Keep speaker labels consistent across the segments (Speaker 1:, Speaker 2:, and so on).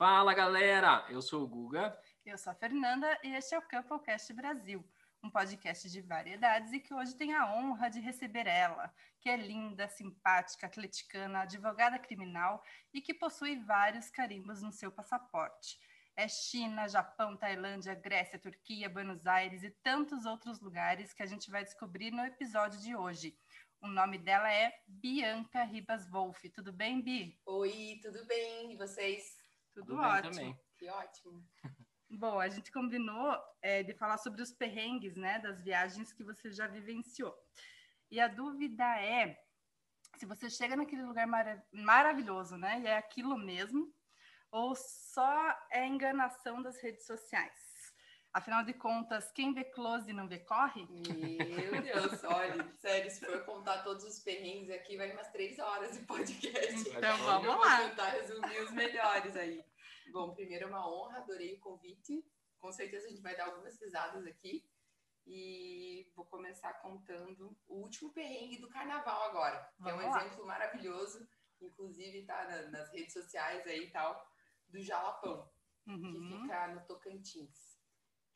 Speaker 1: Fala galera, eu sou o Guga.
Speaker 2: Eu sou a Fernanda e este é o Couplecast Brasil, um podcast de variedades e que hoje tem a honra de receber ela, que é linda, simpática, atleticana, advogada criminal e que possui vários carimbos no seu passaporte. É China, Japão, Tailândia, Grécia, Turquia, Buenos Aires e tantos outros lugares que a gente vai descobrir no episódio de hoje. O nome dela é Bianca Ribas Wolff. Tudo bem, Bi?
Speaker 3: Oi, tudo bem? E vocês?
Speaker 2: Tudo,
Speaker 1: Tudo
Speaker 2: ótimo.
Speaker 1: também.
Speaker 3: Que ótimo.
Speaker 2: Bom, a gente combinou é, de falar sobre os perrengues, né, das viagens que você já vivenciou. E a dúvida é se você chega naquele lugar mara- maravilhoso, né, e é aquilo mesmo, ou só é enganação das redes sociais. Afinal de contas, quem vê close não vê corre?
Speaker 3: Meu Deus, olha, sério, se for contar todos os perrengues aqui, vai umas três horas de podcast.
Speaker 2: Então vamos
Speaker 3: Eu vou
Speaker 2: lá.
Speaker 3: tentar resumir os melhores aí. Bom, primeiro é uma honra, adorei o convite. Com certeza a gente vai dar algumas risadas aqui. E vou começar contando o último perrengue do carnaval agora, que é um
Speaker 2: Vamos lá.
Speaker 3: exemplo maravilhoso, inclusive tá na- nas redes sociais aí e tal, do Jalapão. que
Speaker 2: Uhum.
Speaker 3: fica no Tocantins,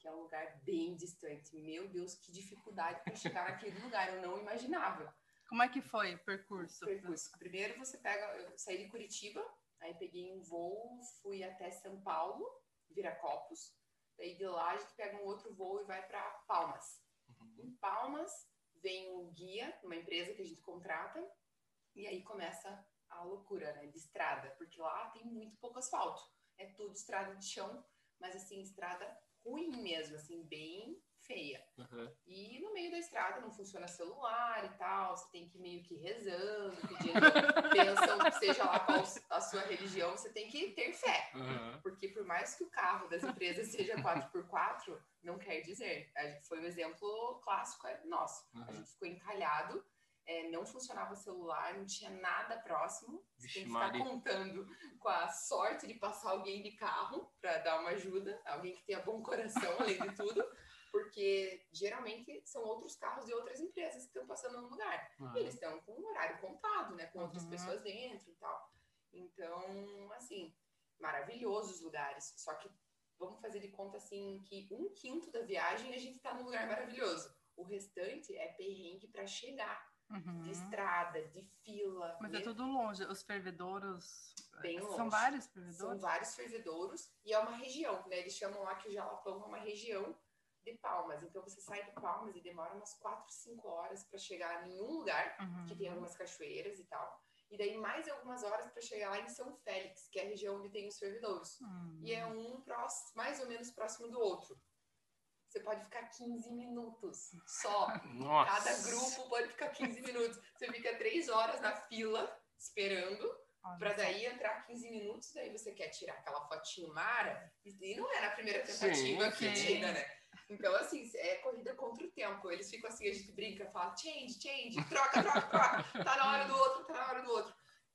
Speaker 3: que é um lugar bem distante. Meu Deus, que dificuldade para chegar naquele lugar, eu não imaginava.
Speaker 2: Como é que foi o percurso?
Speaker 3: O percurso. Primeiro você pega, eu saí de Curitiba, aí peguei um voo, fui até São Paulo, Viracopos. Daí de lá a gente pega um outro voo e vai para Palmas. Em Palmas vem um guia, uma empresa que a gente contrata, e aí começa a loucura, né, de estrada, porque lá tem muito pouco asfalto. É tudo estrada de chão, mas assim, estrada ruim mesmo, assim, bem feia.
Speaker 1: Uhum.
Speaker 3: E no meio da estrada não funciona celular e tal, você tem que ir meio que rezando, pedindo bênção, seja lá qual a sua religião, você tem que ter fé.
Speaker 1: Uhum.
Speaker 3: Porque por mais que o carro das empresas seja 4x4, não quer dizer. A Foi um exemplo clássico é nosso. A
Speaker 1: Uhum.
Speaker 3: gente ficou encalhado, é, não funcionava celular, não tinha nada próximo. Você
Speaker 1: Vixe,
Speaker 3: tem que ficar
Speaker 1: Maria.
Speaker 3: contando com a sorte de passar alguém de carro para dar uma ajuda, alguém que tenha bom coração, além de tudo. Porque geralmente são outros carros de outras empresas que estão passando no lugar. E eles estão com um horário contado, né? Com outras
Speaker 2: Uhum.
Speaker 3: pessoas dentro e tal. Então, assim, maravilhosos os lugares. Só que vamos fazer de conta assim que um quinto da viagem a gente tá num lugar maravilhoso. O restante é perrengue para chegar,
Speaker 2: Uhum.
Speaker 3: de estrada, de fila.
Speaker 2: Mas é
Speaker 3: mesmo
Speaker 2: tudo longe. Os fervedouros.
Speaker 3: Bem
Speaker 2: São
Speaker 3: longe.
Speaker 2: vários
Speaker 3: São
Speaker 2: fervedouros?
Speaker 3: vários fervedouros e é uma região, né? Eles chamam lá que o Jalapão é uma região de Palmas. Então você sai de Palmas e demora umas 4, 5 horas para chegar em um lugar
Speaker 2: Uhum.
Speaker 3: que tem algumas cachoeiras e tal. E daí mais algumas horas para chegar lá em São Félix, que é a região onde tem os fervedouros.
Speaker 2: Uhum.
Speaker 3: E é um próximo, mais ou menos próximo do outro. Você pode ficar 15 minutos só.
Speaker 1: Nossa.
Speaker 3: Cada grupo pode ficar 15 minutos. Você fica 3 horas na fila esperando
Speaker 2: só.
Speaker 3: daí entrar 15 minutos, daí você quer tirar aquela fotinho mara, e não é na primeira tentativa
Speaker 1: Sim,
Speaker 3: que
Speaker 2: sim.
Speaker 3: tira, né? Então, assim, é corrida contra o tempo. Eles ficam assim, a gente brinca, fala change, change, troca, troca, troca. Tá na hora do outro, tá na hora do outro.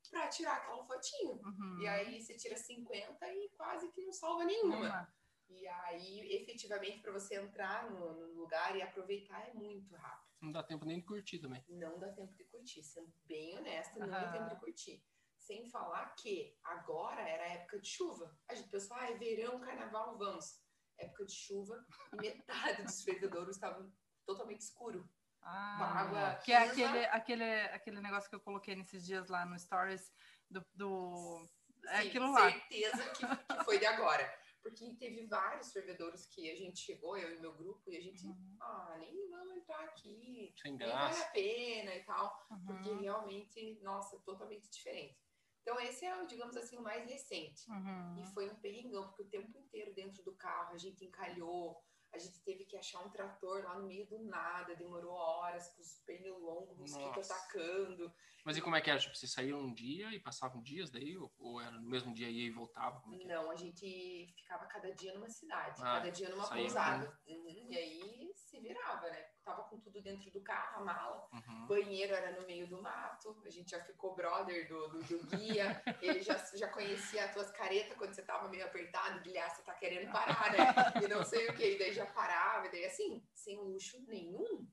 Speaker 3: Pra tirar aquela fotinho.
Speaker 2: Uhum.
Speaker 3: E aí você tira 50 e quase que não salva nenhuma.
Speaker 2: Uma.
Speaker 3: E aí, efetivamente, pra você entrar no, no lugar e aproveitar é muito rápido.
Speaker 1: Não dá tempo nem de curtir também.
Speaker 3: Não dá tempo de curtir, sendo bem honesta, não dá
Speaker 2: Aham.
Speaker 3: tempo de curtir. Sem falar que agora era época de chuva. A gente pensou, ah, é verão, carnaval, vamos. Época de chuva, metade dos fervedouros estavam totalmente escuro.
Speaker 2: Ah,
Speaker 3: água
Speaker 2: que é aquele, aquele, aquele negócio que eu coloquei nesses dias lá no Stories do. do... É
Speaker 3: Sim,
Speaker 2: aquilo lá.
Speaker 3: certeza que, que foi de agora. Porque teve vários fervedouros que a gente chegou, eu e meu grupo, e a gente,
Speaker 2: Uhum.
Speaker 3: ah, nem vamos entrar aqui,
Speaker 1: Sem
Speaker 3: nem vale a pena e tal. Porque
Speaker 2: Uhum.
Speaker 3: realmente, nossa, totalmente diferente. Então esse é, o, digamos assim, o mais recente.
Speaker 2: Uhum.
Speaker 3: E foi um perrengão, porque o tempo inteiro dentro do carro a gente encalhou, a gente teve que achar um trator lá no meio do nada, demorou horas, com os pneus longos, mosquito atacando.
Speaker 1: Mas e como é que era? Tipo, você saía um dia e passavam dias daí? Ou, ou era no mesmo dia ia e voltava? É?
Speaker 3: Não, a gente ficava cada dia numa cidade,
Speaker 1: Ah,
Speaker 3: cada dia numa pousada. Uhum, E aí se virava, né? Tava com tudo dentro do carro, a mala.
Speaker 1: Uhum.
Speaker 3: banheiro era no meio do mato, a gente já ficou brother do, do, do guia, ele já, já conhecia as tuas caretas quando você tava meio apertado, de ah, você tá querendo parar, né? E não sei o que, e daí já parava, e daí assim, sem luxo nenhum,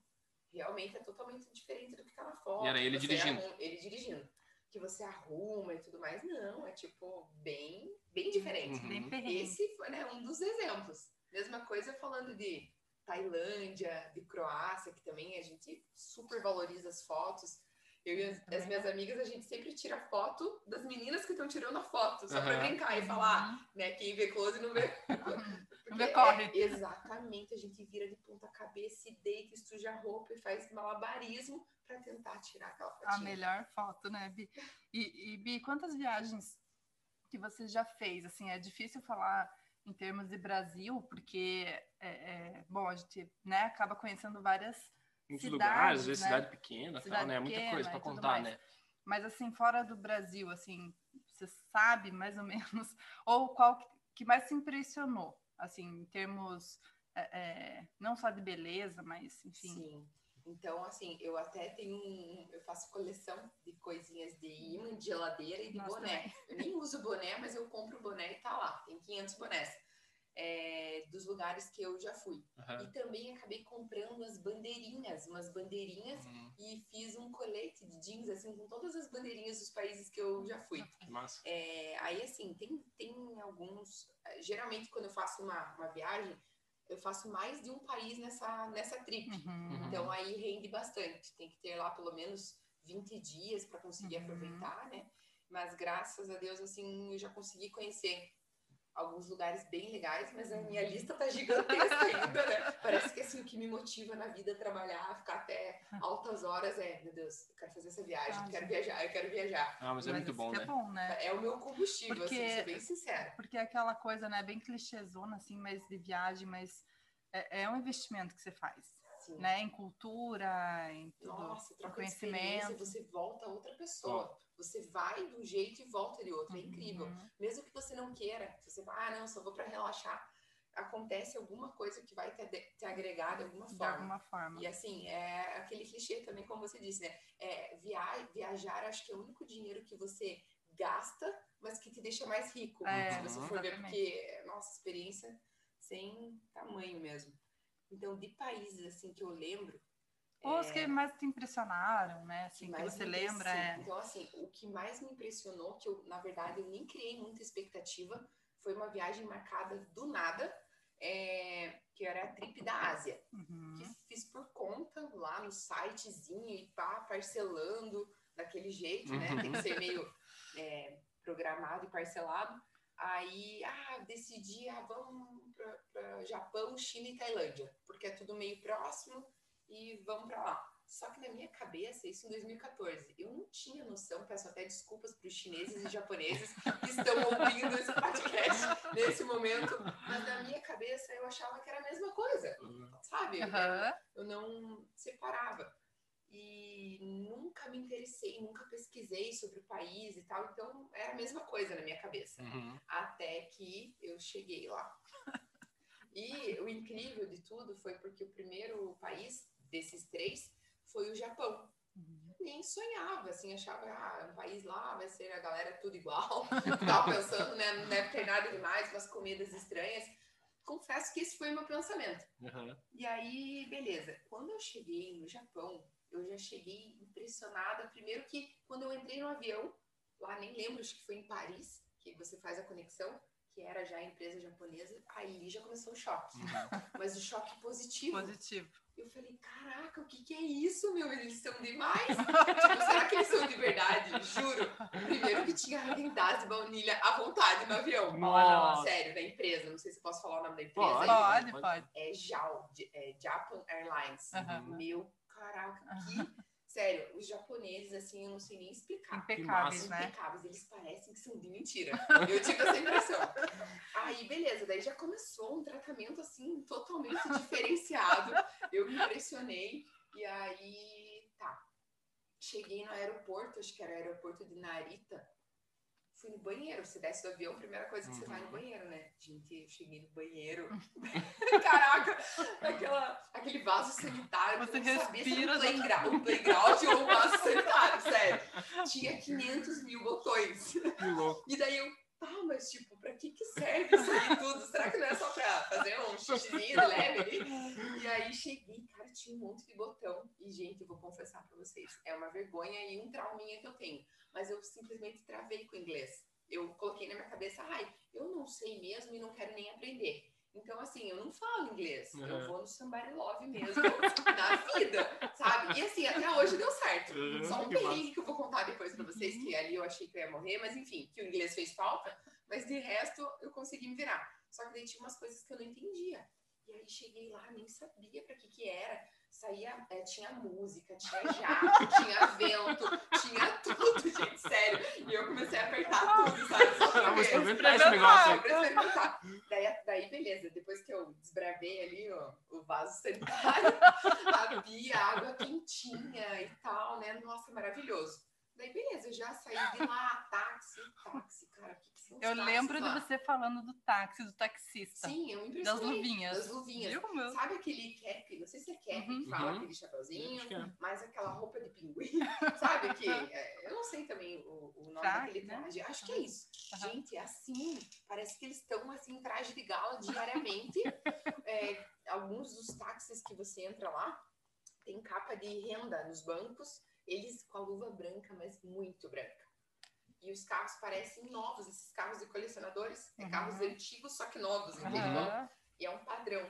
Speaker 3: realmente é totalmente diferente do que tá na foto.
Speaker 1: E era ele dirigindo?
Speaker 3: um- ele dirigindo. que você arruma e tudo mais. Não, é tipo bem, bem diferente.
Speaker 1: Uhum.
Speaker 3: Esse foi né, um dos exemplos. Mesma coisa falando de Tailândia, de Croácia, que também a gente super valoriza as fotos. Eu e as, as minhas amigas, a gente sempre tira foto das meninas que estão tirando a foto, só pra
Speaker 1: Aham.
Speaker 3: brincar e falar, né? Quem vê close não vê.
Speaker 2: Não vê
Speaker 3: Porque
Speaker 2: corre.
Speaker 3: é exatamente, a gente vira de ponta cabeça e deita, estuja a roupa e faz malabarismo pra tentar tirar aquela
Speaker 2: A
Speaker 3: fotinha.
Speaker 2: melhor foto, né, Bi? E, e, Bi, quantas viagens que você já fez? Assim, é difícil falar em termos de Brasil, porque, é, é, bom, a gente né, acaba conhecendo várias
Speaker 1: Muitos
Speaker 2: Cidades,
Speaker 1: lugares, às vezes
Speaker 2: né?
Speaker 1: cidade pequena,
Speaker 2: Cidade
Speaker 1: tal, né? Muita
Speaker 2: pequena
Speaker 1: coisa
Speaker 2: e
Speaker 1: pra
Speaker 2: tudo
Speaker 1: contar,
Speaker 2: mais.
Speaker 1: né?
Speaker 2: Mas assim, fora do Brasil, assim, você sabe mais ou menos, ou qual que- mais te impressionou, assim, em termos é, é, não só de beleza, mas enfim.
Speaker 3: Sim. Então, assim, eu até tenho um. Eu faço coleção de coisinhas de imã, de geladeira e de
Speaker 2: Nossa,
Speaker 3: boné. Eu nem uso boné, mas eu compro boné e tá lá. Tem 500 bonés. É, dos lugares que eu já fui.
Speaker 1: Aham.
Speaker 3: E também acabei comprando as bandeirinhas, umas bandeirinhas,
Speaker 1: Uhum.
Speaker 3: e fiz um colete de jeans, assim, com todas as bandeirinhas dos países que eu já fui.
Speaker 1: Massa.
Speaker 3: É, aí, assim, tem, tem alguns. Geralmente, quando eu faço uma, uma viagem, eu faço mais de um país nessa, nessa trip.
Speaker 2: Uhum.
Speaker 3: Então, aí rende bastante. Tem que ter lá pelo menos 20 dias para conseguir
Speaker 2: Uhum.
Speaker 3: aproveitar, né? Mas graças a Deus, assim, eu já consegui conhecer alguns lugares bem legais, mas a minha lista tá gigantesca ainda, né? Parece que assim, o que me motiva na vida é trabalhar, ficar até altas horas é, meu Deus, eu quero fazer essa viagem,
Speaker 2: Ah,
Speaker 3: eu quero
Speaker 2: sim.
Speaker 3: viajar, eu quero viajar.
Speaker 1: Ah, mas é
Speaker 2: Mas
Speaker 1: muito
Speaker 2: isso
Speaker 1: bom, né?
Speaker 2: é bom, né?
Speaker 3: É o meu combustível,
Speaker 2: Porque-
Speaker 3: assim, ser bem sincera.
Speaker 2: Porque é aquela coisa, né, bem clichêzona, assim, mas de viagem, mas é, é um investimento que você faz,
Speaker 3: Assim.
Speaker 2: né? Em cultura, em tudo.
Speaker 3: Nossa, troca de experiência,
Speaker 2: conhecimento.
Speaker 3: você volta outra pessoa. Você vai de um jeito e volta de outro. É incrível.
Speaker 2: Uhum.
Speaker 3: Mesmo que você não queira, se você fala, ah, não, só vou para relaxar, acontece alguma coisa que vai te, te agregar de alguma
Speaker 2: De
Speaker 3: forma.
Speaker 2: alguma forma.
Speaker 3: E assim, é aquele clichê também, como você disse, né? É, via viajar, acho que é o único dinheiro que você gasta, mas que te deixa mais rico.
Speaker 2: É,
Speaker 3: se você for ver,
Speaker 2: exatamente.
Speaker 3: porque, nossa, experiência sem tamanho mesmo. Então, de países assim que eu lembro,
Speaker 2: Ou os que mais te impressionaram, né? Assim, que,
Speaker 3: mais
Speaker 2: você lembra. É...
Speaker 3: Então, assim, o que mais me impressionou, que eu, na verdade, eu nem criei muita expectativa, foi uma viagem marcada do nada, é, que era a trip da Ásia,
Speaker 2: Uhum.
Speaker 3: que fiz por conta lá no sitezinho e pá, parcelando daquele jeito, né?
Speaker 1: Uhum.
Speaker 3: Tem que ser meio é, programado e parcelado. Aí, ah, decidi, ah, vamos para Japão, China e Tailândia, porque é tudo meio próximo e vamos para lá. Só que na minha cabeça, isso em 2014, eu não tinha noção, peço até desculpas para os chineses e japoneses que estão ouvindo esse podcast nesse momento, mas na minha cabeça eu achava que era a mesma coisa, sabe?
Speaker 2: Aham.
Speaker 3: Eu não separava. E nunca me interessei, nunca pesquisei sobre o país e tal, então era a mesma coisa na minha cabeça
Speaker 1: Uhum.
Speaker 3: até que eu cheguei lá. E o incrível de tudo foi porque o primeiro país desses três foi o Japão.
Speaker 2: Uhum.
Speaker 3: Nem sonhava, assim, achava, ah, um país lá vai ser a galera tudo igual. Tava pensando, né, não deve ter nada demais, umas comidas estranhas. Confesso que esse foi o meu pensamento.
Speaker 1: Uhum.
Speaker 3: E aí, beleza. Quando eu cheguei no Japão, eu já cheguei impressionada. Primeiro que quando eu entrei no avião, lá nem lembro, acho que foi em Paris, que você faz a conexão, que era já a empresa japonesa, aí já começou o choque.
Speaker 1: Uhum.
Speaker 3: Mas o choque positivo.
Speaker 2: Positivo.
Speaker 3: Eu falei, caraca, o que que é isso, meu? Eles são demais. tipo, será que eles são de verdade? Juro. Primeiro que tinha Häagen-Dazs e baunilha à vontade no avião.
Speaker 1: Nossa.
Speaker 3: Sério, da empresa. Não sei se posso falar o nome da empresa.
Speaker 1: Pode.
Speaker 3: aí.
Speaker 2: Pode, pode.
Speaker 3: É JAL, é Japan Airlines.
Speaker 2: Aham.
Speaker 3: Meu, caraca, que... Sério, os japoneses, assim, eu não sei nem explicar.
Speaker 2: Impecáveis, né?
Speaker 3: Impecáveis, eles parecem que são de mentira. Eu tive essa impressão. Aí, beleza, daí já começou um tratamento, assim, totalmente diferenciado. Eu me impressionei. E aí, tá. Cheguei no aeroporto, acho que era o aeroporto de Narita. Fui no banheiro. Você desce do avião, primeira coisa que você vai no
Speaker 1: Uhum.
Speaker 3: banheiro, né? Gente, eu cheguei no banheiro. Caraca, aquela, aquele vaso sanitário. que
Speaker 2: Você
Speaker 3: não sabia se era um playground, um playground ou um vaso sanitário, sério. Tinha 500 mil botões.
Speaker 1: Que louco.
Speaker 3: E daí eu tá, mas tipo, pra que que serve isso aí tudo? Será que não é só pra fazer um xixizinho leve ali? E aí cheguei, cara, tinha um monte de botão. E, gente, eu vou confessar pra vocês, é uma vergonha e um trauminha que eu tenho. Mas eu simplesmente travei com o inglês. Eu coloquei na minha cabeça, ai, eu não sei mesmo e não quero nem aprender. Então, assim, eu não falo inglês.
Speaker 1: Uhum.
Speaker 3: Eu vou no somebody love mesmo, na vida, sabe? E assim, até hoje deu certo.
Speaker 1: Uhum,
Speaker 3: Só um perrengue que eu vou contar depois pra vocês, que ali eu achei que eu ia morrer, mas enfim, que o inglês fez falta. Mas de resto, eu consegui me virar. Só que daí tinha umas coisas que eu não entendia. E aí cheguei lá, nem sabia pra que que era. Saía, é, tinha música, tinha jato, tinha vento, tinha tudo, gente, sério. E eu comecei a apertar tudo, sabe? Ver.
Speaker 1: experimentar esse negócio.
Speaker 3: Pra experimentar. Daí, daí, beleza, depois que eu desbravei ali ó, o vaso sanitário, a pia, a água quentinha e tal, né? Nossa, maravilhoso. Daí, beleza, eu já saí de lá, táxi, táxi, cara, que, os
Speaker 2: Eu
Speaker 3: táxis
Speaker 2: lembro
Speaker 3: lá?
Speaker 2: de você falando do táxi, do taxista.
Speaker 3: Sim, eu me
Speaker 2: das luvinhas.
Speaker 3: Das luvinhas.
Speaker 2: Viu, meu?
Speaker 3: Sabe aquele cap? Não sei se é cap
Speaker 2: Uhum.
Speaker 3: que fala,
Speaker 1: Uhum.
Speaker 3: aquele chapeuzinho,
Speaker 1: é.
Speaker 3: mas aquela roupa de pinguim, sabe? Que, é, eu não sei também o, o nome daquele
Speaker 2: né?
Speaker 3: traje. Acho que é isso.
Speaker 2: Aham.
Speaker 3: Gente, é assim. Parece que eles estão assim, em traje de gala diariamente. É, alguns dos táxis que você entra lá tem capa de renda nos bancos, eles com a luva branca, mas muito branca. E os carros parecem novos, esses carros de colecionadores. É
Speaker 2: Uhum.
Speaker 3: carros antigos, só que novos, entendeu?
Speaker 2: Aham.
Speaker 3: E é um padrão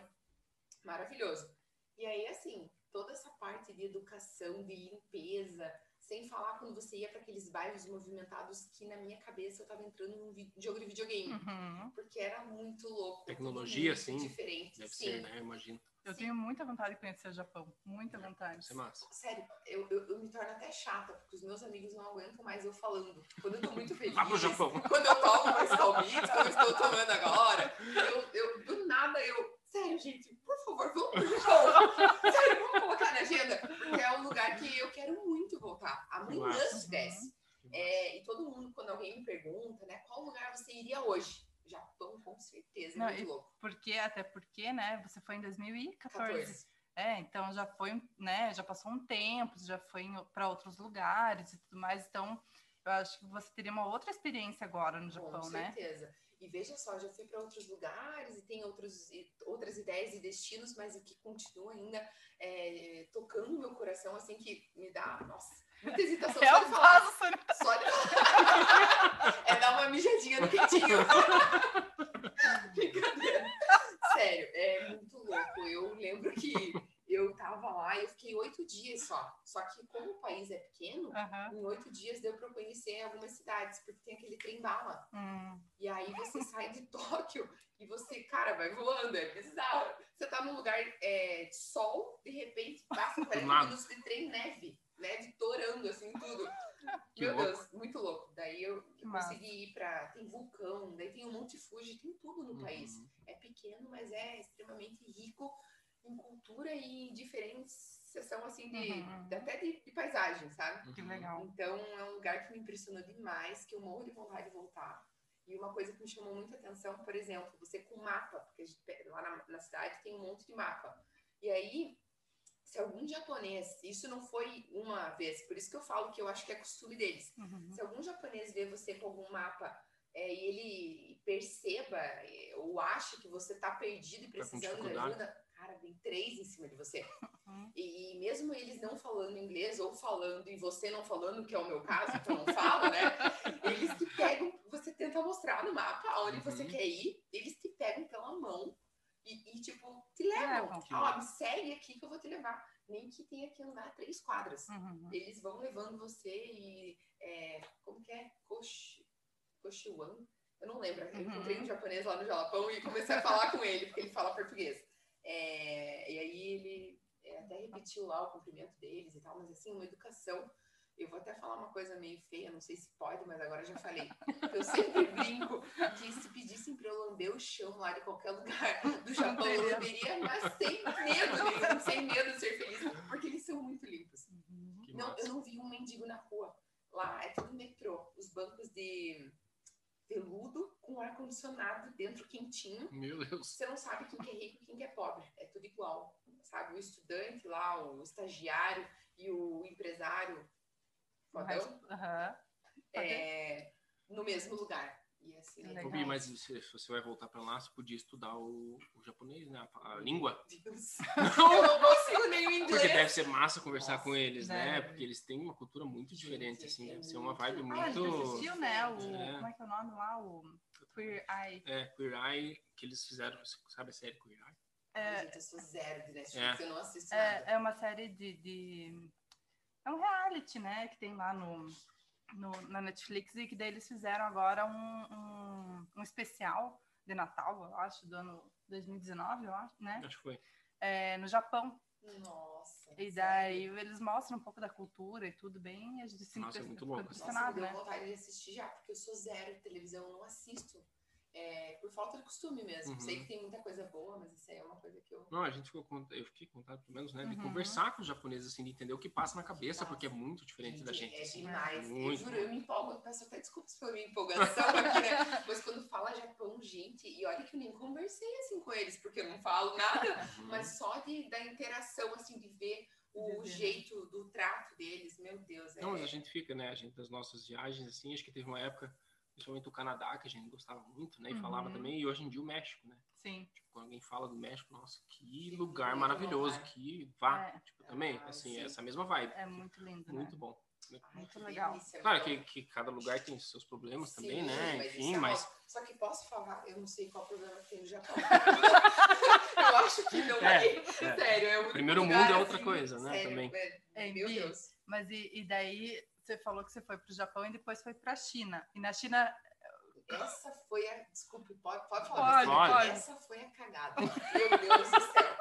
Speaker 3: maravilhoso. E aí, assim, toda essa parte de educação, de limpeza, sem falar quando você ia para aqueles bairros movimentados que na minha cabeça eu tava entrando num jogo de videogame.
Speaker 2: Uhum.
Speaker 3: Porque era muito louco.
Speaker 1: Tecnologia,
Speaker 3: muito
Speaker 1: sim,
Speaker 3: Diferente.
Speaker 1: Deve
Speaker 3: sim.
Speaker 1: ser, né? Eu imagino.
Speaker 2: Eu tenho muita vontade de conhecer o Japão. Muita
Speaker 1: Deve
Speaker 2: vontade.
Speaker 1: ser massa.
Speaker 3: Sério, eu, eu, eu me torno até chata, porque os meus amigos não aguentam mais eu falando. Quando eu tô muito feliz.
Speaker 1: Vá pro Japão.
Speaker 3: Quando eu tomo mais calmite, como eu estou tomando agora, eu, eu, do nada eu. Sério, gente, por favor, vamos pro Japão. Sério, vamos colocar na agenda. Porque é um lugar que eu quero muito voltar. Amanhã, se desse. É, e todo mundo, quando alguém me pergunta, né, qual lugar você iria hoje? Japão, com certeza, é
Speaker 2: Não,
Speaker 3: muito
Speaker 2: e-
Speaker 3: louco.
Speaker 2: Porque, até porque, né, você foi em 2014.
Speaker 3: 14.
Speaker 2: É, então já foi, né, já passou um tempo, já foi para outros lugares e tudo mais, então eu acho que você teria uma outra experiência agora no Japão,
Speaker 3: Com
Speaker 2: né?
Speaker 3: E veja só, já fui para outros lugares e tem outros, e- outras ideias e destinos, mas o que continua ainda é, tocando meu coração, assim, que me dá, nossa, muita hesitação
Speaker 2: É
Speaker 3: só
Speaker 2: o
Speaker 3: de falar.
Speaker 2: vaso sanitário.
Speaker 3: Só de É dar uma mijadinha no quentinho. Brincadeira. Sério, é muito louco. Eu lembro que eu tava lá e eu fiquei oito dias só. Só que como o país é pequeno,
Speaker 2: Aham.
Speaker 3: em oito dias deu para eu conhecer algumas cidades, porque tem aquele trem bala.
Speaker 2: Hum,
Speaker 3: E aí você sai de Tóquio e você, cara, vai voando, é bizarro. Você tá num lugar é, de sol, de repente passa 40
Speaker 1: nada.
Speaker 3: minutos de trem neve, neve torando, assim, tudo.
Speaker 1: Que
Speaker 3: Meu
Speaker 1: louco.
Speaker 3: Deus, muito louco. Daí eu, consegui ir pra. Tem vulcão, daí tem o Monte Fuji, tem tudo no país.
Speaker 1: Uhum.
Speaker 3: É pequeno, mas é extremamente rico em cultura e em diferenciação, assim, de,
Speaker 2: Uhum.
Speaker 3: de- até de, de paisagem, sabe?
Speaker 2: que
Speaker 1: Uhum.
Speaker 2: legal.
Speaker 3: Então é um lugar que me impressionou demais, que eu morro de vontade de voltar. E uma coisa que me chamou muita atenção, por exemplo, você com mapa, porque lá na, na cidade tem um monte de mapa. E aí, se algum japonês, isso não foi uma vez, por isso que eu falo que eu acho que é costume deles.
Speaker 2: Uhum.
Speaker 3: Se algum japonês vê você com algum mapa é, e ele perceba é, ou acha que você tá perdido e
Speaker 1: com
Speaker 3: precisando de
Speaker 1: dificuldade.
Speaker 3: ajuda, vem três em cima de você.
Speaker 2: Uhum.
Speaker 3: E, e mesmo eles não falando inglês ou falando e você não falando, que é o meu caso, que eu não falo, né? Eles te pegam, você tenta mostrar no mapa aonde você
Speaker 1: Uhum.
Speaker 3: quer ir, eles te pegam pela mão e, e, tipo, te levam. Ó, me segue aqui que eu vou te levar. Nem que tenha que andar três quadras
Speaker 2: Uhum.
Speaker 3: eles vão levando você e é, como que é? Koshi, Koshiwan? Eu não lembro. Eu
Speaker 2: Uhum.
Speaker 3: encontrei um japonês lá no Japão e comecei a falar com ele, porque ele fala português. É, e aí ele é, até repetiu lá o cumprimento deles e tal, mas assim, uma educação. Eu vou até falar uma coisa meio feia, não sei se pode, mas agora já falei. Eu sempre brinco que se pedissem pra eu lamber o chão lá de qualquer lugar do Japão, eu lamberia, mas sem medo nenhum, sem medo de ser feliz, porque eles são muito limpos.
Speaker 2: Uhum.
Speaker 1: Que
Speaker 3: Não,
Speaker 1: massa.
Speaker 3: eu não vi um mendigo na rua. Lá é tudo metrô. Os bancos de veludo com ar-condicionado dentro quentinho.
Speaker 1: Meu Deus.
Speaker 3: Você não sabe quem que é rico e quem que é pobre. É tudo igual. Sabe? O estudante lá, o estagiário e o empresário fodão
Speaker 2: aham.
Speaker 3: é, no mesmo lugar. E assim,
Speaker 2: Que
Speaker 3: né?
Speaker 2: legal.
Speaker 1: Ô, Bi, mas se você vai voltar pra lá, você podia estudar o, o japonês, né? A, a língua.
Speaker 3: Deus. Eu não consigo nem o
Speaker 1: Porque
Speaker 3: inglês.
Speaker 1: deve ser massa conversar
Speaker 3: Nossa,
Speaker 1: com eles, né? Porque eles têm uma cultura muito diferente,
Speaker 3: Gente,
Speaker 1: assim.
Speaker 3: é
Speaker 1: Deve ser uma
Speaker 3: muito-
Speaker 1: vibe
Speaker 2: Ah, a gente
Speaker 1: muito...
Speaker 2: assistiu, né? O,
Speaker 1: É.
Speaker 2: Como é que é o nome lá? O Queer Eye.
Speaker 1: É, Queer Eye, que eles fizeram, sabe a série Queer Eye?
Speaker 3: Gente, eu sou zero de Netflix, eu não assisto nada.
Speaker 2: É, é uma série de, de- É um reality, né? Que tem lá no, no- na Netflix e que daí eles fizeram agora um, um, um especial de Natal, eu acho, do ano 2019, eu acho, né?
Speaker 1: Acho que foi.
Speaker 2: É, no Japão.
Speaker 3: Nossa.
Speaker 2: E
Speaker 3: sério.
Speaker 2: daí eles mostram um pouco da cultura e tudo bem, e a gente se
Speaker 1: Nossa, é muito louco.
Speaker 3: Nossa, me
Speaker 2: impressionado,
Speaker 3: deu
Speaker 2: né?
Speaker 3: vontade de assistir já, porque eu sou zero de televisão, eu não assisto. É, por falta de costume mesmo.
Speaker 1: Uhum.
Speaker 3: Sei que tem muita coisa boa, mas isso aí é uma coisa que eu.
Speaker 1: Não, a gente ficou com, eu fiquei com vontade, pelo menos, né, de
Speaker 2: Uhum.
Speaker 1: conversar com os japoneses, assim, de entender o que passa na cabeça,
Speaker 3: Nossa.
Speaker 1: porque é muito diferente da gente.
Speaker 3: É
Speaker 1: assim.
Speaker 3: demais. Eu
Speaker 1: Muito
Speaker 3: juro,
Speaker 1: bom.
Speaker 3: eu me empolgo. Eu peço até desculpas pela minha empolgação aqui, né? Mas quando fala Japão, gente, e olha que eu nem conversei assim com eles, porque eu não falo nada,
Speaker 1: Uhum.
Speaker 3: mas só de, da interação, assim, de ver o
Speaker 2: né?
Speaker 3: jeito do trato deles, meu Deus. É...
Speaker 1: Não, mas a gente fica, né, a gente, das nossas viagens, assim, acho que teve uma época, principalmente o Canadá, que a gente gostava muito, né, e falava
Speaker 2: Uhum.
Speaker 1: também, e hoje em dia o México, né.
Speaker 2: Sim.
Speaker 1: Tipo, quando alguém fala do México, nossa, que
Speaker 3: Que
Speaker 1: lugar
Speaker 3: bonito
Speaker 1: maravilhoso,
Speaker 3: lugar.
Speaker 1: que vá,
Speaker 2: É.
Speaker 1: tipo, também,
Speaker 3: Ah,
Speaker 1: assim,
Speaker 3: sim.
Speaker 1: essa mesma vibe,
Speaker 2: É muito lindo,
Speaker 1: muito
Speaker 2: né?
Speaker 1: bom.
Speaker 2: Muito
Speaker 3: que
Speaker 2: legal.
Speaker 1: Claro que, que cada lugar tem seus problemas também,
Speaker 3: Sim,
Speaker 1: né,
Speaker 3: mas
Speaker 1: enfim,
Speaker 3: é
Speaker 1: mas...
Speaker 3: Só que posso falar, eu não sei qual problema que tem no Japão. eu acho que não
Speaker 1: É,
Speaker 3: é.
Speaker 1: é.
Speaker 3: Sério, é o
Speaker 1: Primeiro
Speaker 3: lugar,
Speaker 1: mundo é outra
Speaker 3: assim,
Speaker 1: coisa, né,
Speaker 3: sério,
Speaker 1: também.
Speaker 3: é-
Speaker 2: É,
Speaker 3: meu Deus.
Speaker 2: Mas e, e daí você falou que você foi para o Japão e depois foi para a China. E na China,
Speaker 3: Essa foi a. Desculpe, pode, pode
Speaker 2: Pode,
Speaker 3: falar. Vicente?
Speaker 2: pode.
Speaker 3: Essa foi a cagada. Meu Deus do céu.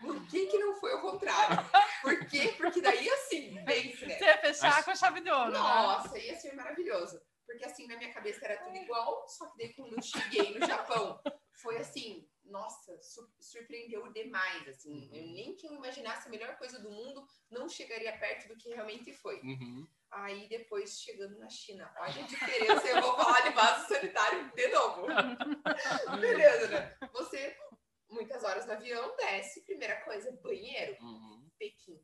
Speaker 3: Por que, que não foi o contrário? Por quê? Porque daí, assim, pense, né?
Speaker 2: você ia fechar
Speaker 1: Mas-
Speaker 2: com a chave de ouro, né?
Speaker 3: Nossa, ia ser maravilhoso. Porque assim, na minha cabeça era tudo igual, só que daí quando eu cheguei no Japão, foi assim, nossa, su- surpreendeu demais, assim. Eu nem que eu imaginasse a melhor coisa do mundo, não chegaria perto do que realmente foi.
Speaker 1: Uhum.
Speaker 3: Aí depois, chegando na China, olha a diferença, eu vou falar de vaso sanitário de novo. Beleza, né? Você, muitas horas no avião, desce, primeira coisa, banheiro.
Speaker 1: Uhum.
Speaker 3: Pequim.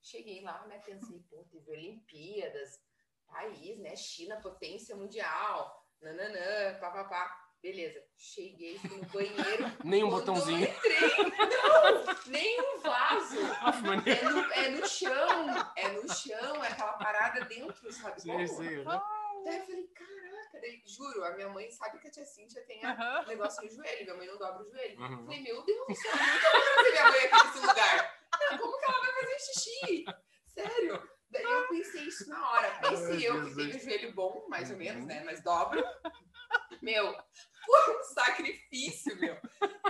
Speaker 3: Cheguei lá, né? Pensei, pô, teve Olimpíadas, país, né? China, potência mundial, nananã, papapá. Beleza. Cheguei, no banheiro.
Speaker 1: Nem um botãozinho.
Speaker 3: entrei, não, nem um vaso.
Speaker 1: Maneiro.
Speaker 3: É no, é no chão, é no chão, é aquela parada dentro, sabe? Como?
Speaker 1: sei, né?
Speaker 3: Daí eu falei, caraca, daí, juro, a minha mãe sabe que a tia Cíntia tem
Speaker 2: Aham.
Speaker 3: um negócio no joelho, minha mãe não dobra o joelho.
Speaker 1: Uhum.
Speaker 3: Falei, meu Deus eu vou trazer minha mãe aqui nesse lugar? Não, Como que ela vai fazer xixi? Sério? Daí eu pensei isso na hora.
Speaker 1: Ai,
Speaker 3: Pensei eu que tenho o joelho bom, mais ou
Speaker 1: Uhum.
Speaker 3: menos, né? Mas dobro. Meu, foi um sacrifício, meu.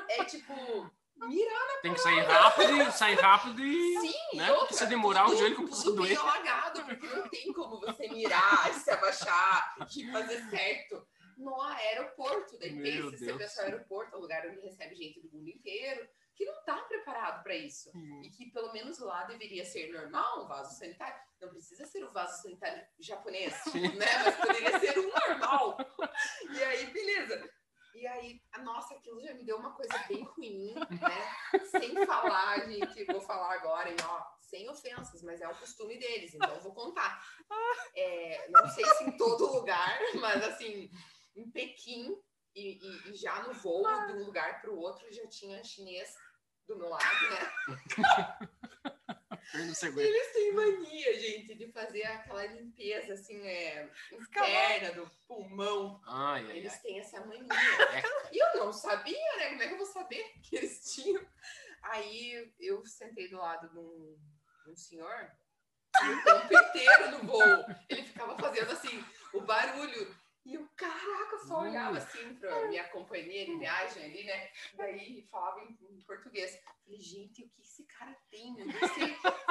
Speaker 3: É tipo, mirar
Speaker 1: Tem que sair rápido, e- sair rápido e.
Speaker 3: sim,
Speaker 1: né?
Speaker 3: outra,
Speaker 1: Porque se demorar, o joelho começa a
Speaker 3: tudo
Speaker 1: doer.
Speaker 3: alagado, porque não tem como você mirar, se abaixar e fazer certo no aeroporto. Daí
Speaker 1: Meu
Speaker 3: pensa, você pensa no aeroporto, é um lugar onde recebe gente do mundo inteiro, que não está preparado para isso. E que pelo menos lá deveria ser normal, um vaso sanitário. Não precisa ser o vaso sanitário japonês, né? Mas poderia ser um normal. E aí, beleza. E aí, nossa, aquilo já me deu uma coisa bem ruim, né? Sem falar, gente, vou falar agora, e ó, sem ofensas, mas é o costume deles, então eu vou contar. É, não sei se em todo lugar, mas assim, em Pequim, e, e- e já no voo de um lugar para o outro, já tinha chinês do meu lado, né? Eles têm mania, gente, de fazer aquela limpeza, assim, é, interna do pulmão.
Speaker 1: Ai, ai,
Speaker 3: Eles
Speaker 1: ai.
Speaker 3: têm essa mania.
Speaker 1: É.
Speaker 3: E eu não sabia, né? Como é que eu vou saber que eles tinham? Aí eu sentei do lado de um, de um senhor, o tempo inteiro no voo. Ele ficava fazendo assim, o barulho. E eu, caraca, só olhava assim pra minha companheira de viagem ali, né? Daí falava em, em português. Falei, gente, o que esse cara tem? Eu.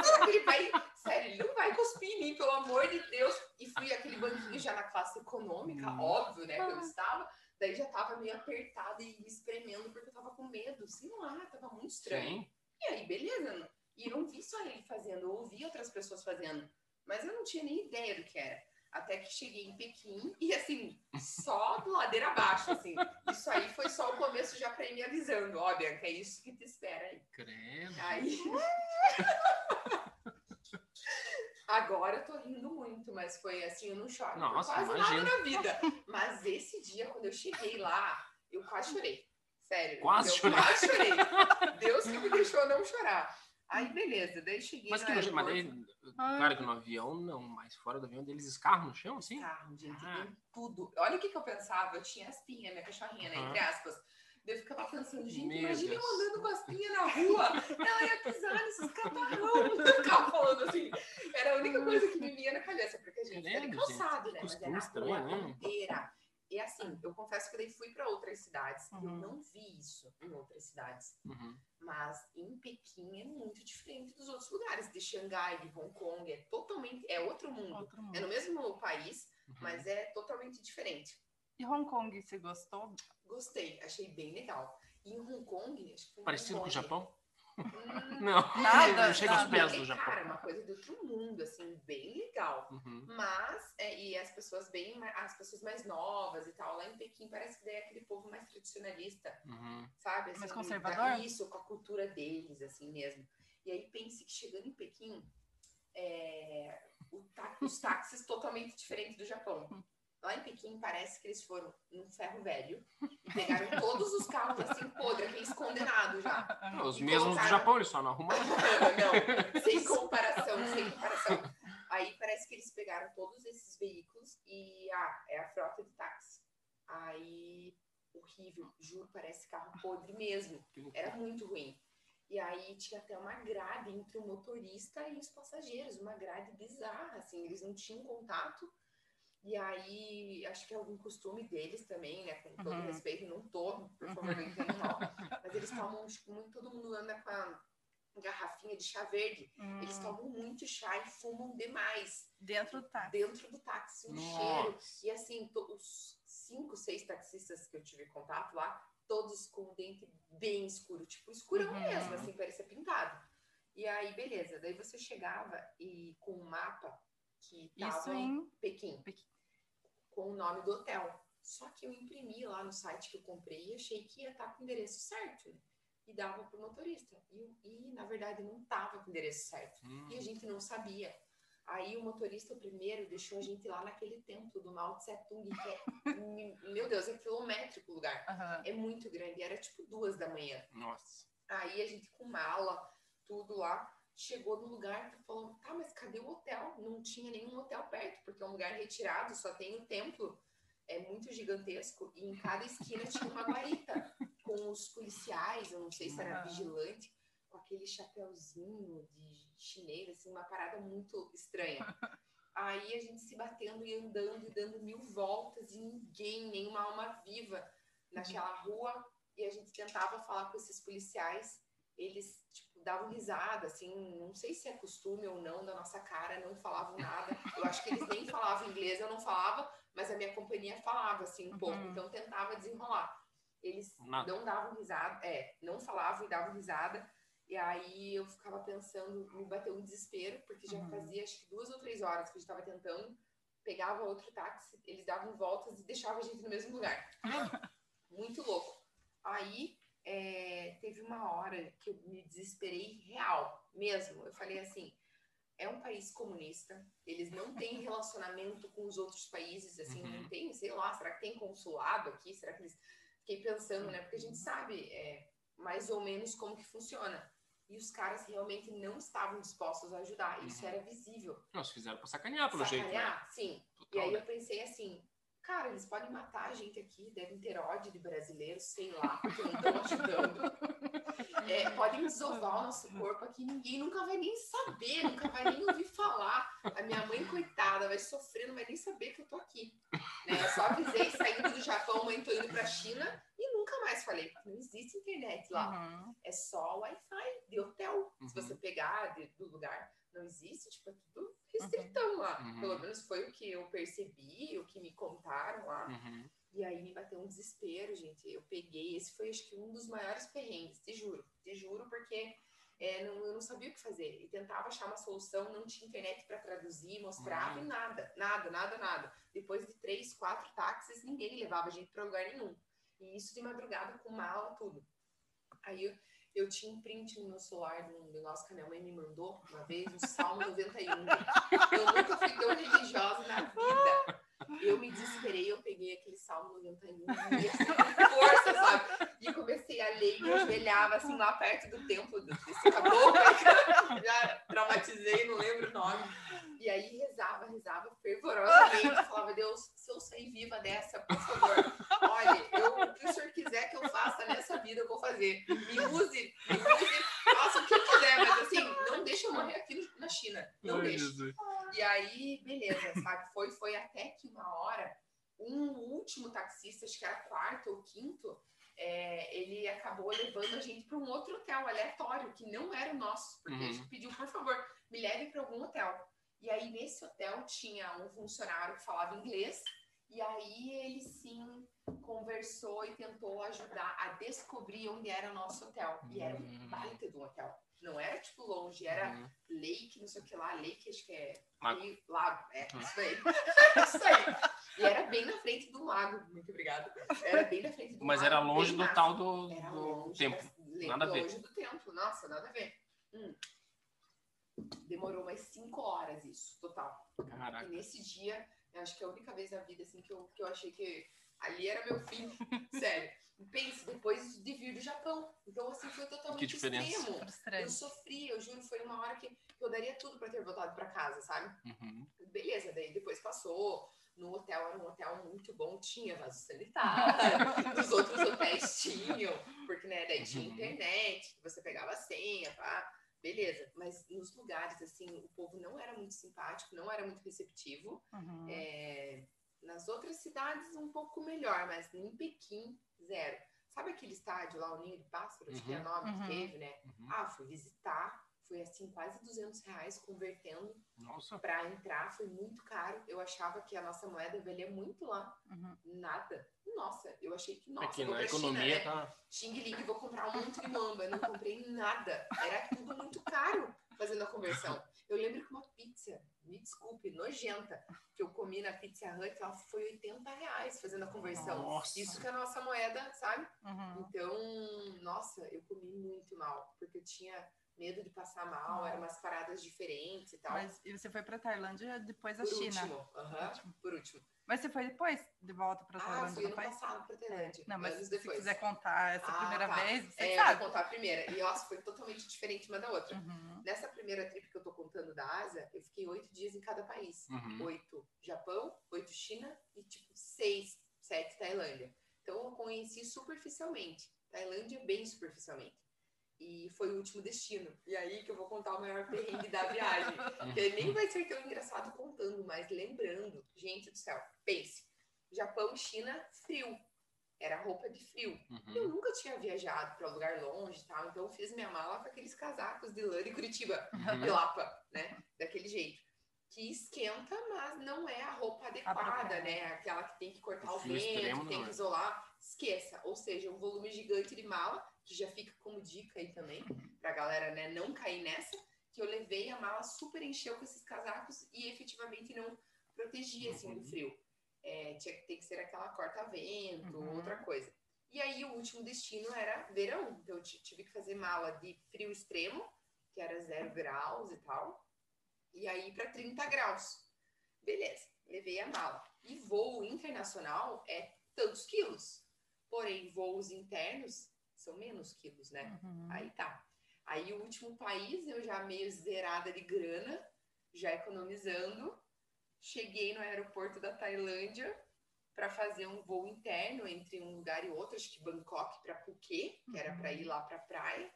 Speaker 3: Será que ele vai. Sério, ele não vai cuspir em mim, pelo amor de Deus. E fui aquele banquinho já na classe econômica,
Speaker 1: Hum.
Speaker 3: óbvio, né? Que eu estava. Daí já tava meio apertada e me espremendo porque eu tava com medo. Sei lá, tava muito estranho.
Speaker 1: Sim.
Speaker 3: E aí, beleza. né? E não vi só ele fazendo, eu ouvi outras pessoas fazendo. Mas eu não tinha nem ideia do que era. Até que cheguei em Pequim e, assim, só do ladeira abaixo, assim. Isso aí foi só o começo já pra ir me avisando. Ó, Bianca, é isso que te espera aí.
Speaker 1: Credo.
Speaker 3: Aí... Agora eu tô rindo muito, mas foi assim, eu não choro
Speaker 1: Nossa,
Speaker 3: quase
Speaker 1: imagino.
Speaker 3: nada na vida. Mas esse dia, quando eu cheguei lá, eu quase chorei. Sério.
Speaker 1: Quase
Speaker 3: eu
Speaker 1: chorei.
Speaker 3: Quase chorei. Deus que me deixou não chorar. Aí, beleza. Daí cheguei
Speaker 1: Mas que no, mas
Speaker 3: aeroporto.
Speaker 1: Daí, claro que no avião não, mas fora do avião deles escarram no chão, assim?
Speaker 3: carro, gente,
Speaker 1: Ah.
Speaker 3: tem tudo. Olha o que, que eu pensava, eu tinha as pinhas, minha cachorrinha, né? Entre aspas. Eu ficava pensando, gente,
Speaker 1: Meu
Speaker 3: imagina
Speaker 1: Deus.
Speaker 3: eu andando com as pinhas na rua, ela ia pisar nesses catarrão. Eu ficava falando assim, era a única coisa que me vinha na cabeça, porque a gente
Speaker 1: Credo,
Speaker 3: calçado,
Speaker 1: gente,
Speaker 3: né? Mas na
Speaker 1: estranho,
Speaker 3: rua
Speaker 1: né?
Speaker 3: inteira. E assim, eu confesso que daí fui para outras cidades, e eu
Speaker 2: Uhum.
Speaker 3: não vi isso em outras cidades.
Speaker 1: Uhum.
Speaker 3: Mas em Pequim é muito diferente dos outros lugares, de Xangai, de Hong Kong, é totalmente, é outro mundo.
Speaker 2: Outro mundo.
Speaker 3: É no mesmo país,
Speaker 1: uhum.
Speaker 3: mas é totalmente diferente.
Speaker 2: E Hong Kong, você gostou?
Speaker 3: Gostei, achei bem legal. E em Hong Kong, acho que foi
Speaker 1: Parecido
Speaker 3: Hong
Speaker 1: com o
Speaker 3: Kong,
Speaker 1: Japão?
Speaker 3: Hum,
Speaker 1: Não,
Speaker 2: Nada,
Speaker 1: não chega aos
Speaker 2: nada.
Speaker 1: pés
Speaker 3: é,
Speaker 1: do Japão.
Speaker 3: Cara, uma coisa de outro mundo, assim, bem legal.
Speaker 1: Uhum.
Speaker 3: Mas, é, e as pessoas bem, as pessoas mais novas e tal, lá em Pequim parece que daí é aquele povo mais tradicionalista,
Speaker 1: Uhum.
Speaker 3: sabe? Assim,
Speaker 2: Mais conservador?
Speaker 3: Isso, com a cultura deles, assim mesmo. E aí pense que chegando em Pequim, é, o tá- os táxis totalmente diferentes do Japão. Lá em Pequim parece que eles foram num ferro velho e pegaram todos os carros assim podres, aqueles condenados já.
Speaker 1: Não, os mesmos do
Speaker 3: colocaram-
Speaker 1: Japão, eles só não arrumaram.
Speaker 3: Não, sem comparação, sem comparação. Aí parece que eles pegaram todos esses veículos e ah, é a frota de táxi. Aí, horrível, juro, parece carro podre mesmo. Era muito ruim. E aí tinha até uma grade entre o motorista e os passageiros, uma grade bizarra, assim, eles não tinham contato. E aí, acho que é algum costume deles também, né? Com todo
Speaker 2: Uhum.
Speaker 3: respeito, não tô, por favor, não entendo mal. Mas eles tomam, tipo, muito, todo mundo anda com a garrafinha de chá verde. Eles
Speaker 2: Hum,
Speaker 3: tomam muito chá e fumam demais
Speaker 2: dentro do táxi.
Speaker 3: dentro do táxi, um cheiro.
Speaker 1: Nossa.
Speaker 3: E assim, os cinco, seis taxistas que eu tive contato lá, todos com o dente bem escuro, tipo escurão
Speaker 2: Uhum.
Speaker 3: mesmo, assim, parecia pintado. E aí, beleza, daí você chegava e com um mapa que tava
Speaker 2: Isso em
Speaker 3: Pequim,
Speaker 2: Pequim.
Speaker 3: com o nome do hotel. Só que eu imprimi lá no site que eu comprei e achei que ia estar com o endereço certo, né? E dava pro motorista. E, e, na verdade, não tava com o endereço certo.
Speaker 1: Hum.
Speaker 3: E a gente não sabia. Aí o motorista, o primeiro, deixou a gente lá naquele templo do Mao Tse Tung, que é, meu Deus, é quilométrico o lugar.
Speaker 2: Aham.
Speaker 3: É muito grande, era tipo duas da manhã.
Speaker 1: Nossa.
Speaker 3: Aí a gente com mala, tudo lá, chegou no lugar e falou, tá, mas cadê o hotel? Não tinha nenhum hotel perto, porque é um lugar retirado, só tem o templo. É muito gigantesco e em cada esquina tinha uma guarita com os policiais, eu não sei se era
Speaker 2: Ah.
Speaker 3: vigilante, com aquele chapéuzinho de chinês, assim, uma parada muito estranha. Aí a gente se batendo e andando e dando mil voltas e ninguém, nenhuma alma viva naquela rua. E a gente tentava falar com esses policiais, eles tipo, davam risada, assim, não sei se é costume ou não da nossa cara, não falavam nada. Eu acho que eles nem falavam inglês, eu não falava, mas a minha companhia falava assim um pouco,
Speaker 2: Uhum.
Speaker 3: então tentava desenrolar. Eles
Speaker 1: Nada.
Speaker 3: não davam risada, é, não falavam e davam risada. E aí eu ficava pensando, me bateu um desespero, porque já
Speaker 2: Uhum.
Speaker 3: fazia acho que duas ou três horas que a gente estava tentando, pegava outro táxi, eles davam voltas e deixavam a gente no mesmo lugar. Muito louco. Aí é, teve uma hora que eu me desesperei real, mesmo. Eu falei assim, é um país comunista, eles não têm relacionamento com os outros países, assim,
Speaker 1: Uhum.
Speaker 3: não tem, sei lá, será que tem consulado aqui? Será que eles... Fiquei pensando, né? Porque a gente sabe é, mais ou menos como que funciona. E os caras realmente não estavam dispostos a ajudar. Isso
Speaker 1: Uhum.
Speaker 3: era visível.
Speaker 1: Nossa, fizeram pra sacanear pelo jeito, né?
Speaker 3: Sacanear? Sim. E
Speaker 1: Total,
Speaker 3: aí
Speaker 1: né?
Speaker 3: eu pensei assim, cara, eles podem matar a gente aqui, devem ter ódio de brasileiros, sei lá, porque não estão ajudando. É, podem desovar o nosso corpo aqui, ninguém nunca vai nem saber, nunca vai nem ouvir falar. A minha mãe, coitada, vai sofrer, não vai nem saber que eu tô aqui. Né? Eu só avisei saindo do Japão, mãe, tô indo pra China e nunca mais falei, porque não existe internet lá.
Speaker 2: Uhum.
Speaker 3: É só Wi-Fi de hotel. Se
Speaker 1: Uhum.
Speaker 3: você pegar de- do lugar, não existe, tipo, é tudo restritão lá.
Speaker 1: Uhum.
Speaker 3: Pelo menos foi o que eu percebi, o que me contaram lá.
Speaker 1: Uhum.
Speaker 3: E aí me bateu um desespero, gente. Eu peguei, esse foi acho que um dos maiores perrengues, te juro. Te juro, porque é, não, eu não sabia o que fazer. E tentava achar uma solução, não tinha internet para traduzir, mostrava
Speaker 1: Uhum.
Speaker 3: e nada, nada, nada, nada. Depois de três, quatro táxis, ninguém levava a gente para lugar nenhum. E isso de madrugada com mala, tudo. Aí eu, Eu tinha um print no meu celular do, do nosso canal, mãe me mandou uma vez o Salmo 91. Eu nunca fui tão religiosa na vida. Eu me desesperei, eu peguei aquele Salmo 91 e força, sabe? E comecei a ler e me ajoelhava assim lá perto do templo desse caboclo. Já traumatizei, não lembro o nome. E aí rezava, rezava fervorosamente, falava, Deus, se eu sair viva dessa, por favor, olha, eu, o que o senhor quiser que eu faça nessa vida, eu vou fazer. Me use, me use, faça o que quiser, mas assim, não deixa eu morrer aqui na China. Não deixa. E aí, beleza, sabe? Foi, foi até que uma hora, um último taxista, acho que era quarto ou quinto, é, ele acabou levando a gente para um outro hotel aleatório, que não era o nosso, porque a
Speaker 1: Uhum.
Speaker 3: gente pediu, por favor, me leve para algum hotel. E aí, nesse hotel, tinha um funcionário que falava inglês, e aí ele sim conversou e tentou ajudar a descobrir onde era o nosso hotel. E era um
Speaker 1: Hum.
Speaker 3: baita de um hotel. Não era tipo longe, era
Speaker 1: Uhum.
Speaker 3: Lake, não sei o que lá, Lake, acho que é
Speaker 1: Lago.
Speaker 3: Lago, é,
Speaker 1: Uhum.
Speaker 3: isso aí. isso aí. E era bem na frente do lago, muito obrigada. Era bem na frente do
Speaker 1: Mas
Speaker 3: lago.
Speaker 1: era longe do
Speaker 3: massa.
Speaker 1: tal do,
Speaker 3: Era
Speaker 1: do
Speaker 3: longe
Speaker 1: tempo.
Speaker 3: da-
Speaker 1: Nada a ver.
Speaker 3: Longe do templo, nossa, nada a ver. Hum. Demorou mais cinco horas isso, total. E
Speaker 1: Caraca.
Speaker 3: nesse dia, eu acho que é a única vez na vida assim, que, eu, que eu achei que ali era meu fim. Sério. Pense, depois de vir do Japão. Então, assim, foi totalmente
Speaker 1: Que diferença.
Speaker 3: extremo.
Speaker 2: Estranho.
Speaker 3: Eu sofri, eu juro, foi uma hora que eu daria tudo pra ter voltado pra casa, sabe?
Speaker 1: Uhum.
Speaker 3: Beleza, daí depois passou. No hotel era um hotel muito bom, tinha vaso sanitário. Os outros hotéis tinham, porque né, daí tinha
Speaker 1: Uhum.
Speaker 3: internet, você pegava a senha, pá. Beleza, mas nos lugares, assim, o povo não era muito simpático, não era muito receptivo.
Speaker 2: Uhum.
Speaker 3: É, nas outras cidades, um pouco melhor, mas em Pequim, zero. Sabe aquele estádio lá, o Ninho de Pássaros, que é
Speaker 1: Uhum.
Speaker 3: nome
Speaker 2: Uhum.
Speaker 3: que teve, né?
Speaker 1: Uhum.
Speaker 3: Ah, fui visitar, foi assim, quase 200 reais convertendo
Speaker 1: Nossa.
Speaker 3: para entrar, foi muito caro. Eu achava que a nossa moeda valia muito lá.
Speaker 2: Uhum.
Speaker 3: Nada. Nossa, eu achei que, nossa,
Speaker 1: É que na economia
Speaker 3: China, né?
Speaker 1: tá.
Speaker 3: Xing Ling, vou comprar um monte de mamba. Eu não comprei nada. Era tudo muito caro fazendo a conversão. Eu lembro que uma pizza, me desculpe, nojenta, que eu comi na Pizza Hut, ela foi 80 reais fazendo a conversão.
Speaker 1: Nossa.
Speaker 3: Isso que é a nossa moeda, sabe?
Speaker 2: Uhum.
Speaker 3: Então, nossa, eu comi muito mal, porque eu tinha medo de passar mal, eram umas paradas diferentes e tal.
Speaker 2: Mas e você foi pra Tailândia depois da
Speaker 3: por
Speaker 2: China.
Speaker 3: último, aham,
Speaker 2: Último.
Speaker 3: por último.
Speaker 2: Mas você foi depois de volta pra
Speaker 3: Ah,
Speaker 2: Tailândia,
Speaker 3: fui
Speaker 2: não
Speaker 3: ano
Speaker 2: foi?
Speaker 3: passado pra Tailândia.
Speaker 2: Não, mas se
Speaker 3: depois.
Speaker 2: quiser contar essa
Speaker 3: Ah,
Speaker 2: primeira
Speaker 3: tá.
Speaker 2: vez, você
Speaker 3: É,
Speaker 2: sabe.
Speaker 3: vou contar a primeira. E nossa, foi totalmente diferente uma da outra.
Speaker 2: Uhum.
Speaker 3: Nessa primeira trip que eu tô contando da Ásia, eu fiquei oito dias em cada país.
Speaker 1: Uhum.
Speaker 3: Oito Japão, oito China e tipo seis, sete Tailândia. Então eu conheci superficialmente. Tailândia bem superficialmente. E foi o último destino. E aí que eu vou contar o maior perrengue da viagem. Que nem vai ser tão engraçado contando, mas lembrando, gente do céu, pense. Japão e China, frio. Era roupa de frio.
Speaker 1: Uhum.
Speaker 3: Eu nunca tinha viajado para lugar longe e tal, então eu fiz minha mala com aqueles casacos de lã de Curitiba,
Speaker 1: Uhum.
Speaker 3: de Lapa, né? Daquele jeito. Que esquenta, mas não é a roupa adequada,
Speaker 2: Apropriada.
Speaker 3: né? Aquela que tem que cortar o
Speaker 1: Frio
Speaker 3: vento,
Speaker 1: extremo,
Speaker 3: que tem que
Speaker 1: é.
Speaker 3: isolar. Esqueça. Ou seja, um volume gigante de mala, que já fica como dica aí também, pra galera né, não cair nessa, que eu levei a mala super encheu com esses casacos e efetivamente não protegia assim do
Speaker 1: Uhum.
Speaker 3: frio. É, tinha que ter que ser aquela corta-vento,
Speaker 2: Uhum.
Speaker 3: outra coisa. E aí o último destino era verão. Então eu ti- tive que fazer mala de frio extremo, que era zero graus e tal. E aí para 30 graus. Beleza, levei a mala. E voo internacional é tantos quilos. Porém, voos internos são menos quilos, né?
Speaker 2: Uhum.
Speaker 3: Aí tá. Aí o último país, eu já meio zerada de grana, já economizando, cheguei no aeroporto da Tailândia para fazer um voo interno entre um lugar e outro, acho que Bangkok para Phuket, que era para ir lá para praia.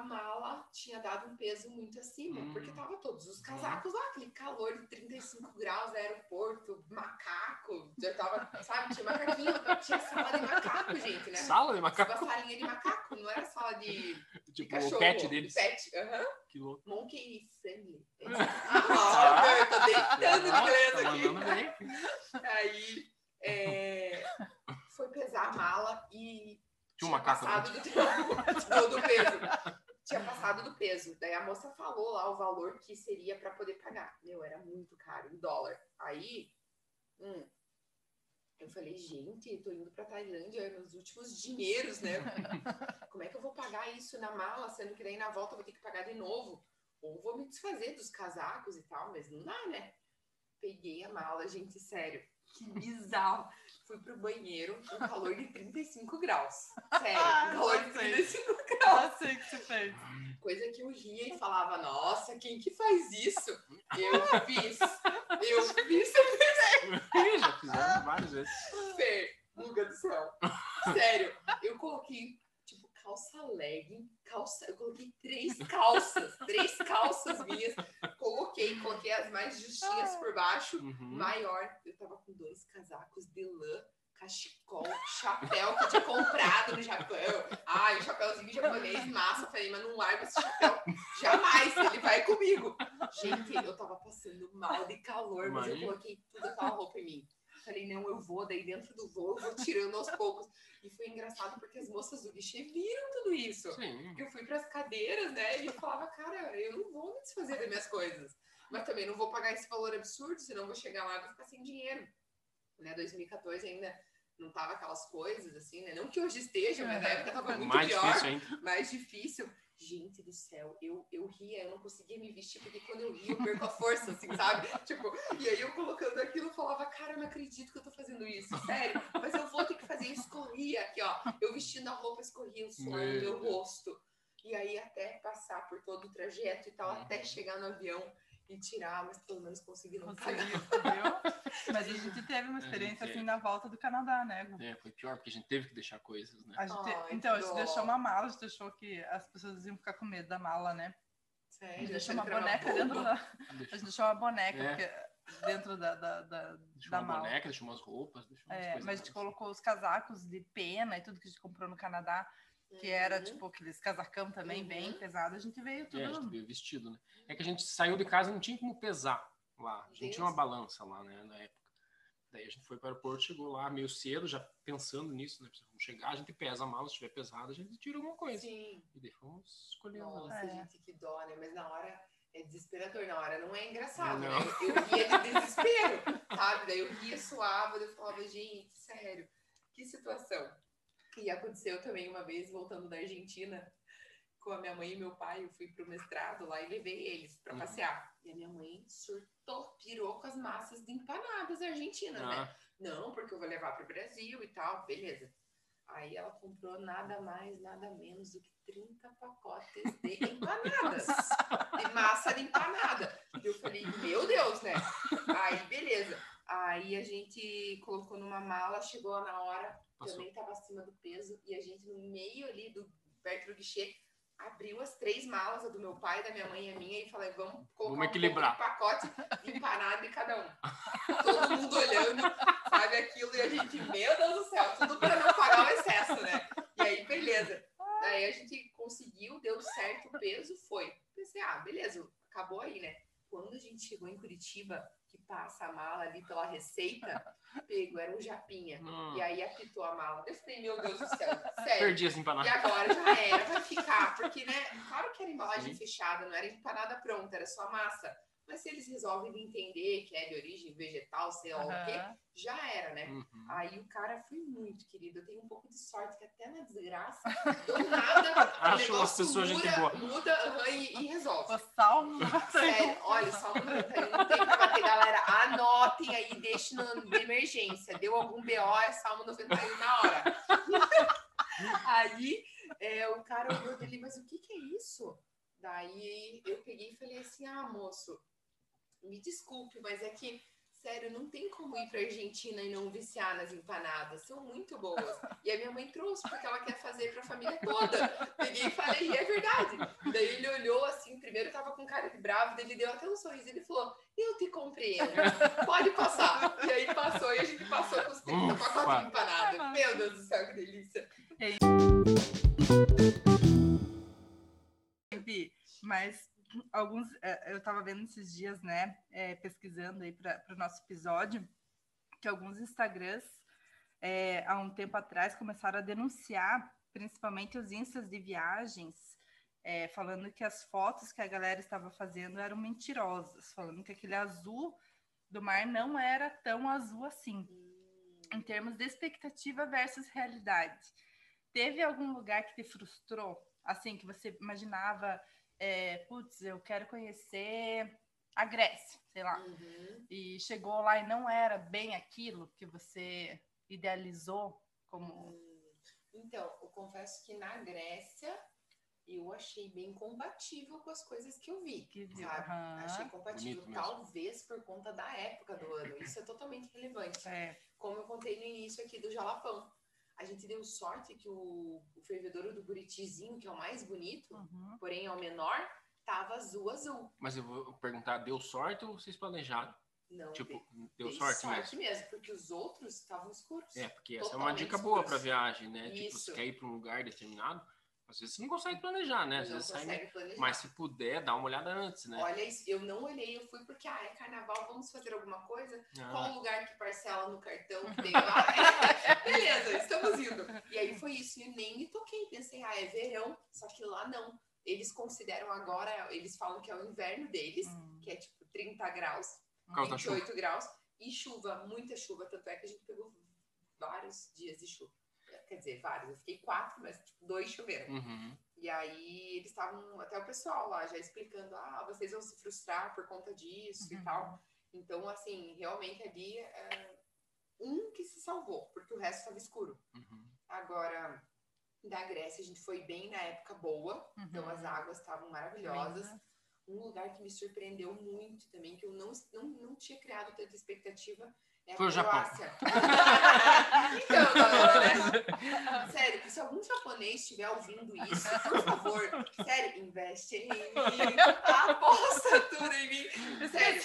Speaker 3: A mala tinha dado um peso muito acima,
Speaker 1: Hum.
Speaker 3: porque tava todos os casacos lá, aquele calor de 35 graus aeroporto, macaco, já tava, sabe, tinha macaquinho, tinha sala de macaco, gente, né?
Speaker 1: Sala de
Speaker 3: Uma
Speaker 1: macaco.
Speaker 3: salinha de macaco, não era sala de, de
Speaker 1: Tipo,
Speaker 3: cachorro.
Speaker 1: o pet deles.
Speaker 3: Pet, aham.
Speaker 1: Que louco.
Speaker 3: Monkey friendly. Ah, eu tô deitando em inglês aqui. Aí é, foi pesar a mala e
Speaker 1: Tinha um macaco
Speaker 3: do, do, do peso. Tinha passado do peso. Daí a moça falou lá o valor que seria para poder pagar. Meu, era muito caro, em dólar. Aí, hum, Eu falei, gente, tô indo pra Tailândia, meus últimos dinheiros, né? Como é que eu vou pagar isso na mala, sendo que daí na volta eu vou ter que pagar de novo? Ou vou me desfazer dos casacos e tal, mas não dá, né? Peguei a mala, gente, sério, que bizarro. Fui pro banheiro com calor de 35 graus. Sério, com calor de 35 graus.
Speaker 2: Eu sei que você fez.
Speaker 3: Coisa que eu ria e falava, nossa, quem que faz isso? Eu fiz. Eu fiz,
Speaker 1: Já fizemos várias vezes.
Speaker 3: Fer, Luga do céu. Sério, eu coloquei, calça legging, calça. Eu coloquei três calças, três calças minhas. Coloquei, coloquei as mais justinhas por baixo,
Speaker 1: Uhum.
Speaker 3: maior. Eu tava com dois casacos de lã, cachecol, chapéu que eu tinha comprado no Japão. Ai, o chapéuzinho japonês, massa. Falei, mas não larga esse chapéu. Jamais, ele vai comigo. Gente, eu tava passando mal de calor, mas eu coloquei toda aquela roupa em mim. Falei, não, eu vou, daí dentro do voo eu vou tirando aos poucos. E foi engraçado porque as moças do guichê viram tudo isso.
Speaker 1: Sim.
Speaker 3: Eu fui pras cadeiras, né? E eu falava, cara, eu não vou me desfazer das minhas coisas. Mas também não vou pagar esse valor absurdo, senão vou chegar lá e vou ficar sem dinheiro. Né? 2014 ainda não tava aquelas coisas, assim, né? Não que hoje esteja, mas na época tava muito
Speaker 1: Mais
Speaker 3: pior
Speaker 1: difícil
Speaker 3: mais difícil. Gente do céu, eu, eu ria, eu não conseguia me vestir, porque quando eu ria, eu perco a força, assim, sabe? Tipo, e aí eu colocando aquilo, eu falava, cara, eu não acredito que eu tô fazendo isso, sério, mas eu vou ter que fazer isso, escorria aqui, ó. Eu vestindo a roupa, escorria o suor no
Speaker 1: Meu
Speaker 3: rosto. E aí até passar por todo o trajeto e tal,
Speaker 1: Uhum.
Speaker 3: até chegar no avião e tirar, mas pelo menos consegui não pagar.
Speaker 2: Conseguiu, viu? Mas a gente teve uma
Speaker 1: A gente
Speaker 2: experiência
Speaker 1: teve.
Speaker 2: assim na volta do Canadá, né?
Speaker 1: É, foi pior, porque a gente teve que deixar coisas, né?
Speaker 2: A gente,
Speaker 3: Ai,
Speaker 2: então, a gente deixou uma mala, a gente deixou que as pessoas iam ficar com medo da mala, né? A
Speaker 3: Sério,
Speaker 2: gente deixou uma boneca dentro da. A gente deixou uma boneca
Speaker 1: É.
Speaker 2: porque- dentro da, da, da,
Speaker 1: Deixou
Speaker 2: da
Speaker 1: uma
Speaker 2: mala.
Speaker 1: boneca, deixou umas roupas, deixou umas
Speaker 2: É,
Speaker 1: coisas.
Speaker 2: mas a gente
Speaker 1: mais.
Speaker 2: colocou os casacos de pena e tudo que a gente comprou no Canadá, que era
Speaker 3: Uhum.
Speaker 2: tipo aqueles casacão também bem
Speaker 3: Uhum.
Speaker 2: pesado, a gente veio tudo.
Speaker 1: É, a gente veio vestido, né? É que a gente saiu de casa e não tinha como pesar lá. A gente
Speaker 3: Deus.
Speaker 1: tinha uma balança lá, né, na época. Daí a gente foi para o aeroporto, chegou lá meio cedo, já pensando nisso, né? Vamos chegar, a gente pesa a mala, se estiver pesada, a gente tira alguma coisa.
Speaker 3: Sim.
Speaker 1: E daí fomos escolhendo.
Speaker 3: Nossa.
Speaker 2: É.
Speaker 3: gente, que dó, né? Mas na hora é desesperador, na hora não é engraçado,
Speaker 1: Não.
Speaker 3: né? Eu, ria de desespero, sabe? Daí eu ria, suava, eu falava, gente, sério, que situação. E aconteceu também uma vez, voltando da Argentina, com a minha mãe e meu pai, eu fui pro mestrado lá e levei eles pra
Speaker 1: Uhum.
Speaker 3: passear. E a minha mãe surtou, pirou com as massas de empanadas argentinas, né?
Speaker 1: Ah,
Speaker 3: Não, porque eu vou levar para o Brasil e tal, beleza. Aí ela comprou nada mais, nada menos do que 30 pacotes de empanadas. de massa de empanada. E eu falei, meu Deus, né? Aí, beleza. Aí a gente colocou numa mala, chegou na hora,
Speaker 1: Passou.
Speaker 3: também estava acima do peso, e a gente no meio ali, do, perto do guichê, abriu as três malas, a do meu pai, da minha mãe e a minha, e falei, vamos colocar
Speaker 1: Vamos
Speaker 3: um
Speaker 1: equilibrar.
Speaker 3: de pacote de empanada de cada um. Todo mundo olhando, sabe aquilo, e a gente, meu Deus do céu, tudo para não pagar o excesso, né? E aí, beleza. Daí a gente conseguiu, deu certo o peso, foi. Pensei, ah, beleza, acabou aí, né? Quando a gente chegou em Curitiba, passa a mala ali pela receita, pego, era um japinha.
Speaker 1: não.
Speaker 3: E aí apitou a mala. Eu falei, meu Deus do céu, sério.
Speaker 1: Perdi as
Speaker 3: E
Speaker 1: empanadas.
Speaker 3: agora já era, vai ficar. Porque, né, claro que era embalagem
Speaker 1: Sim.
Speaker 3: fechada, não era empanada pronta, era só massa. Mas se eles resolvem entender que é de origem vegetal, sei lá o quê, já era, né?
Speaker 1: Uhum.
Speaker 3: Aí o cara foi muito querido. Eu tenho um pouco de sorte que até na desgraça, do nada,
Speaker 1: Acho as pessoas gente
Speaker 3: muda,
Speaker 1: boa.
Speaker 3: muda e, e resolve.
Speaker 2: O salmo.
Speaker 3: Sério, olha, o Salmo 91 não tem pra bater, galera. Anotem aí, deixe no, de emergência. Deu algum BO, é Salmo 91 na hora. aí é, o cara olhou dele, mas o que, que é isso? Daí eu peguei e falei assim: ah, moço, me desculpe, mas é que, sério, não tem como ir pra Argentina e não viciar nas empanadas. São muito boas. E a minha mãe trouxe, porque ela quer fazer pra família toda. Peguei e falei, e é verdade. Daí ele olhou assim, primeiro tava com cara de bravo, daí ele deu até um sorriso e ele falou: Eu te compreendo, pode passar. E aí passou, e a gente passou com os 30
Speaker 1: Ufa.
Speaker 3: pacotes de empanada. Meu Deus do céu, que delícia.
Speaker 2: Vi, mas alguns é, eu estava vendo esses dias, né, é, pesquisando aí para o nosso episódio, que alguns Instagrams é, há um tempo atrás começaram a denunciar, principalmente os instas de viagens, é, falando que as fotos que a galera estava fazendo eram mentirosas, falando que aquele azul do mar não era tão azul assim. em termos de expectativa versus realidade. Teve algum lugar que te frustrou? Assim, que você imaginava, é, putz, eu quero conhecer a Grécia, sei lá.
Speaker 3: Uhum.
Speaker 2: E chegou lá e não era bem aquilo que você idealizou como.
Speaker 3: Hum, Então, eu confesso que na Grécia eu achei bem compatível com as coisas que eu vi.
Speaker 2: Que viu.
Speaker 3: Sabe?
Speaker 2: Aham.
Speaker 3: Achei compatível,
Speaker 1: Bonito mesmo.
Speaker 3: talvez por conta da época do ano. Isso é totalmente relevante.
Speaker 2: É.
Speaker 3: Como eu contei no início aqui do Jalapão. A gente deu sorte que o, o fervedouro do Buritizinho, que é o mais bonito,
Speaker 2: Uhum.
Speaker 3: porém é o menor, tava azul azul.
Speaker 1: Mas eu vou perguntar, deu sorte ou vocês planejaram?
Speaker 3: Não,
Speaker 1: Tipo,
Speaker 3: dei-
Speaker 1: deu
Speaker 3: dei
Speaker 1: sorte, mesmo?
Speaker 3: porque os outros estavam escuros.
Speaker 1: É, porque essa é uma dica boa para
Speaker 3: escuros.
Speaker 1: viagem, né? Tipo,
Speaker 3: Isso.
Speaker 1: você quer ir para um lugar determinado, às vezes você não consegue planejar, né? Às
Speaker 3: não
Speaker 1: vezes sai
Speaker 3: consegue planejar.
Speaker 1: Mas se puder, dá uma olhada antes, né?
Speaker 3: Olha, isso, eu não olhei, eu fui porque, ah, é carnaval, vamos fazer alguma coisa? Qual
Speaker 1: Ah,
Speaker 3: o lugar que parcela no cartão que tem lá? Beleza, estamos indo. E aí foi isso, e nem me toquei. Pensei, ah, é verão, só que lá não. Eles consideram agora, eles falam que é o inverno deles,
Speaker 2: Hum.
Speaker 3: que é tipo 30 graus,
Speaker 1: Por causa da
Speaker 3: 28 graus, e chuva, muita chuva. Tanto é que a gente pegou vários dias de chuva. Quer dizer, vários. Eu fiquei quatro, mas tipo, dois choveram.
Speaker 1: uhum.
Speaker 3: E aí eles estavam, até o pessoal lá já explicando, ah, vocês vão se frustrar por conta disso e
Speaker 2: Uhum.
Speaker 3: tal. Então, assim, realmente ali é um que se salvou, porque o resto estava escuro.
Speaker 1: Uhum.
Speaker 3: Agora, da Grécia, a gente foi bem na época boa, então
Speaker 2: Uhum.
Speaker 3: as águas estavam maravilhosas. Um lugar que me surpreendeu muito também, que eu não, não, não tinha criado tanta expectativa, é a
Speaker 1: Foi o Japão.
Speaker 3: Então, galera, né? Sério, se algum japonês estiver ouvindo isso, por favor, sério, investe em mim, aposta tudo em mim. Sério,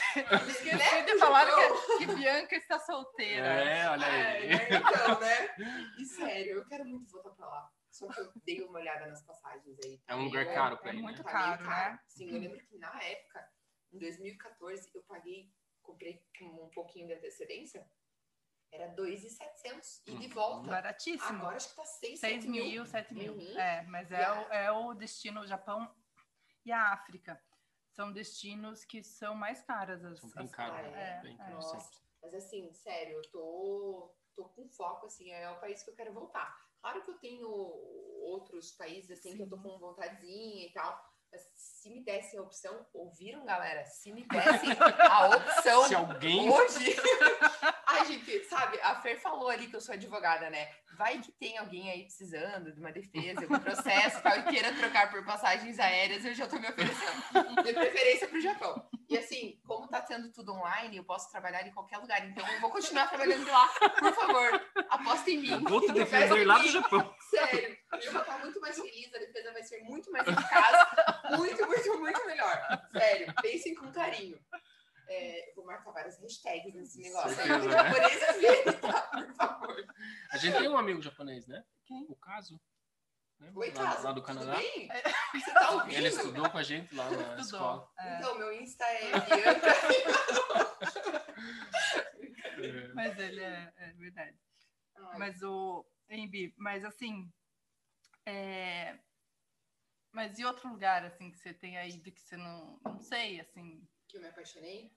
Speaker 2: Esqueci de
Speaker 3: o
Speaker 2: falar que, que Bianca está solteira.
Speaker 1: É, olha
Speaker 3: É,
Speaker 1: aí.
Speaker 3: né? Então, né? E sério, eu quero muito voltar pra lá. Só que eu dei uma olhada nas passagens aí.
Speaker 1: É um lugar caro pra
Speaker 2: é
Speaker 1: ir,
Speaker 2: muito
Speaker 1: né?
Speaker 3: tá
Speaker 2: caro, né?
Speaker 3: Sim, eu lembro que na época, em 2014, eu paguei, comprei com um pouquinho de antecedência, era 2,700 e de
Speaker 1: Uhum.
Speaker 3: volta.
Speaker 2: Baratíssimo.
Speaker 3: Agora acho que tá 6,
Speaker 2: 6
Speaker 3: 7 mil.
Speaker 2: mil, 7 mil.
Speaker 3: Uhum.
Speaker 2: É, mas é, o, é o destino, o Japão e a África. São destinos que são mais caras. As,
Speaker 1: São bem
Speaker 2: as-
Speaker 1: caros,
Speaker 3: é,
Speaker 1: né?
Speaker 2: é,
Speaker 1: Bem
Speaker 2: é.
Speaker 3: Nossa. Mas assim, sério, eu tô, tô com foco, assim, é o país que eu quero voltar. Claro que eu tenho outros países, assim, que eu tô
Speaker 2: Sim.
Speaker 3: com vontadezinha e tal. Se me dessem a opção, ouviram, galera? Se me dessem a opção
Speaker 1: Se alguém.
Speaker 3: hoje. Ai, gente, sabe, a Fer falou ali que eu sou advogada, né? Vai que tem alguém aí precisando de uma defesa, de um processo tal, e queira trocar por passagens aéreas, eu já tô me oferecendo. De preferência pro Japão. E assim, como tá tendo tudo online, eu posso trabalhar em qualquer lugar. Então eu vou continuar trabalhando de lá. Por favor, aposta em mim.
Speaker 1: Vou te defender lá do. Japão.
Speaker 3: Sério, eu vou estar muito mais feliz, a defesa vai ser muito mais eficaz, muito, muito, muito melhor. Sério, pensem com carinho. É, vou marcar várias hashtags nesse negócio.
Speaker 1: Certeza, né?
Speaker 3: japonês ver, tá? Por favor.
Speaker 1: A gente tem um amigo japonês, né?
Speaker 2: Quem?
Speaker 1: O Caso. né?
Speaker 3: Oi,
Speaker 1: lá,
Speaker 3: Caso,
Speaker 1: lá do
Speaker 3: tudo
Speaker 1: Canadá.
Speaker 3: bem? Você tá ouvindo?
Speaker 1: Ele estudou com a gente lá na escola.
Speaker 2: Estudou. É,
Speaker 3: Então, meu Insta é.
Speaker 1: É.
Speaker 2: mas ele é, é verdade.
Speaker 3: Ai,
Speaker 2: Mas o Embi, mas assim, é, mas e outro lugar assim que você tem aí do que você não, não sei, assim,
Speaker 3: que eu me apaixonei.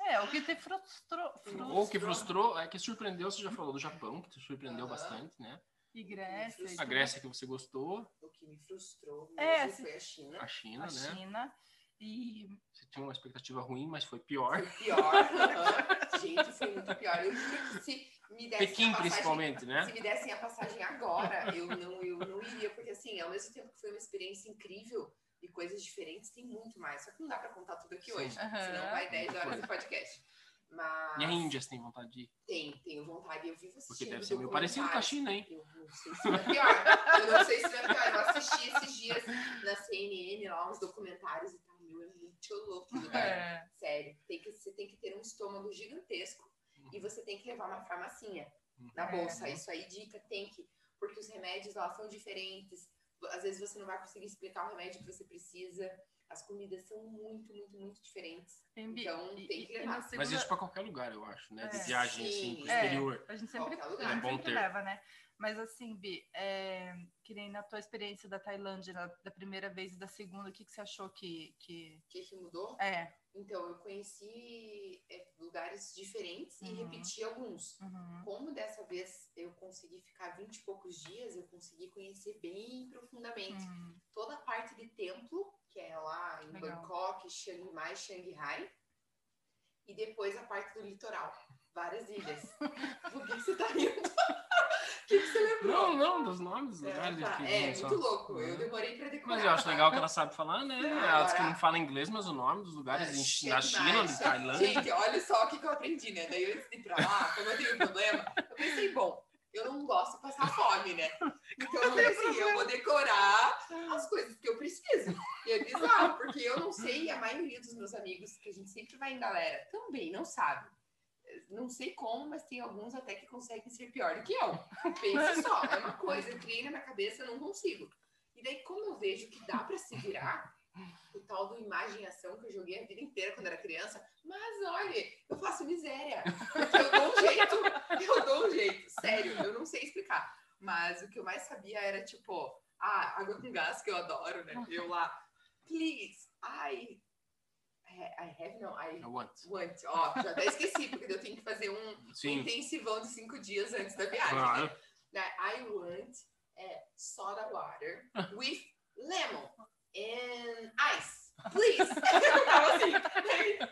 Speaker 2: é o que te frustrou,
Speaker 1: Ou que frustrou, é que surpreendeu, você já falou do Japão, que te surpreendeu
Speaker 3: Aham.
Speaker 1: bastante, né?
Speaker 2: e Grécia,
Speaker 1: A. Grécia que você gostou,
Speaker 3: O que me frustrou
Speaker 2: É,
Speaker 3: mesmo
Speaker 2: assim-
Speaker 3: foi a China.
Speaker 1: a China,
Speaker 2: a
Speaker 1: né?
Speaker 2: China e
Speaker 1: Você tinha uma expectativa ruim, mas foi pior.
Speaker 3: Foi pior. Gente, foi muito pior. Eu juro que se me dessem
Speaker 1: Pequim,
Speaker 3: a passagem,
Speaker 1: principalmente, né?
Speaker 3: Se me dessem a passagem agora, eu não, eu não iria, porque assim, ao mesmo tempo que foi uma experiência incrível e coisas diferentes, tem muito mais. Só que não dá pra contar tudo aqui
Speaker 1: Sim.
Speaker 3: hoje,
Speaker 2: Aham.
Speaker 3: senão vai 10 horas de podcast. Mas
Speaker 1: E a Índia, você tem vontade de ir?
Speaker 3: tem, tenho vontade. Eu vivo assistindo
Speaker 1: Porque deve ser meio parecido com a China, hein?
Speaker 3: Eu não sei se vai pior. Eu não sei se vai pior. Eu assisti esses dias na CNN lá uns documentários e tal. Meu, é muito louco lugar.
Speaker 2: é,
Speaker 3: Sério, tem que, você tem que ter um estômago gigantesco e você tem que levar uma farmacinha na
Speaker 2: É.
Speaker 3: bolsa. Isso aí, dica, tem que. Porque os remédios lá são diferentes. Às vezes você não vai conseguir explicar o remédio que você precisa. As comidas são muito, muito, muito diferentes.
Speaker 2: Embi,
Speaker 3: Então,
Speaker 2: e-
Speaker 3: tem que
Speaker 2: e
Speaker 3: levar.
Speaker 2: na
Speaker 1: Mas
Speaker 2: segunda-
Speaker 1: isso pra qualquer lugar, eu acho, né? De
Speaker 2: É.
Speaker 1: viagem,
Speaker 3: Sim.
Speaker 1: assim, pro
Speaker 2: É.
Speaker 1: exterior.
Speaker 2: A gente sempre,
Speaker 3: Qualquer
Speaker 2: a gente
Speaker 1: É bom
Speaker 2: sempre
Speaker 1: ter.
Speaker 2: leva, né? Mas assim, Bi, é, que nem na tua experiência da Tailândia, na- da primeira vez e da segunda, o que, que você achou que, que...
Speaker 3: O que, que mudou?
Speaker 2: É.
Speaker 3: Então, eu conheci é, lugares diferentes e
Speaker 2: Uhum.
Speaker 3: repeti alguns.
Speaker 2: uhum,
Speaker 3: Como dessa vez eu consegui ficar 20 e poucos dias, eu consegui conhecer bem profundamente
Speaker 2: uhum.
Speaker 3: toda a parte de templo, que é lá em
Speaker 2: Legal.
Speaker 3: Bangkok, Chiang Mai, Shanghai, e depois a parte do litoral, várias ilhas. Por que você tá rindo? O que, que você lembrou?
Speaker 1: Não, não, dos nomes, dos
Speaker 3: É,
Speaker 1: lugares
Speaker 3: tá. É, muito louco. Eu
Speaker 1: Uhum.
Speaker 3: demorei pra decorar.
Speaker 1: Mas eu acho legal que ela sabe falar, né?
Speaker 3: Não,
Speaker 1: Ela diz que
Speaker 3: agora-
Speaker 1: não fala inglês, mas o nome dos lugares
Speaker 3: Chiang
Speaker 1: na China, na Tailândia.
Speaker 3: Gente, olha só o que, que eu aprendi, né? Daí antes de ir pra lá, como eu tenho um problema, eu pensei, bom, eu não gosto de passar fome, né? Então eu falei assim, eu vou decorar as coisas que eu preciso. E é bizarro, porque eu não sei, e a maioria dos meus amigos, que a gente sempre vai em galera, também não sabe. Não sei como, mas tem alguns até que conseguem ser pior do que eu. Pensa só, é uma coisa, criei na minha cabeça, não consigo. E daí, como eu vejo que dá pra se virar, o tal do imagem ação que eu joguei a vida inteira quando era criança, mas olha, eu faço miséria. Porque eu dou um jeito, eu dou um jeito. Sério, eu não sei explicar. Mas o que eu mais sabia era tipo, ah, água com gás, que eu adoro, né? Eu lá, please, I. I have, não, I
Speaker 1: I want.
Speaker 3: want. Ó, já até esqueci, porque eu tenho que fazer um
Speaker 1: Sim,
Speaker 3: intensivão de cinco dias antes da viagem.
Speaker 1: claro.
Speaker 3: né? I want é, soda water with lemon and ice, please. Eu tava assim,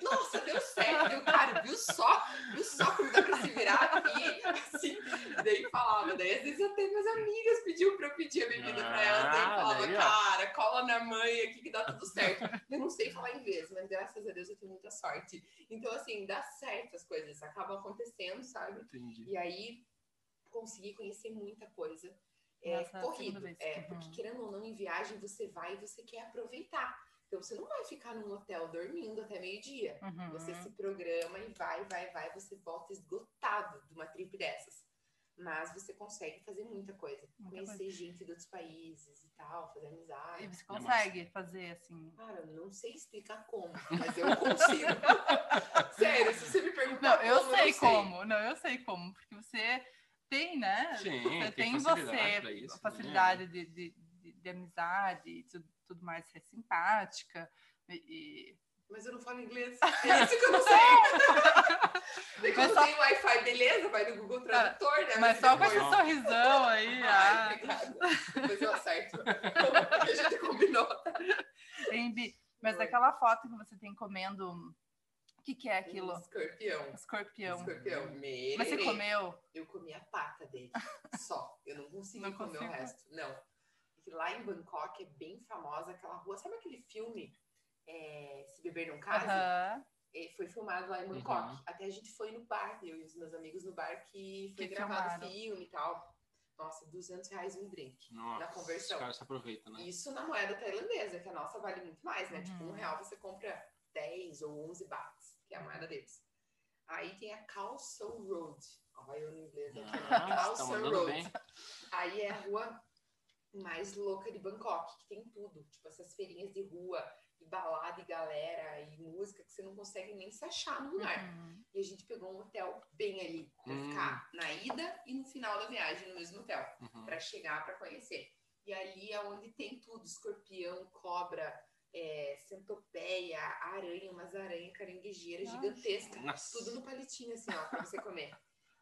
Speaker 3: nossa, deu certo, deu cara, viu só, viu só como dá pra se virar aqui, assim, daí falava, daí às vezes até minhas amigas pediam pra eu pedir a bebida pra elas, daí
Speaker 1: Ah,
Speaker 3: falava,
Speaker 1: daí,
Speaker 3: cara, cola na mãe aqui que dá tudo certo. Eu não sei falar inglês, mas graças a Deus eu tenho muita sorte. Então, assim, dá certo as coisas, acabam acontecendo, sabe?
Speaker 1: Entendi.
Speaker 3: E aí consegui conhecer muita coisa. É
Speaker 2: segunda
Speaker 3: corrido. É,
Speaker 2: Uhum.
Speaker 3: porque querendo ou não, em viagem você vai e você quer aproveitar. Então você não vai ficar num hotel dormindo até meio-dia.
Speaker 2: Uhum.
Speaker 3: Você se programa e vai, vai, vai, você volta esgotado de uma trip dessas. Mas você consegue fazer muita coisa.
Speaker 2: Muita
Speaker 3: Conhecer gente de outros países e tal, fazer amizade.
Speaker 2: E você consegue fazer assim.
Speaker 3: Cara, eu não sei explicar como, mas eu consigo. Sério, se você me perguntar
Speaker 2: Não, eu
Speaker 3: como,
Speaker 2: sei
Speaker 3: não
Speaker 2: como. Não, eu sei como. Porque você tem, né?
Speaker 1: Sim,
Speaker 2: você
Speaker 1: tem
Speaker 2: tem
Speaker 1: facilidade
Speaker 2: você
Speaker 1: isso,
Speaker 2: a
Speaker 1: né?
Speaker 2: facilidade de, de, de, de amizade e tudo, tudo mais ser simpática. E,
Speaker 3: Mas eu não falo inglês. É isso que eu não sei.
Speaker 2: Mas
Speaker 3: quando
Speaker 2: só-
Speaker 3: tem Wi-Fi, beleza, vai no Google Tradutor, né?
Speaker 2: Mas só com esse
Speaker 3: depois-
Speaker 2: sorrisão aí, ah,
Speaker 3: Ai. Depois eu acerto. a gente combinou.
Speaker 2: Bi? Mas
Speaker 3: Oi.
Speaker 2: aquela foto que você tem comendo. O que, que é aquilo?
Speaker 3: Um escorpião.
Speaker 2: Escorpião.
Speaker 3: Escorpião. Mererê.
Speaker 2: Mas você comeu?
Speaker 3: Eu comi a pata dele. Só. Eu não consegui
Speaker 2: Não
Speaker 3: comer
Speaker 2: consigo.
Speaker 3: o resto. Não. Porque lá em Bangkok é bem famosa aquela rua. Sabe aquele filme? é, Se Beber Não Case?
Speaker 2: Aham.
Speaker 3: E foi filmado lá em Bangkok.
Speaker 1: Uhum.
Speaker 3: Até a gente foi no bar, eu e os meus amigos no bar, que foi
Speaker 2: Que
Speaker 3: gravado o filme e tal. Nossa, 200 reais um drink.
Speaker 1: Nossa,
Speaker 3: Na conversão.
Speaker 1: Os caras se aproveitam, né?
Speaker 3: Isso na moeda tailandesa, que a nossa vale muito mais, né? Tipo, um
Speaker 2: Uhum.
Speaker 3: real você compra 10 ou 11 bahts, que é a moeda deles. Aí tem a Calso Road. Olha eu no inglês aqui, né?
Speaker 1: Ah, você tá
Speaker 3: Calso Road.
Speaker 1: bem.
Speaker 3: Aí é a rua mais louca de Bangkok, que tem tudo. Tipo, essas feirinhas de rua, e balada, e galera, e música, que você não consegue nem se achar no lugar.
Speaker 2: Uhum.
Speaker 3: E a gente pegou um hotel bem ali, pra
Speaker 1: Hum.
Speaker 3: ficar na ida e no final da viagem no mesmo hotel,
Speaker 1: Uhum.
Speaker 3: pra chegar pra conhecer. E ali é onde tem tudo: escorpião, cobra, é, centopeia, aranha, umas aranhas caranguejeiras gigantescas.
Speaker 1: Nossa.
Speaker 3: Tudo no palitinho, assim, ó, pra você comer.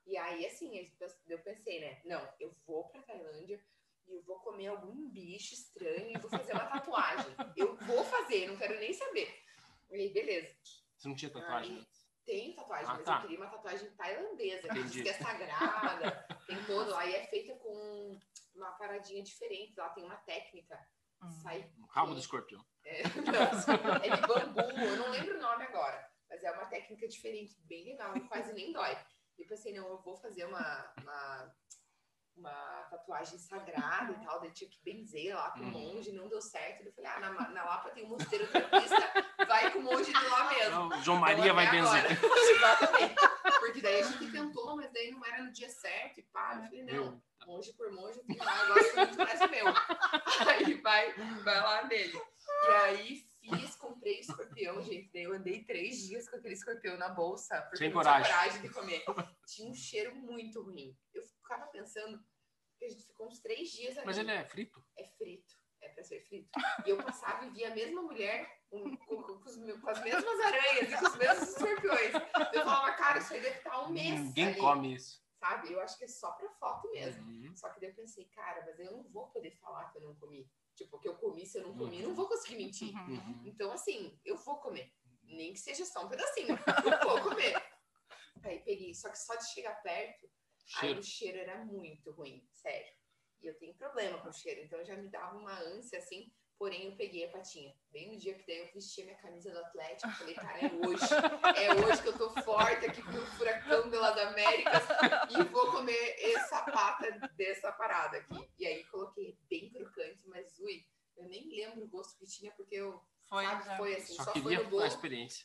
Speaker 3: E aí, assim, eu pensei, né? Não, eu vou pra Tailândia e eu vou comer algum bicho estranho e vou fazer uma tatuagem. Eu vou fazer, não quero nem saber. E aí, beleza.
Speaker 1: Você não tinha tatuagem?
Speaker 3: Aí, Tem tatuagem,
Speaker 1: Ah,
Speaker 3: mas
Speaker 1: tá.
Speaker 3: eu queria uma tatuagem tailandesa, que diz que é sagrada, tem todo lá, e é feita com uma paradinha diferente, lá tem uma técnica,
Speaker 2: Uhum.
Speaker 3: sai,
Speaker 1: Um rabo do escorpião.
Speaker 3: é, não, é de bambu, eu não lembro o nome agora, mas é uma técnica diferente, bem legal, quase nem dói. E eu pensei, não, eu vou fazer uma, uma, uma tatuagem sagrada e tal, daí tinha que benzer lá com o
Speaker 1: Uhum.
Speaker 3: monge, não deu certo, eu falei, ah, na, na Lapa tem um mosteiro trampista, vai com o monge de lá mesmo.
Speaker 1: Não, João
Speaker 3: Então,
Speaker 1: Maria vai
Speaker 3: até
Speaker 1: benzer.
Speaker 3: agora. Exatamente. Porque daí a gente tentou, mas daí não era no dia certo e pá. Eu falei, não, monge por monge, eu tenho lá, eu gosto muito mais meu. Aí vai, vai lá nele. E aí Fiz, comprei escorpião, gente. Daí eu andei três dias com aquele escorpião na bolsa. Porque
Speaker 1: Sem
Speaker 3: não tinha
Speaker 1: coragem.
Speaker 3: coragem de comer. Tinha um cheiro muito ruim. Eu ficava pensando que a gente ficou uns três dias ali.
Speaker 1: Mas ele é frito?
Speaker 3: É frito. É pra ser frito. E eu passava e via a mesma mulher com, com- com os com as mesmas aranhas e com os mesmos escorpiões. Eu falava, cara, isso aí deve estar um mês.
Speaker 1: Ninguém
Speaker 3: ali,
Speaker 1: come isso.
Speaker 3: Sabe? Eu acho que é só pra foto mesmo.
Speaker 1: Uhum.
Speaker 3: Só que daí eu pensei, cara, mas eu não vou poder falar que eu não comi. Tipo, que eu comi, se eu não comi,
Speaker 1: Uhum.
Speaker 3: não vou conseguir mentir.
Speaker 2: Uhum.
Speaker 1: Uhum.
Speaker 3: Então, assim, eu vou comer. Nem que seja só um pedacinho. Eu vou comer. Aí peguei, só que só de chegar perto, aí
Speaker 1: Cheiro.
Speaker 3: o cheiro era muito ruim, sério. E eu tenho problema com o cheiro, então já me dava uma ânsia, assim. Porém, eu peguei a patinha. Bem no dia que daí eu vesti a minha camisa do Atlético, falei, cara, é hoje. É hoje que eu tô forte aqui com o furacão das Américas e vou comer essa pata dessa parada aqui. E aí coloquei bem crocante, mas ui, eu nem lembro o gosto que tinha, porque eu
Speaker 2: Foi,
Speaker 3: sabe,
Speaker 2: já.
Speaker 3: foi assim,
Speaker 1: Só,
Speaker 3: só, foi no bolo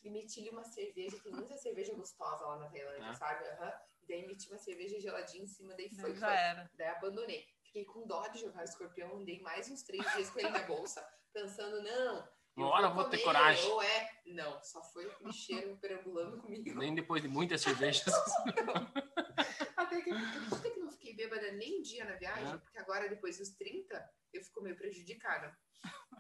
Speaker 3: e meti-lhe uma cerveja, tem muita cerveja gostosa lá na Tailândia,
Speaker 1: É.
Speaker 3: sabe? Aham. Daí meti uma cerveja geladinha em cima, daí foi,
Speaker 2: Daí já
Speaker 3: foi.
Speaker 2: era.
Speaker 3: Daí abandonei. Fiquei com dó de jogar o escorpião, andei mais uns três dias com ele na bolsa, pensando, não.
Speaker 1: Uma hora eu vou ter
Speaker 3: comer,
Speaker 1: coragem.
Speaker 3: Ou é. Não, só foi aquele cheiro perambulando comigo.
Speaker 1: Nem depois de muitas cervejas.
Speaker 3: Até que bêbada nem um dia na viagem,
Speaker 1: É.
Speaker 3: porque agora, depois dos 30, eu fico meio prejudicada.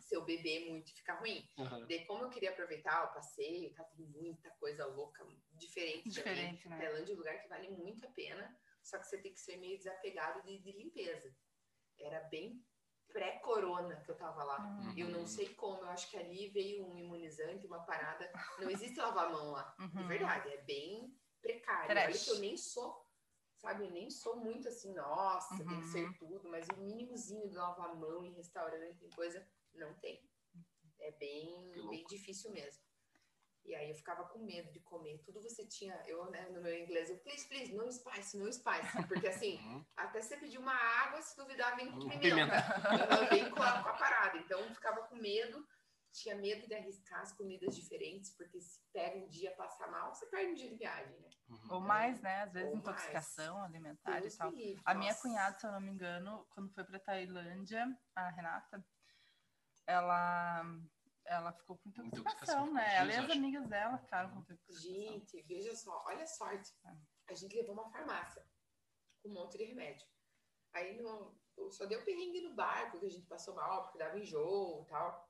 Speaker 3: Se eu beber muito, fica ruim.
Speaker 1: Uhum.
Speaker 3: Daí, como eu queria aproveitar o passeio, tá? Tem muita coisa louca, diferente. também.
Speaker 2: Diferente, né?
Speaker 3: Tailândia é um lugar que vale muito a pena, só que você tem que ser meio desapegado de, de limpeza. Era bem pré-corona que eu tava lá.
Speaker 2: Uhum.
Speaker 3: Eu não sei como, eu acho que ali veio um imunizante, uma parada. Não existe lavar a mão lá. De
Speaker 2: Uhum.
Speaker 3: verdade, é bem precário.
Speaker 2: Trash.
Speaker 3: Olha que eu nem sou, sabe, eu nem sou muito assim, nossa, tem que
Speaker 2: Uhum.
Speaker 3: ser tudo, mas o mínimozinho de lavar a mão em restaurante, tem coisa, não tem. É bem, bem difícil mesmo. E aí eu ficava com medo de comer. Tudo você tinha, eu, né, no meu inglês, eu, please, please, no spice, no spice. Porque assim,
Speaker 1: Uhum.
Speaker 3: até você pedir uma água, se duvidar, vem com pimenta.
Speaker 1: pimenta.
Speaker 3: Ela vem com a, com a parada. Então eu ficava com medo, tinha medo de arriscar as comidas diferentes, porque se pega um dia passar mal, você perde um dia de viagem, né?
Speaker 1: Uhum.
Speaker 2: Ou mais, né? Às vezes
Speaker 3: Ou
Speaker 2: intoxicação alimentar e
Speaker 3: Deus
Speaker 2: tal.
Speaker 3: me livre,
Speaker 2: A minha
Speaker 3: nossa.
Speaker 2: cunhada, se eu não me engano, quando foi pra Tailândia, a Renata, ela, ela ficou com intoxicação,
Speaker 1: Intoxicação,
Speaker 2: né? Ela e as amigas dela ficaram com intoxicação.
Speaker 3: Gente, veja só, olha a sorte. A gente levou uma farmácia com um monte de remédio. Aí no, só deu perrengue no barco, que a gente passou mal, porque dava enjoo e tal.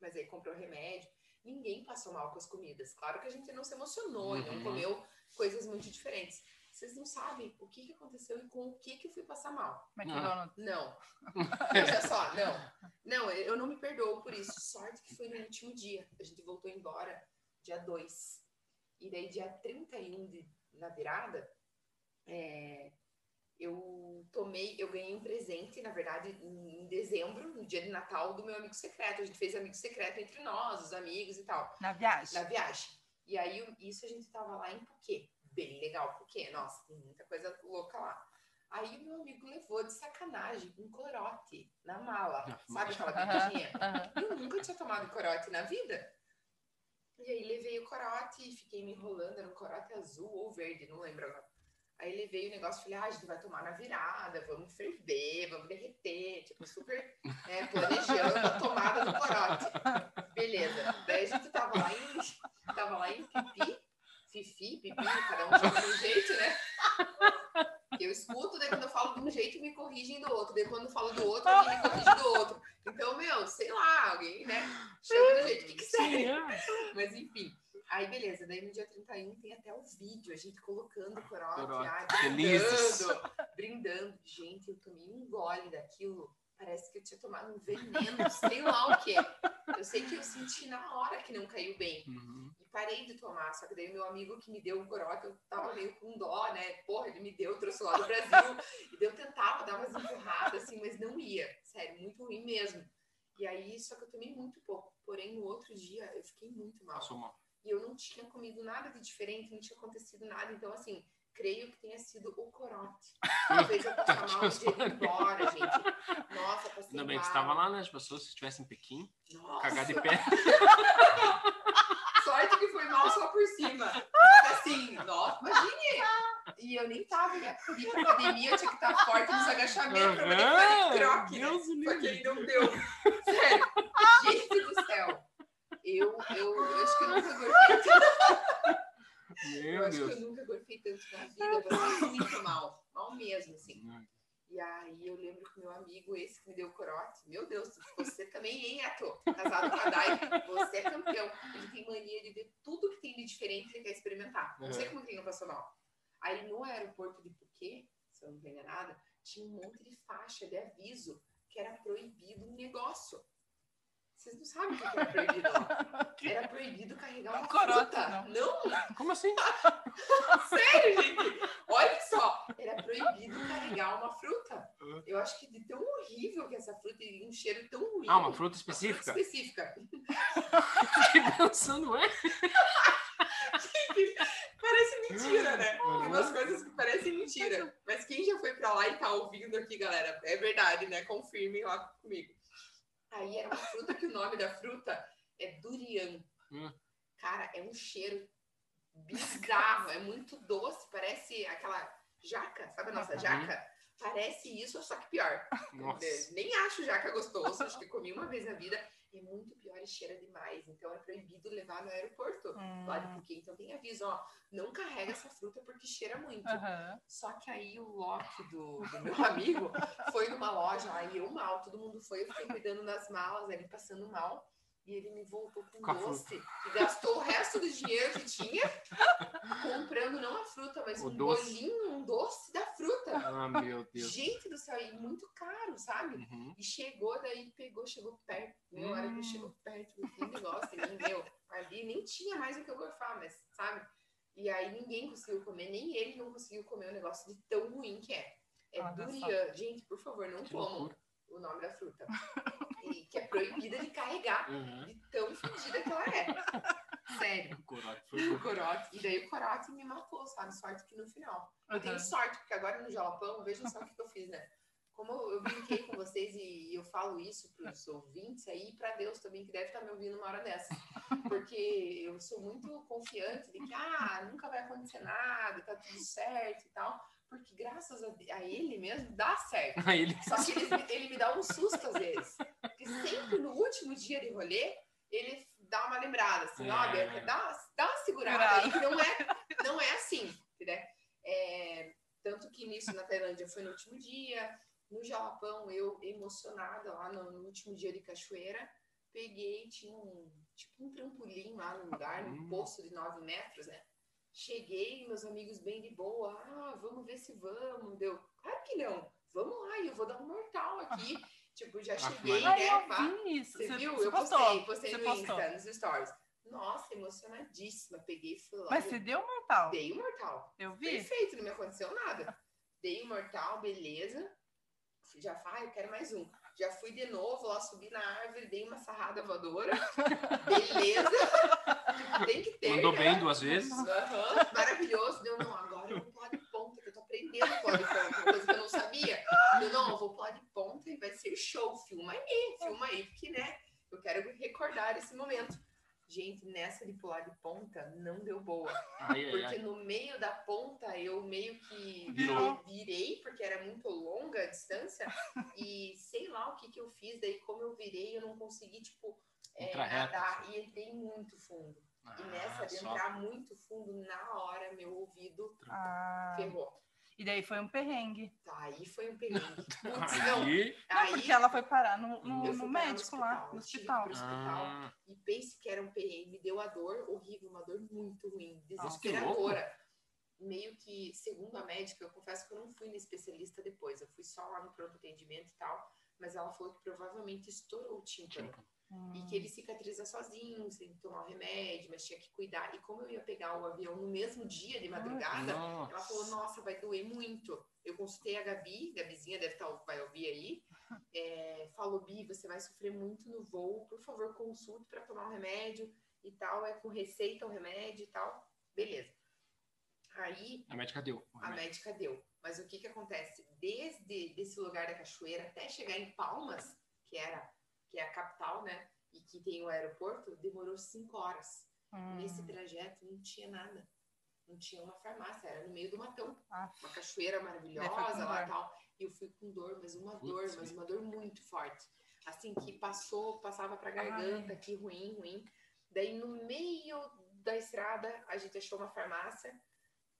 Speaker 3: Mas aí comprou remédio. Ninguém passou mal com as comidas. Claro que a gente não se emocionou e não
Speaker 1: Uhum.
Speaker 3: comeu coisas muito diferentes. Vocês não sabem o que, que aconteceu e com o que, que eu fui passar mal.
Speaker 2: McDonald's.
Speaker 3: Não. Veja só, não. Não, eu não me perdoo por isso. Sorte que foi no último dia. A gente voltou embora dia 2. E daí, dia 31 de, na virada, é, eu tomei, eu ganhei um presente, na verdade, em, em dezembro, no dia de Natal, do meu amigo secreto. A gente fez amigo secreto entre nós, os amigos e tal
Speaker 2: Na viagem.
Speaker 3: na viagem. E aí, isso a gente tava lá em Phuket. Bem legal, Phuket. Nossa, tem muita coisa louca lá. Aí o meu amigo levou de sacanagem um corote na mala. Sabe aquela bebidinha? Eu nunca tinha tomado corote na vida. E aí levei o corote e fiquei me enrolando. Era um corote azul ou verde, não lembro agora. Aí levei o negócio falei, ah, a gente vai tomar na virada, vamos ferver, vamos derreter. Tipo, super né, planejando a tomada do corote. Beleza. Daí a gente tava lá em, tava lá em Pipi, Fifi, Pipi, cada um chama de um jeito, né? Eu escuto, daí quando eu falo de um jeito, me corrigem do outro. Daí quando eu falo do outro, alguém me corrige do outro. Então, meu, sei lá, alguém, né? Chama do jeito que quiser.
Speaker 1: É.
Speaker 3: Mas enfim. Aí, beleza. Daí no dia 31 tem até o vídeo, a gente colocando o corote, brindando, brindando. Gente, eu tomei um gole daquilo. Parece que eu tinha tomado um veneno, sei lá o quê. Eu sei que eu senti na hora que não caiu bem.
Speaker 1: Uhum.
Speaker 3: E parei de tomar. Só que daí meu amigo que me deu o corote, eu tava meio com dó, né? Porra, ele me deu, trouxe lá do Brasil. E daí eu tentava dar umas empurradas, assim, mas não ia. Sério, muito ruim mesmo. E aí, só que eu tomei muito pouco. Porém, no outro dia, eu fiquei muito mal.
Speaker 1: Passou mal.
Speaker 3: E eu não tinha comido nada de diferente, não tinha acontecido nada. Então, assim, creio que tenha sido o corote. Talvez eu passar mal no dia de ir embora, gente. Nossa, passei
Speaker 1: Ainda bem
Speaker 3: mal.
Speaker 1: que você estava lá, né? As pessoas, se estivessem em Pequim,
Speaker 3: Nossa,
Speaker 1: cagar de pé.
Speaker 3: sorte que foi mal só por cima. Assim, nossa, imagine. E eu nem tava em ir pra academia, eu tinha que estar forte nos agachamentos pra poder fazer croque, né? Só que aí não deu. Sério. Gente do céu. Eu, eu, eu acho que eu nunca gorfei tanto.
Speaker 1: Meu
Speaker 3: Eu acho
Speaker 1: Deus.
Speaker 3: que eu nunca gorfei tanto na vida. Eu passei muito mal. Mal mesmo, assim. E aí eu lembro que meu amigo, esse que me deu o corote, meu Deus, você também, hein, Ato? Casado com a Dai, você é campeão. Ele tem mania de ver tudo que tem de diferente ele quer experimentar. Não sei
Speaker 1: Uhum.
Speaker 3: como que ele não passou mal. Aí no aeroporto de Phuket, se eu não tô enganada, tinha um monte de faixa de aviso que era proibido um negócio. Vocês não sabem o que que era proibido lá. Era proibido carregar uma
Speaker 2: Corote,
Speaker 3: fruta.
Speaker 2: não.
Speaker 3: não
Speaker 1: Como assim?
Speaker 3: Sério, gente? Olha só, era proibido carregar uma fruta.
Speaker 1: Uhum.
Speaker 3: Eu acho que de tão horrível que essa fruta e um cheiro tão
Speaker 1: fruta específica?
Speaker 3: específica.
Speaker 1: Fiquei pensando, é?
Speaker 3: Parece mentira, né? Tem
Speaker 1: Uhum.
Speaker 3: coisas que parecem mentira. Mas quem já foi pra lá e tá ouvindo aqui, galera, é verdade, né? Confirmem lá comigo. Aí era uma fruta que o nome da fruta é durian.
Speaker 1: Hum.
Speaker 3: Cara, é um cheiro bizarro, é muito doce, parece aquela jaca, sabe a nossa
Speaker 2: Uhum.
Speaker 3: jaca? Parece isso, só que pior.
Speaker 1: Nossa.
Speaker 3: É, Nem acho jaca gostoso, acho que comi uma vez na vida. É muito pior e cheira demais. Então é proibido levar no aeroporto. Lá de
Speaker 2: Hum,
Speaker 3: Phuket. Então tem aviso, ó, não carrega essa fruta porque cheira muito.
Speaker 2: aham.
Speaker 3: Só que aí o Loki do, do meu amigo foi numa loja, aí eu mal, todo mundo foi, eu fiquei cuidando das malas, ele passando mal. E ele me voltou com
Speaker 1: Com a
Speaker 3: doce e gastou o resto do dinheiro que tinha comprando não a fruta, mas
Speaker 1: O
Speaker 3: um
Speaker 1: doce.
Speaker 3: bolinho, um doce da fruta.
Speaker 1: Ah, meu Deus.
Speaker 3: Gente do céu, e muito caro, sabe?
Speaker 1: Uhum.
Speaker 3: E chegou, daí pegou, chegou perto. Meu, a hora que
Speaker 2: Hum.
Speaker 3: chegou perto, em mim, meu, ali nem tinha mais o que eu gorfar, mas, sabe? E aí ninguém conseguiu comer, nem ele não conseguiu comer o negócio de tão ruim que é. É
Speaker 2: só.
Speaker 3: durian. Gente, por favor, não comam o nome da fruta. Que é proibida de carregar,
Speaker 1: Uhum.
Speaker 3: de tão fedida que ela é. Sério.
Speaker 1: O corote foi
Speaker 3: O corote. E daí o corote me matou, sabe? Sorte que no final. Eu tenho
Speaker 2: Aham.
Speaker 3: sorte, porque agora no Jalapão, vejam só o que eu fiz, né? Como eu brinquei com vocês e eu falo isso para os ouvintes aí, e para Deus também, que deve estar me ouvindo uma hora dessa. Porque eu sou muito confiante de que, ah, nunca vai acontecer nada, tá tudo certo e tal. Porque graças a, a ele mesmo dá certo.
Speaker 1: Ele
Speaker 3: Só que ele, ele me dá um susto às vezes. Sempre no último dia de rolê, ele dá uma lembrada, assim, ó,
Speaker 1: É.
Speaker 3: Bianca, dá, uma- dá uma segurada aí, que não é, não é assim, né? É, tanto que nisso na Tailândia foi no último dia, no Jalapão, eu emocionada lá no, no último dia de cachoeira, peguei, tinha um, tipo um trampolim lá no lugar, num
Speaker 1: Hum.
Speaker 3: poço de 9 metros, né? Cheguei, meus amigos bem de boa, ah, vamos ver se vamos, deu, claro que não, vamos lá, eu vou dar um mortal aqui, tipo, já
Speaker 1: Ah,
Speaker 3: cheguei,
Speaker 2: Aí
Speaker 3: né,
Speaker 2: eu
Speaker 3: pá.
Speaker 2: vi isso.
Speaker 3: Você viu?
Speaker 2: você
Speaker 3: eu
Speaker 2: postou.
Speaker 3: postei, postei
Speaker 2: Você
Speaker 3: no
Speaker 2: postou.
Speaker 3: Insta, nos stories. Nossa, emocionadíssima. Peguei e fui lá.
Speaker 2: Mas
Speaker 3: eu
Speaker 2: você deu um mortal.
Speaker 3: Dei o mortal.
Speaker 2: Eu vi.
Speaker 3: Perfeito, não me aconteceu nada. Dei o mortal, beleza. Já vai, eu quero mais um. Já fui de novo lá, subi na árvore, dei uma sarrada voadora. Beleza. Tem que ter.
Speaker 1: mandou
Speaker 3: né?
Speaker 1: bem duas vezes.
Speaker 3: Aham, maravilhoso. Deu, não, agora eu vou pular de ponta, de ponta, uma coisa que eu não sabia. Eu, não, eu vou pular de ponta e vai ser show. Filma aí, filma aí, porque, né, eu quero recordar esse momento. Gente, nessa de pular de ponta, não deu boa.
Speaker 1: Ai, ai,
Speaker 3: Porque
Speaker 1: ai.
Speaker 3: no meio da ponta eu meio que
Speaker 2: Virou.
Speaker 3: virei, porque era muito longa a distância, e sei lá o que que eu fiz, daí como eu virei, eu não consegui, tipo, é, nadar, e entrei muito fundo. E nessa
Speaker 1: Ah,
Speaker 3: de
Speaker 1: só.
Speaker 3: entrar muito fundo, na hora, meu ouvido
Speaker 2: Ah,
Speaker 3: ferrou.
Speaker 2: E daí foi um perrengue.
Speaker 3: Tá, aí foi um perigo. Putz, não,
Speaker 1: Aí.
Speaker 2: Não,
Speaker 3: aí
Speaker 2: porque ela foi parar no, no, no médico lá, no
Speaker 3: eu tive
Speaker 2: hospital.
Speaker 3: hospital.
Speaker 1: Ah,
Speaker 3: E pense que era um perrengue, me deu a dor horrível, uma dor muito ruim, desesperadora. Meio que, segundo a médica, eu confesso que eu não fui na especialista depois, eu fui só lá no pronto atendimento e tal, mas ela falou que provavelmente estourou o tímpano.
Speaker 2: Hum.
Speaker 3: E que ele cicatriza sozinho, sem tomar o remédio, mas tinha que cuidar. E como eu ia pegar o avião no mesmo dia de madrugada, ela falou, nossa, vai doer muito. Eu consultei a Gabi, Gabizinha deve estar, vai ouvir aí. É, falou, Bi, você vai sofrer muito no voo, por favor, consulte para tomar o remédio e tal. É com receita o remédio e tal. Beleza. Aí
Speaker 1: A médica deu.
Speaker 3: a médica deu. Mas o que que acontece? Desde esse lugar da cachoeira até chegar em Palmas, que era que é a capital, né? E que tem o aeroporto, demorou cinco horas.
Speaker 2: Hum.
Speaker 3: Nesse trajeto não tinha nada. Não tinha uma farmácia, era no meio do matão.
Speaker 2: Ah,
Speaker 3: Uma cachoeira maravilhosa
Speaker 2: com
Speaker 3: lá
Speaker 2: dor.
Speaker 3: e tal. E eu fui com dor, mas uma dor,
Speaker 1: Putz,
Speaker 3: mas uma dor muito forte. Assim, que passou, passava pra garganta, que ruim, ruim. Daí, no meio da estrada, a gente achou uma farmácia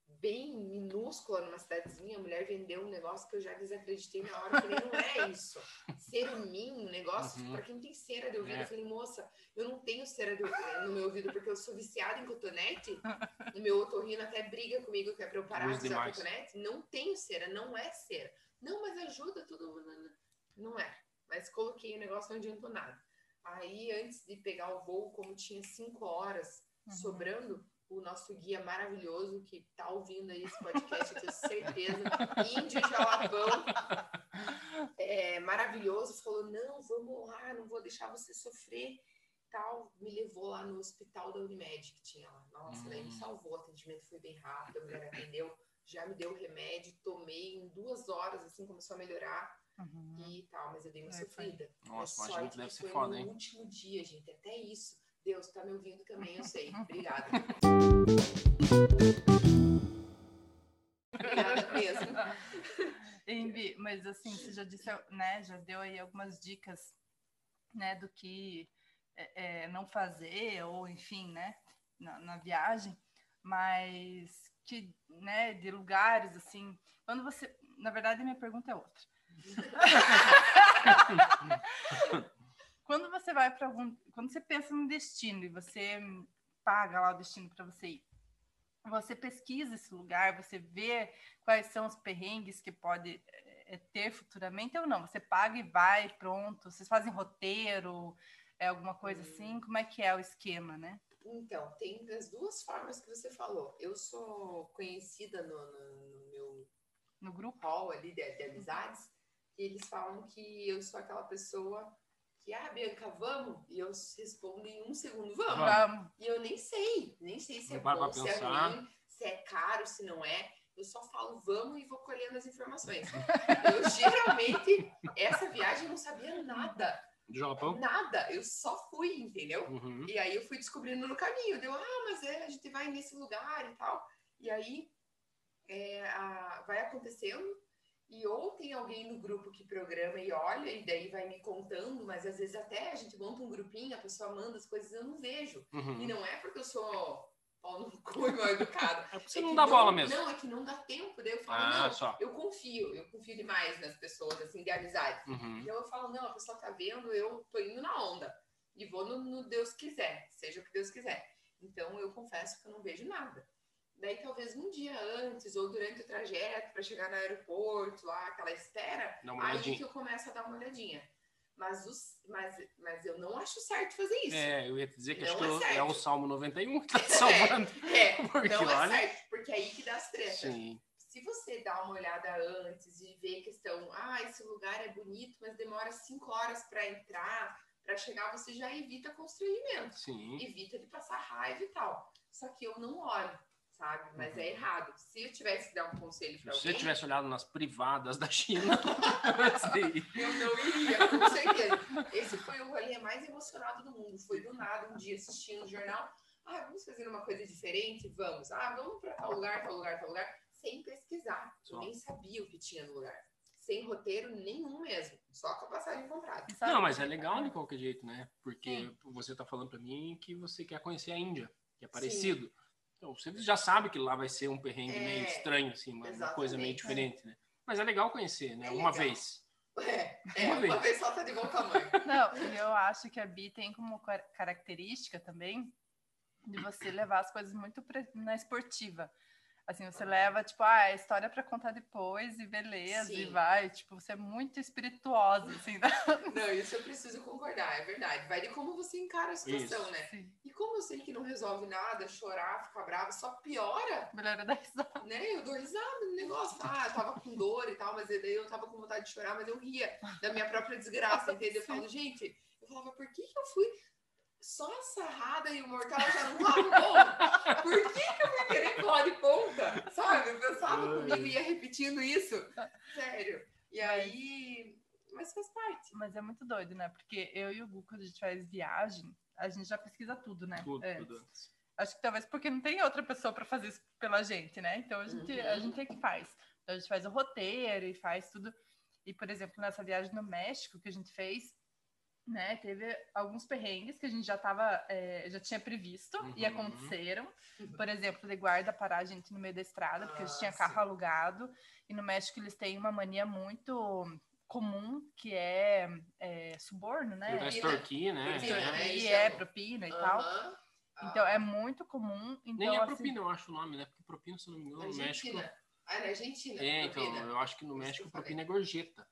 Speaker 3: bem minúscula numa cidadezinha, a mulher vendeu um negócio que eu já desacreditei na hora, falei, não é isso. Cerumin, um negócio
Speaker 1: Uhum.
Speaker 3: para quem tem cera de ouvido.
Speaker 1: É.
Speaker 3: Eu falei, moça, eu não tenho cera de ouvido- no meu ouvido porque eu sou viciada em cotonete. O meu otorrino até briga comigo que é pra eu parar de usar
Speaker 1: demais.
Speaker 3: cotonete. Não tenho cera, não é cera. Não, mas ajuda tudo. Não é. Mas coloquei o negócio, não adiantou nada. Aí, antes de pegar o voo, como tinha cinco horas
Speaker 2: Uhum.
Speaker 3: sobrando, o nosso guia maravilhoso que tá ouvindo aí esse podcast, eu tenho certeza, Índio Jalapão, é, maravilhoso, falou, não, vamos lá, não vou deixar você sofrer, tal, me levou lá no hospital da Unimed que tinha lá. Nossa, daí me
Speaker 1: Hum.
Speaker 3: salvou, o atendimento foi bem rápido, a mulher atendeu, já me deu o remédio, tomei em duas horas, assim, começou a melhorar
Speaker 2: Uhum.
Speaker 3: e tal, mas eu dei uma
Speaker 2: É,
Speaker 3: sofrida.
Speaker 1: Nossa,
Speaker 3: É
Speaker 1: que deve ser
Speaker 3: foi
Speaker 1: foda,
Speaker 3: no
Speaker 1: hein?
Speaker 3: último dia, gente, até isso. Deus tá me ouvindo também, eu sei. Obrigada. Obrigada mesmo.
Speaker 2: Embi, mas assim, você já disse, né, já deu aí algumas dicas, né, do que é, é, não fazer, ou enfim, né, na, na viagem, mas que, né, de lugares, assim, quando você, na verdade, minha pergunta é outra. quando você vai para algum, quando você pensa no destino e você paga lá o destino para você ir, você pesquisa esse lugar, você vê quais são os perrengues que pode é, ter futuramente ou não? Você paga e vai, pronto. Vocês fazem roteiro, é alguma coisa assim? Como é que é o esquema, né?
Speaker 3: Então, tem das duas formas que você falou. Eu sou conhecida no, no- no meu
Speaker 2: No grupo?
Speaker 3: hall ali de, de amizades, e eles falam que eu sou aquela pessoa que, ah, Bianca, vamos? E eu respondo em um segundo, vamos.
Speaker 2: Vamos.
Speaker 3: E eu nem sei, nem sei se é
Speaker 1: Não para
Speaker 3: bom, se é ruim, se é caro, se não é. Eu só falo vamos e vou colhendo as informações. Eu geralmente, essa viagem não sabia nada,
Speaker 1: Do Jalapão?
Speaker 3: nada. Eu só fui, entendeu?
Speaker 1: Uhum.
Speaker 3: E aí eu fui descobrindo no caminho. Deu, ah, mas é, a gente vai nesse lugar e tal. E aí é, a- vai acontecendo. E ou tem alguém no grupo que programa e olha, e daí vai me contando, mas às vezes até a gente monta um grupinho, a pessoa manda as coisas eu não vejo. E
Speaker 1: Uhum.
Speaker 3: não é porque eu sou pau no cu e mal educada.
Speaker 1: É porque você
Speaker 3: É
Speaker 1: não dá bola mesmo.
Speaker 3: Não, é que não dá tempo. Daí eu falo,
Speaker 1: Ah,
Speaker 3: não,
Speaker 1: só.
Speaker 3: eu confio, eu confio demais nas pessoas, assim, de amizade.
Speaker 1: Uhum.
Speaker 3: Então eu falo, não, a pessoa tá vendo, eu tô indo na onda. E vou no, no Deus quiser, seja o que Deus quiser. Então eu confesso que eu não vejo nada. Daí talvez um dia antes ou durante o trajeto para chegar no aeroporto, lá, aquela espera, aí
Speaker 1: olhadinha.
Speaker 3: que eu começo a dar uma olhadinha. Mas, os, mas, mas eu não acho certo fazer isso.
Speaker 1: É, eu ia te dizer que que
Speaker 3: é
Speaker 1: é, o Salmo 91 que tá te salvando.
Speaker 3: É,
Speaker 1: Porque
Speaker 3: não é
Speaker 1: olha.
Speaker 3: certo, porque aí que dá as tretas.
Speaker 1: Sim.
Speaker 3: Se você dá uma olhada antes e ver questão, ah, esse lugar é bonito, mas demora cinco horas para entrar, para chegar, você já evita constrangimento,
Speaker 1: Sim.
Speaker 3: evita de passar raiva e tal. Só que eu não olho, sabe? Mas
Speaker 1: Uhum.
Speaker 3: é errado. Se eu tivesse que dar um conselho
Speaker 1: Se
Speaker 3: para
Speaker 1: você
Speaker 3: alguém,
Speaker 1: tivesse olhado nas privadas da China, eu
Speaker 3: eu não iria, com certeza. Esse foi o rolê mais emocionado do mundo. Foi do nada, um dia assistindo o jornal. Ah, vamos fazer uma coisa diferente? Vamos. Ah, vamos para tal lugar, tal lugar, tal lugar. Sem pesquisar. Eu nem sabia o que tinha no lugar. Sem roteiro nenhum mesmo. Só com a passagem comprada.
Speaker 2: Sabe-
Speaker 1: Não, mas é legal de qualquer jeito, né? Porque
Speaker 2: Sim.
Speaker 1: você tá falando pra mim que você quer conhecer a Índia, que é parecido. Então, você já sabe que lá vai ser um perrengue
Speaker 3: É,
Speaker 1: meio estranho, assim, uma, uma coisa meio
Speaker 3: exatamente.
Speaker 1: diferente, né? Mas é legal conhecer, né?
Speaker 3: É
Speaker 1: uma
Speaker 3: legal.
Speaker 1: vez.
Speaker 3: É, é
Speaker 1: Uma
Speaker 3: uma,
Speaker 1: vez.
Speaker 3: vez só tá de bom tamanho.
Speaker 2: Não, e eu acho que a Bi tem como car- característica também de você levar as coisas muito na esportiva. Assim, você leva, tipo, ah, a história para contar depois e beleza, e
Speaker 3: Sim.
Speaker 2: vai. Tipo, você é muito espirituosa, assim, né?
Speaker 3: Não, isso eu preciso concordar, é verdade. Vai de como você encara a situação,
Speaker 1: Isso.
Speaker 3: né?
Speaker 2: Sim.
Speaker 3: E como eu sei que não resolve nada, chorar, ficar bravo, só piora,
Speaker 2: Melhor é dar risada.
Speaker 3: né? Eu dou risada no negócio. Ah, eu tava com dor e tal, mas daí eu tava com vontade de chorar, mas eu ria da minha própria desgraça, entendeu? Eu falo, gente, eu falava, por que que eu fui só a sarrada e o mortal já não tava bom? Por que que eu fui querer pular de ponta? Sabe? Eu pensava
Speaker 1: Ai.
Speaker 3: comigo e ia repetindo isso. Sério. E aí... Mas faz parte.
Speaker 2: Mas é muito doido, né? Porque eu e o Gu, quando a gente faz viagem, a gente já pesquisa tudo, né?
Speaker 1: Tudo,
Speaker 2: É.
Speaker 1: tudo.
Speaker 2: Acho que talvez porque não tem outra pessoa para fazer isso pela gente, né? Então a gente, a
Speaker 3: Uhum.
Speaker 2: gente é que faz. Então a gente faz o roteiro e faz tudo. E, por exemplo, nessa viagem no México que a gente fez, né? Teve alguns perrengues que a gente já tava, é, já tinha previsto e
Speaker 1: Uhum.
Speaker 2: aconteceram. Por exemplo, de guarda parar a gente no meio da estrada, porque a gente
Speaker 3: Ah,
Speaker 2: tinha carro
Speaker 3: sim.
Speaker 2: alugado. E no México eles têm uma mania muito comum, que é, é suborno, né?
Speaker 1: Vai extorquir, né? É.
Speaker 2: E
Speaker 3: Eles
Speaker 2: é
Speaker 3: chamam.
Speaker 2: propina e tal.
Speaker 3: Aham.
Speaker 2: Então
Speaker 3: Ah,
Speaker 2: é muito comum. Então,
Speaker 1: Nem é
Speaker 2: assim,
Speaker 1: propina, eu acho o nome, né? Porque propina, se eu não me engano, no México.
Speaker 3: Ah, na Argentina.
Speaker 1: É, então,
Speaker 3: propina.
Speaker 1: eu acho que no México propina é gorjeta.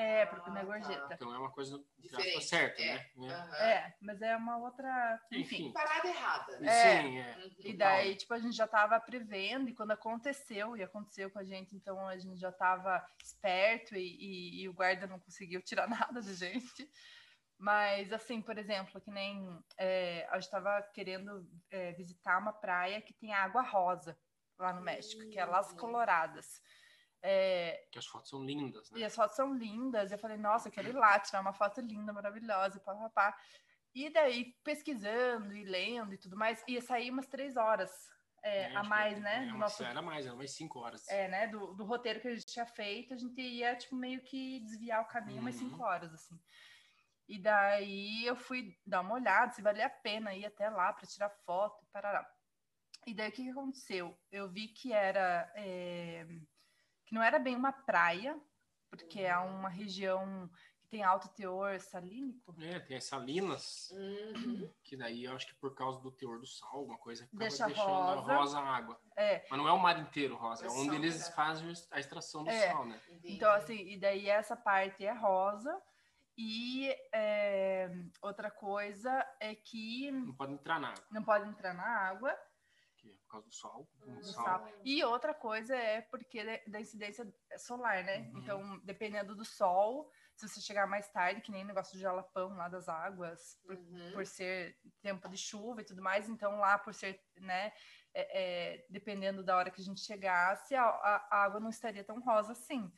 Speaker 2: É, propina é
Speaker 3: Ah,
Speaker 2: gorjeta.
Speaker 1: Então é uma coisa aspas,
Speaker 3: Diferente,
Speaker 1: certa,
Speaker 3: é.
Speaker 1: né? É.
Speaker 3: Aham.
Speaker 2: É, mas é uma outra. Enfim.
Speaker 1: Enfim.
Speaker 3: Parada errada,
Speaker 1: E
Speaker 3: né?
Speaker 2: É.
Speaker 1: Sim, é.
Speaker 3: Uhum.
Speaker 2: E daí, tipo, a gente já tava prevendo, e quando aconteceu, e aconteceu com a gente, então a gente já tava esperto e, e- e o guarda não conseguiu tirar nada da gente. Mas, assim, por exemplo, que nem é, a gente tava querendo é, visitar uma praia que tem água rosa lá no México, que é Las
Speaker 3: Uhum.
Speaker 2: Coloradas. É,
Speaker 1: Que as fotos são lindas,
Speaker 2: e
Speaker 1: né?
Speaker 2: as fotos são lindas. Eu falei, nossa, eu quero ir lá tirar uma foto linda, maravilhosa, pá, pá, pá. E daí, pesquisando e lendo e tudo mais, ia sair umas três horas é,
Speaker 1: É,
Speaker 2: a mais, né?
Speaker 1: É,
Speaker 2: do nosso,
Speaker 1: Era mais, era umas 5 horas.
Speaker 2: é, né? Do, do roteiro que a gente tinha feito, a gente ia, tipo, meio que desviar o caminho umas
Speaker 1: Uhum.
Speaker 2: cinco horas, assim. E daí eu fui dar uma olhada se valia a pena ir até lá para tirar foto, parará. E daí o que, que aconteceu? Eu vi que era é, que não era bem uma praia, porque é uma região que tem alto teor salínico.
Speaker 1: É, tem as salinas,
Speaker 3: Uhum.
Speaker 1: que daí eu acho que por causa do teor do sal, alguma coisa, acaba
Speaker 2: Deixa
Speaker 1: deixando
Speaker 2: rosa.
Speaker 1: rosa a água.
Speaker 2: É,
Speaker 1: Mas não é o mar inteiro rosa, é
Speaker 3: É
Speaker 1: onde eles
Speaker 3: né?
Speaker 1: fazem a extração do
Speaker 2: É.
Speaker 1: sal, né?
Speaker 3: Entendi.
Speaker 2: Então, assim, e daí essa parte é rosa. E é, outra coisa é que
Speaker 1: Não pode entrar na água,
Speaker 2: não pode entrar na água.
Speaker 1: Por causa do.
Speaker 3: Hum.
Speaker 1: do
Speaker 2: do
Speaker 1: sal.
Speaker 2: sal. E outra coisa é porque da- incidência solar, né?
Speaker 1: Uhum.
Speaker 2: Então, dependendo do sol, se você chegar mais tarde, que nem o negócio do jalapão lá das águas, por,
Speaker 3: Uhum.
Speaker 2: por ser tempo de chuva e tudo mais, então lá por ser, né, é- é, dependendo da hora que a gente chegasse, a, a- a água não estaria tão rosa assim.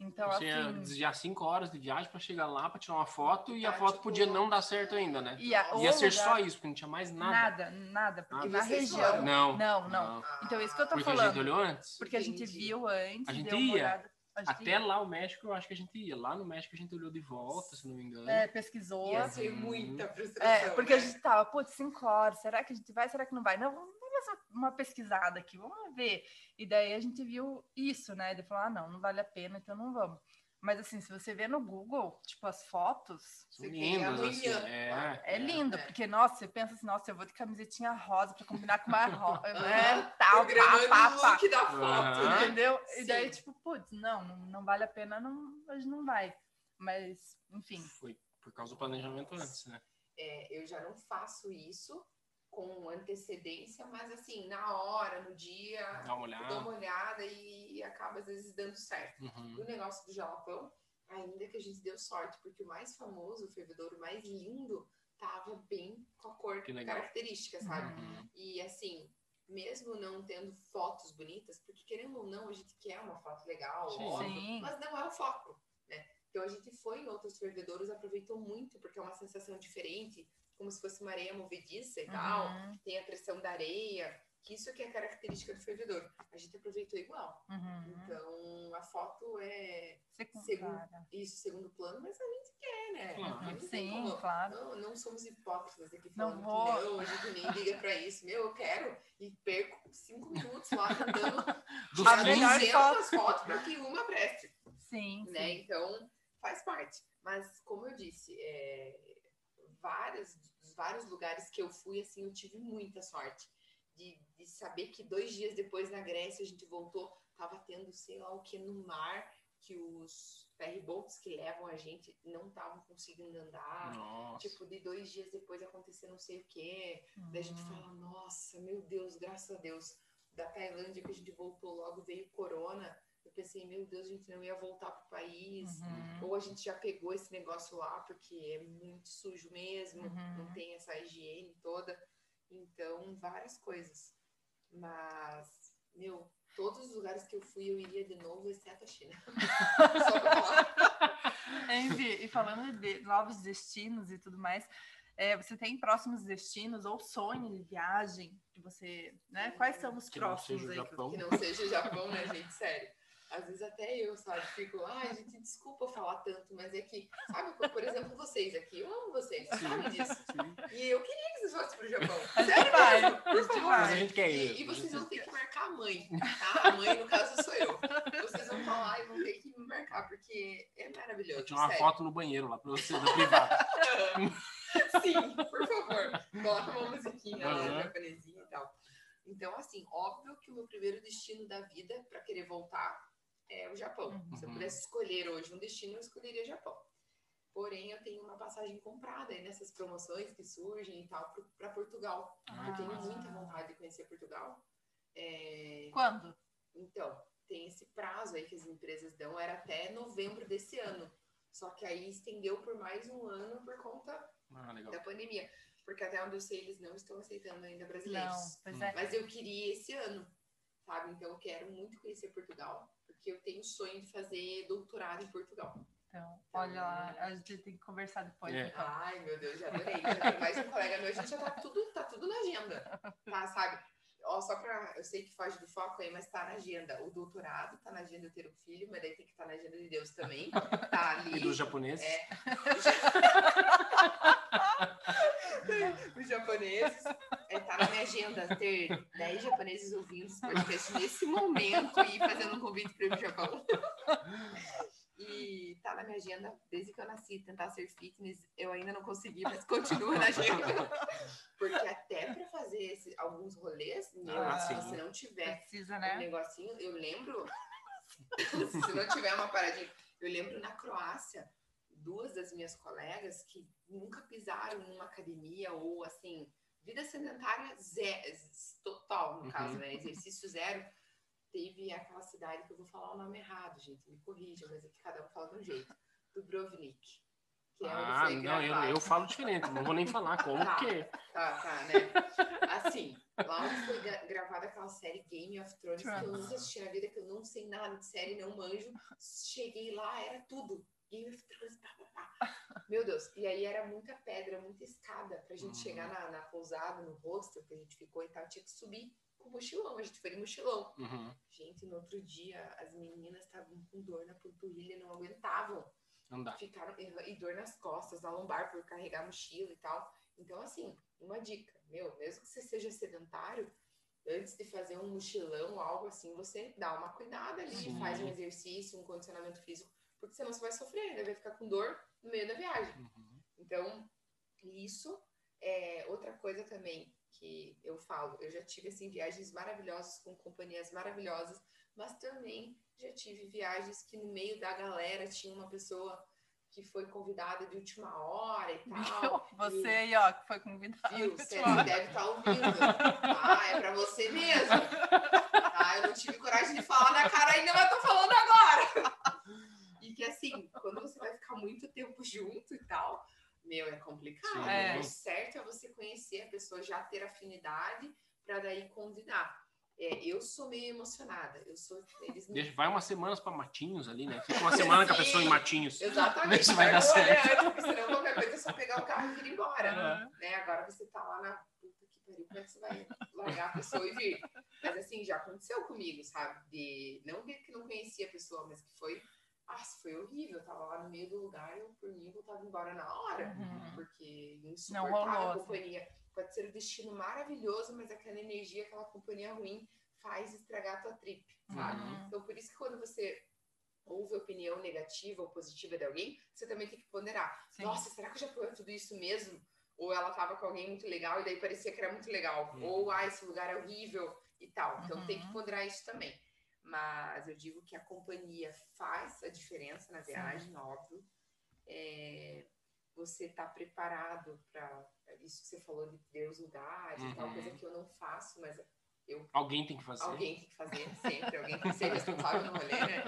Speaker 2: Então,
Speaker 1: Você ia
Speaker 2: assim.
Speaker 1: desviar 5 horas de viagem para chegar lá, para tirar uma foto, e a foto
Speaker 3: tipo,
Speaker 1: podia não dar certo ainda, né?
Speaker 2: E a, o
Speaker 1: Ia ser
Speaker 2: lugar-
Speaker 1: só isso, porque não tinha mais nada.
Speaker 2: Nada, nada, porque
Speaker 1: Nada.
Speaker 2: na região.
Speaker 3: foram?
Speaker 1: Não,
Speaker 2: Não, não. Então, isso que eu tô
Speaker 1: Porque a
Speaker 2: falando.
Speaker 1: gente olhou antes.
Speaker 2: Porque a gente viu antes,
Speaker 1: A gente ia.
Speaker 2: olhada. a gente
Speaker 1: Até
Speaker 2: ia.
Speaker 1: lá o México, eu acho que a gente ia. Lá no México a gente olhou de volta, se não me engano.
Speaker 2: É, pesquisou.
Speaker 3: Ia ser
Speaker 1: Uhum.
Speaker 3: muita frustração.
Speaker 2: É, porque a
Speaker 3: né?
Speaker 2: gente tava, putz, cinco horas, será que a gente vai, será que não vai? Não, vamos fazer uma pesquisada aqui, vamos ver. E daí a gente viu isso, né? Ele falou, ah, não, não vale a pena, então não vamos. Mas assim, se você vê no Google, tipo, as fotos,
Speaker 1: lindas,
Speaker 3: amanhã,
Speaker 1: assim.
Speaker 3: claro.
Speaker 1: É,
Speaker 2: é lindo,
Speaker 3: é.
Speaker 2: porque, nossa, você pensa assim, nossa, eu vou de camisetinha rosa pra combinar com uma rosa, né? Tal, pá, pá, pá.
Speaker 3: look da foto, né?
Speaker 2: Entendeu?
Speaker 3: Sim.
Speaker 2: E daí, tipo, putz, não, não, não vale a pena, não, a gente não vai. Mas, enfim.
Speaker 1: Foi por causa do planejamento antes, né?
Speaker 3: É, eu já não faço isso com antecedência, mas assim, na hora, no dia,
Speaker 1: Dá uma olhada.
Speaker 3: uma olhada e acaba às vezes dando certo.
Speaker 1: Uhum.
Speaker 3: No negócio do jalapão, ainda que a gente deu sorte, porque o mais famoso, o fervedouro mais lindo, tava bem com a cor característica, sabe?
Speaker 1: Uhum.
Speaker 3: E assim, mesmo não tendo fotos bonitas, porque querendo ou não, a gente quer uma foto legal,
Speaker 1: Sim.
Speaker 3: óbvio,
Speaker 2: Sim.
Speaker 3: mas não é o foco, né? Então a gente foi em outros fervedouros, aproveitou muito, porque é uma sensação diferente, como se fosse uma areia movediça e tal,
Speaker 2: Uhum,
Speaker 3: tem a pressão da areia, que isso que é característica do fervedor. A gente aproveitou igual.
Speaker 2: uhum.
Speaker 3: Então a foto é
Speaker 2: Segundo,
Speaker 3: isso segundo plano, mas a gente quer, né? Não tem
Speaker 2: Sim,
Speaker 3: como-
Speaker 2: claro.
Speaker 3: não, não somos hipócritas aqui
Speaker 2: Não
Speaker 3: falando
Speaker 2: vou.
Speaker 3: que não, a gente nem liga pra isso. Meu, eu quero e perco cinco minutos lá tentando
Speaker 1: Do
Speaker 2: A
Speaker 3: tirar
Speaker 1: fim,
Speaker 2: melhor
Speaker 3: 200 fotos para que uma preste,
Speaker 2: Sim,
Speaker 3: né?
Speaker 2: sim.
Speaker 3: Então, faz parte. Mas, como eu disse, é, vários, dos vários lugares que eu fui, assim, eu tive muita sorte. De, de saber que dois dias depois na Grécia a gente voltou, tava tendo sei lá o que no mar, que os ferryboats que levam a gente não estavam conseguindo andar.
Speaker 1: Nossa.
Speaker 3: Tipo, de dois dias depois acontecer não sei o quê. Daí a gente
Speaker 2: Hum.
Speaker 3: fala, nossa, meu Deus, graças a Deus. Da Tailândia que a gente voltou logo, veio corona. Eu pensei, meu Deus, a gente não ia voltar pro país.
Speaker 2: Uhum.
Speaker 3: Ou a gente já pegou esse negócio lá, porque é muito sujo mesmo,
Speaker 2: Uhum.
Speaker 3: não tem essa higiene toda. Então, várias coisas. Mas, meu, todos os lugares que eu fui, eu iria de novo, exceto a China. Só pra falar.
Speaker 2: Envy, e falando de novos destinos e tudo mais, é, você tem próximos destinos ou sonho de viagem que você, né? Quais são os
Speaker 1: Que não
Speaker 2: próximos
Speaker 1: seja
Speaker 2: aí? que-
Speaker 1: Japão.
Speaker 3: Que não seja o Japão, né, gente? Sério. Às vezes até eu, sabe? Fico, ai, gente, desculpa falar tanto, mas é que, sabe, por exemplo, vocês aqui, eu amo vocês, vocês sabem disso. E eu queria que vocês fossem pro Japão. Sério
Speaker 2: vai,
Speaker 3: mesmo, por
Speaker 2: a gente
Speaker 3: favor.
Speaker 1: a gente quer
Speaker 3: E,
Speaker 1: ir.
Speaker 3: e vocês vão ter que marcar a mãe, tá? A mãe, no caso, sou eu. Vocês vão falar e vão ter que me marcar, porque é maravilhoso.
Speaker 1: Eu tinha uma
Speaker 3: sério.
Speaker 1: foto no banheiro lá pra você, da privada.
Speaker 3: Sim, por favor. Coloca uma musiquinha lá,
Speaker 1: Aham.
Speaker 3: japonesinha e tal. Então, assim, óbvio que o meu primeiro destino da vida para querer voltar é o Japão. Se eu
Speaker 1: Uhum.
Speaker 3: pudesse escolher hoje um destino, eu escolheria Japão. Porém, eu tenho uma passagem comprada aí nessas promoções que surgem e tal para Portugal. eu tenho
Speaker 2: Ah.
Speaker 3: muita vontade de conhecer Portugal. É,
Speaker 2: Quando?
Speaker 3: então, tem esse prazo aí que as empresas dão, era até novembro desse ano. Só que aí estendeu por mais um ano por conta
Speaker 1: Ah,
Speaker 3: da pandemia. Porque até onde eu sei, eles não estão aceitando ainda
Speaker 2: Não,
Speaker 3: brasileiros.
Speaker 2: pois é.
Speaker 3: Mas eu queria esse ano, sabe? Então eu quero muito conhecer Portugal, porque eu tenho o sonho de fazer doutorado em Portugal.
Speaker 2: Então, olha lá, a gente tem que conversar depois.
Speaker 1: É.
Speaker 2: então.
Speaker 3: Ai, meu Deus, já adorei. Já tem mais um colega meu, a gente já tá tudo, tá tudo na agenda, tá, sabe? Ó, só pra, eu sei que foge do foco aí, mas tá na agenda. O doutorado tá na agenda eu ter um filho, mas daí tem que estar na agenda de Deus também. Tá ali.
Speaker 1: E dos japoneses?
Speaker 3: É. Os japoneses. Tá na minha agenda ter 10 japoneses ouvindo esse podcast nesse momento e fazendo um convite para ir pro Japão. E tá na minha agenda desde que eu nasci, tentar ser fitness. Eu ainda não consegui, mas continua na agenda. Porque até para fazer esse- alguns rolês, meu,
Speaker 1: Ah,
Speaker 3: se você não tiver
Speaker 2: Precisa,
Speaker 3: um
Speaker 2: né?
Speaker 3: negocinho, eu lembro, se não tiver uma paradinha, eu lembro na Croácia, duas das minhas colegas que nunca pisaram numa academia ou assim, vida sedentária zero, total, no
Speaker 1: Uhum.
Speaker 3: caso, né? Exercício zero. Teve aquela cidade que eu vou falar o nome errado, gente, me corrija, mas é que cada um fala de um jeito. Dubrovnik. Que é onde
Speaker 1: Ah,
Speaker 3: foi
Speaker 1: não, eu, eu falo diferente, não vou nem falar como,
Speaker 3: Tá.
Speaker 1: porque.
Speaker 3: Tá, tá, né? Assim, lá onde foi gra- gravada aquela série Game of Thrones, que eu
Speaker 2: Thrones.
Speaker 3: nunca assisti na vida, que eu não sei nada de série, não manjo. Cheguei lá, era tudo. Game of Thrones, pá, pá, pá. Meu Deus. E aí era muita pedra, muita escada pra gente
Speaker 1: Uhum.
Speaker 3: chegar na, na pousada, no hostel que a gente ficou e tal. Tinha que subir com mochilão. A gente foi de mochilão.
Speaker 1: Uhum,
Speaker 3: Gente, no outro dia, as meninas estavam com dor na panturrilha, não aguentavam
Speaker 1: não dá.
Speaker 3: ficaram e dor nas costas, na lombar por carregar mochila e tal. Então, assim, uma dica, meu, mesmo que você seja sedentário, antes de fazer um mochilão, algo assim, você dá uma cuidada ali,
Speaker 1: Sim.
Speaker 3: faz um exercício, um condicionamento físico, porque senão você vai sofrer, ainda vai ficar com dor no meio da viagem.
Speaker 1: Uhum.
Speaker 3: Então, isso é outra coisa também que eu falo. Eu já tive assim viagens maravilhosas com companhias maravilhosas, mas também já tive viagens que no meio da galera tinha uma pessoa que foi convidada de última hora e tal.
Speaker 2: Você aí, ó, que foi convidado.
Speaker 3: Viu? Você deve estar ouvindo. Ah, é pra você mesmo. Ah, eu não tive coragem de falar na cara ainda, mas tô falando agora. E que assim, quando você vai ficar muito tempo junto e tal, meu, é complicado.
Speaker 1: Sim.
Speaker 2: É.
Speaker 3: O certo é você conhecer a pessoa, já ter afinidade, pra daí convidar. É, eu sou meio emocionada. Eu sou. Eles me
Speaker 1: Vai umas semanas pra Matinhos ali, né? Fica uma semana com a pessoa em Matinhos.
Speaker 3: Exatamente.
Speaker 1: Se vai dar certo.
Speaker 3: né? Porque senão qualquer coisa é só pegar o carro e ir embora.
Speaker 2: Aham.
Speaker 3: Né? Agora você tá lá na puta que pariu, como é que você vai largar a pessoa e vir? Mas assim, já aconteceu comigo, sabe? De, não que não conhecia a pessoa, mas que foi. Nossa, foi horrível. Eu tava lá no meio do lugar e eu, por mim, eu tava embora na hora.
Speaker 2: Uhum.
Speaker 3: Porque
Speaker 2: Não
Speaker 3: insuportável a
Speaker 2: assim.
Speaker 3: companhia. Pode ser um destino maravilhoso, mas aquela energia, aquela companhia ruim faz estragar a tua trip, sabe?
Speaker 2: Uhum.
Speaker 3: Então, por isso que quando você ouve opinião negativa ou positiva de alguém, você também tem que ponderar.
Speaker 2: Sim.
Speaker 3: Nossa, será que o Japão é tudo isso mesmo? Ou ela tava com alguém muito legal e daí parecia que era muito legal.
Speaker 1: Uhum.
Speaker 3: Ou, ah, esse lugar é horrível e tal. Então, tem que
Speaker 2: Uhum.
Speaker 3: ponderar isso também. Mas eu digo que a companhia faz a diferença na viagem, óbvio. É, você tá preparado para isso que você falou de os lugares e tal,
Speaker 1: Uhum.
Speaker 3: coisa que eu não faço, mas
Speaker 1: Alguém tem que fazer.
Speaker 3: Alguém tem que fazer sempre, alguém tem que ser responsável no rolê, né?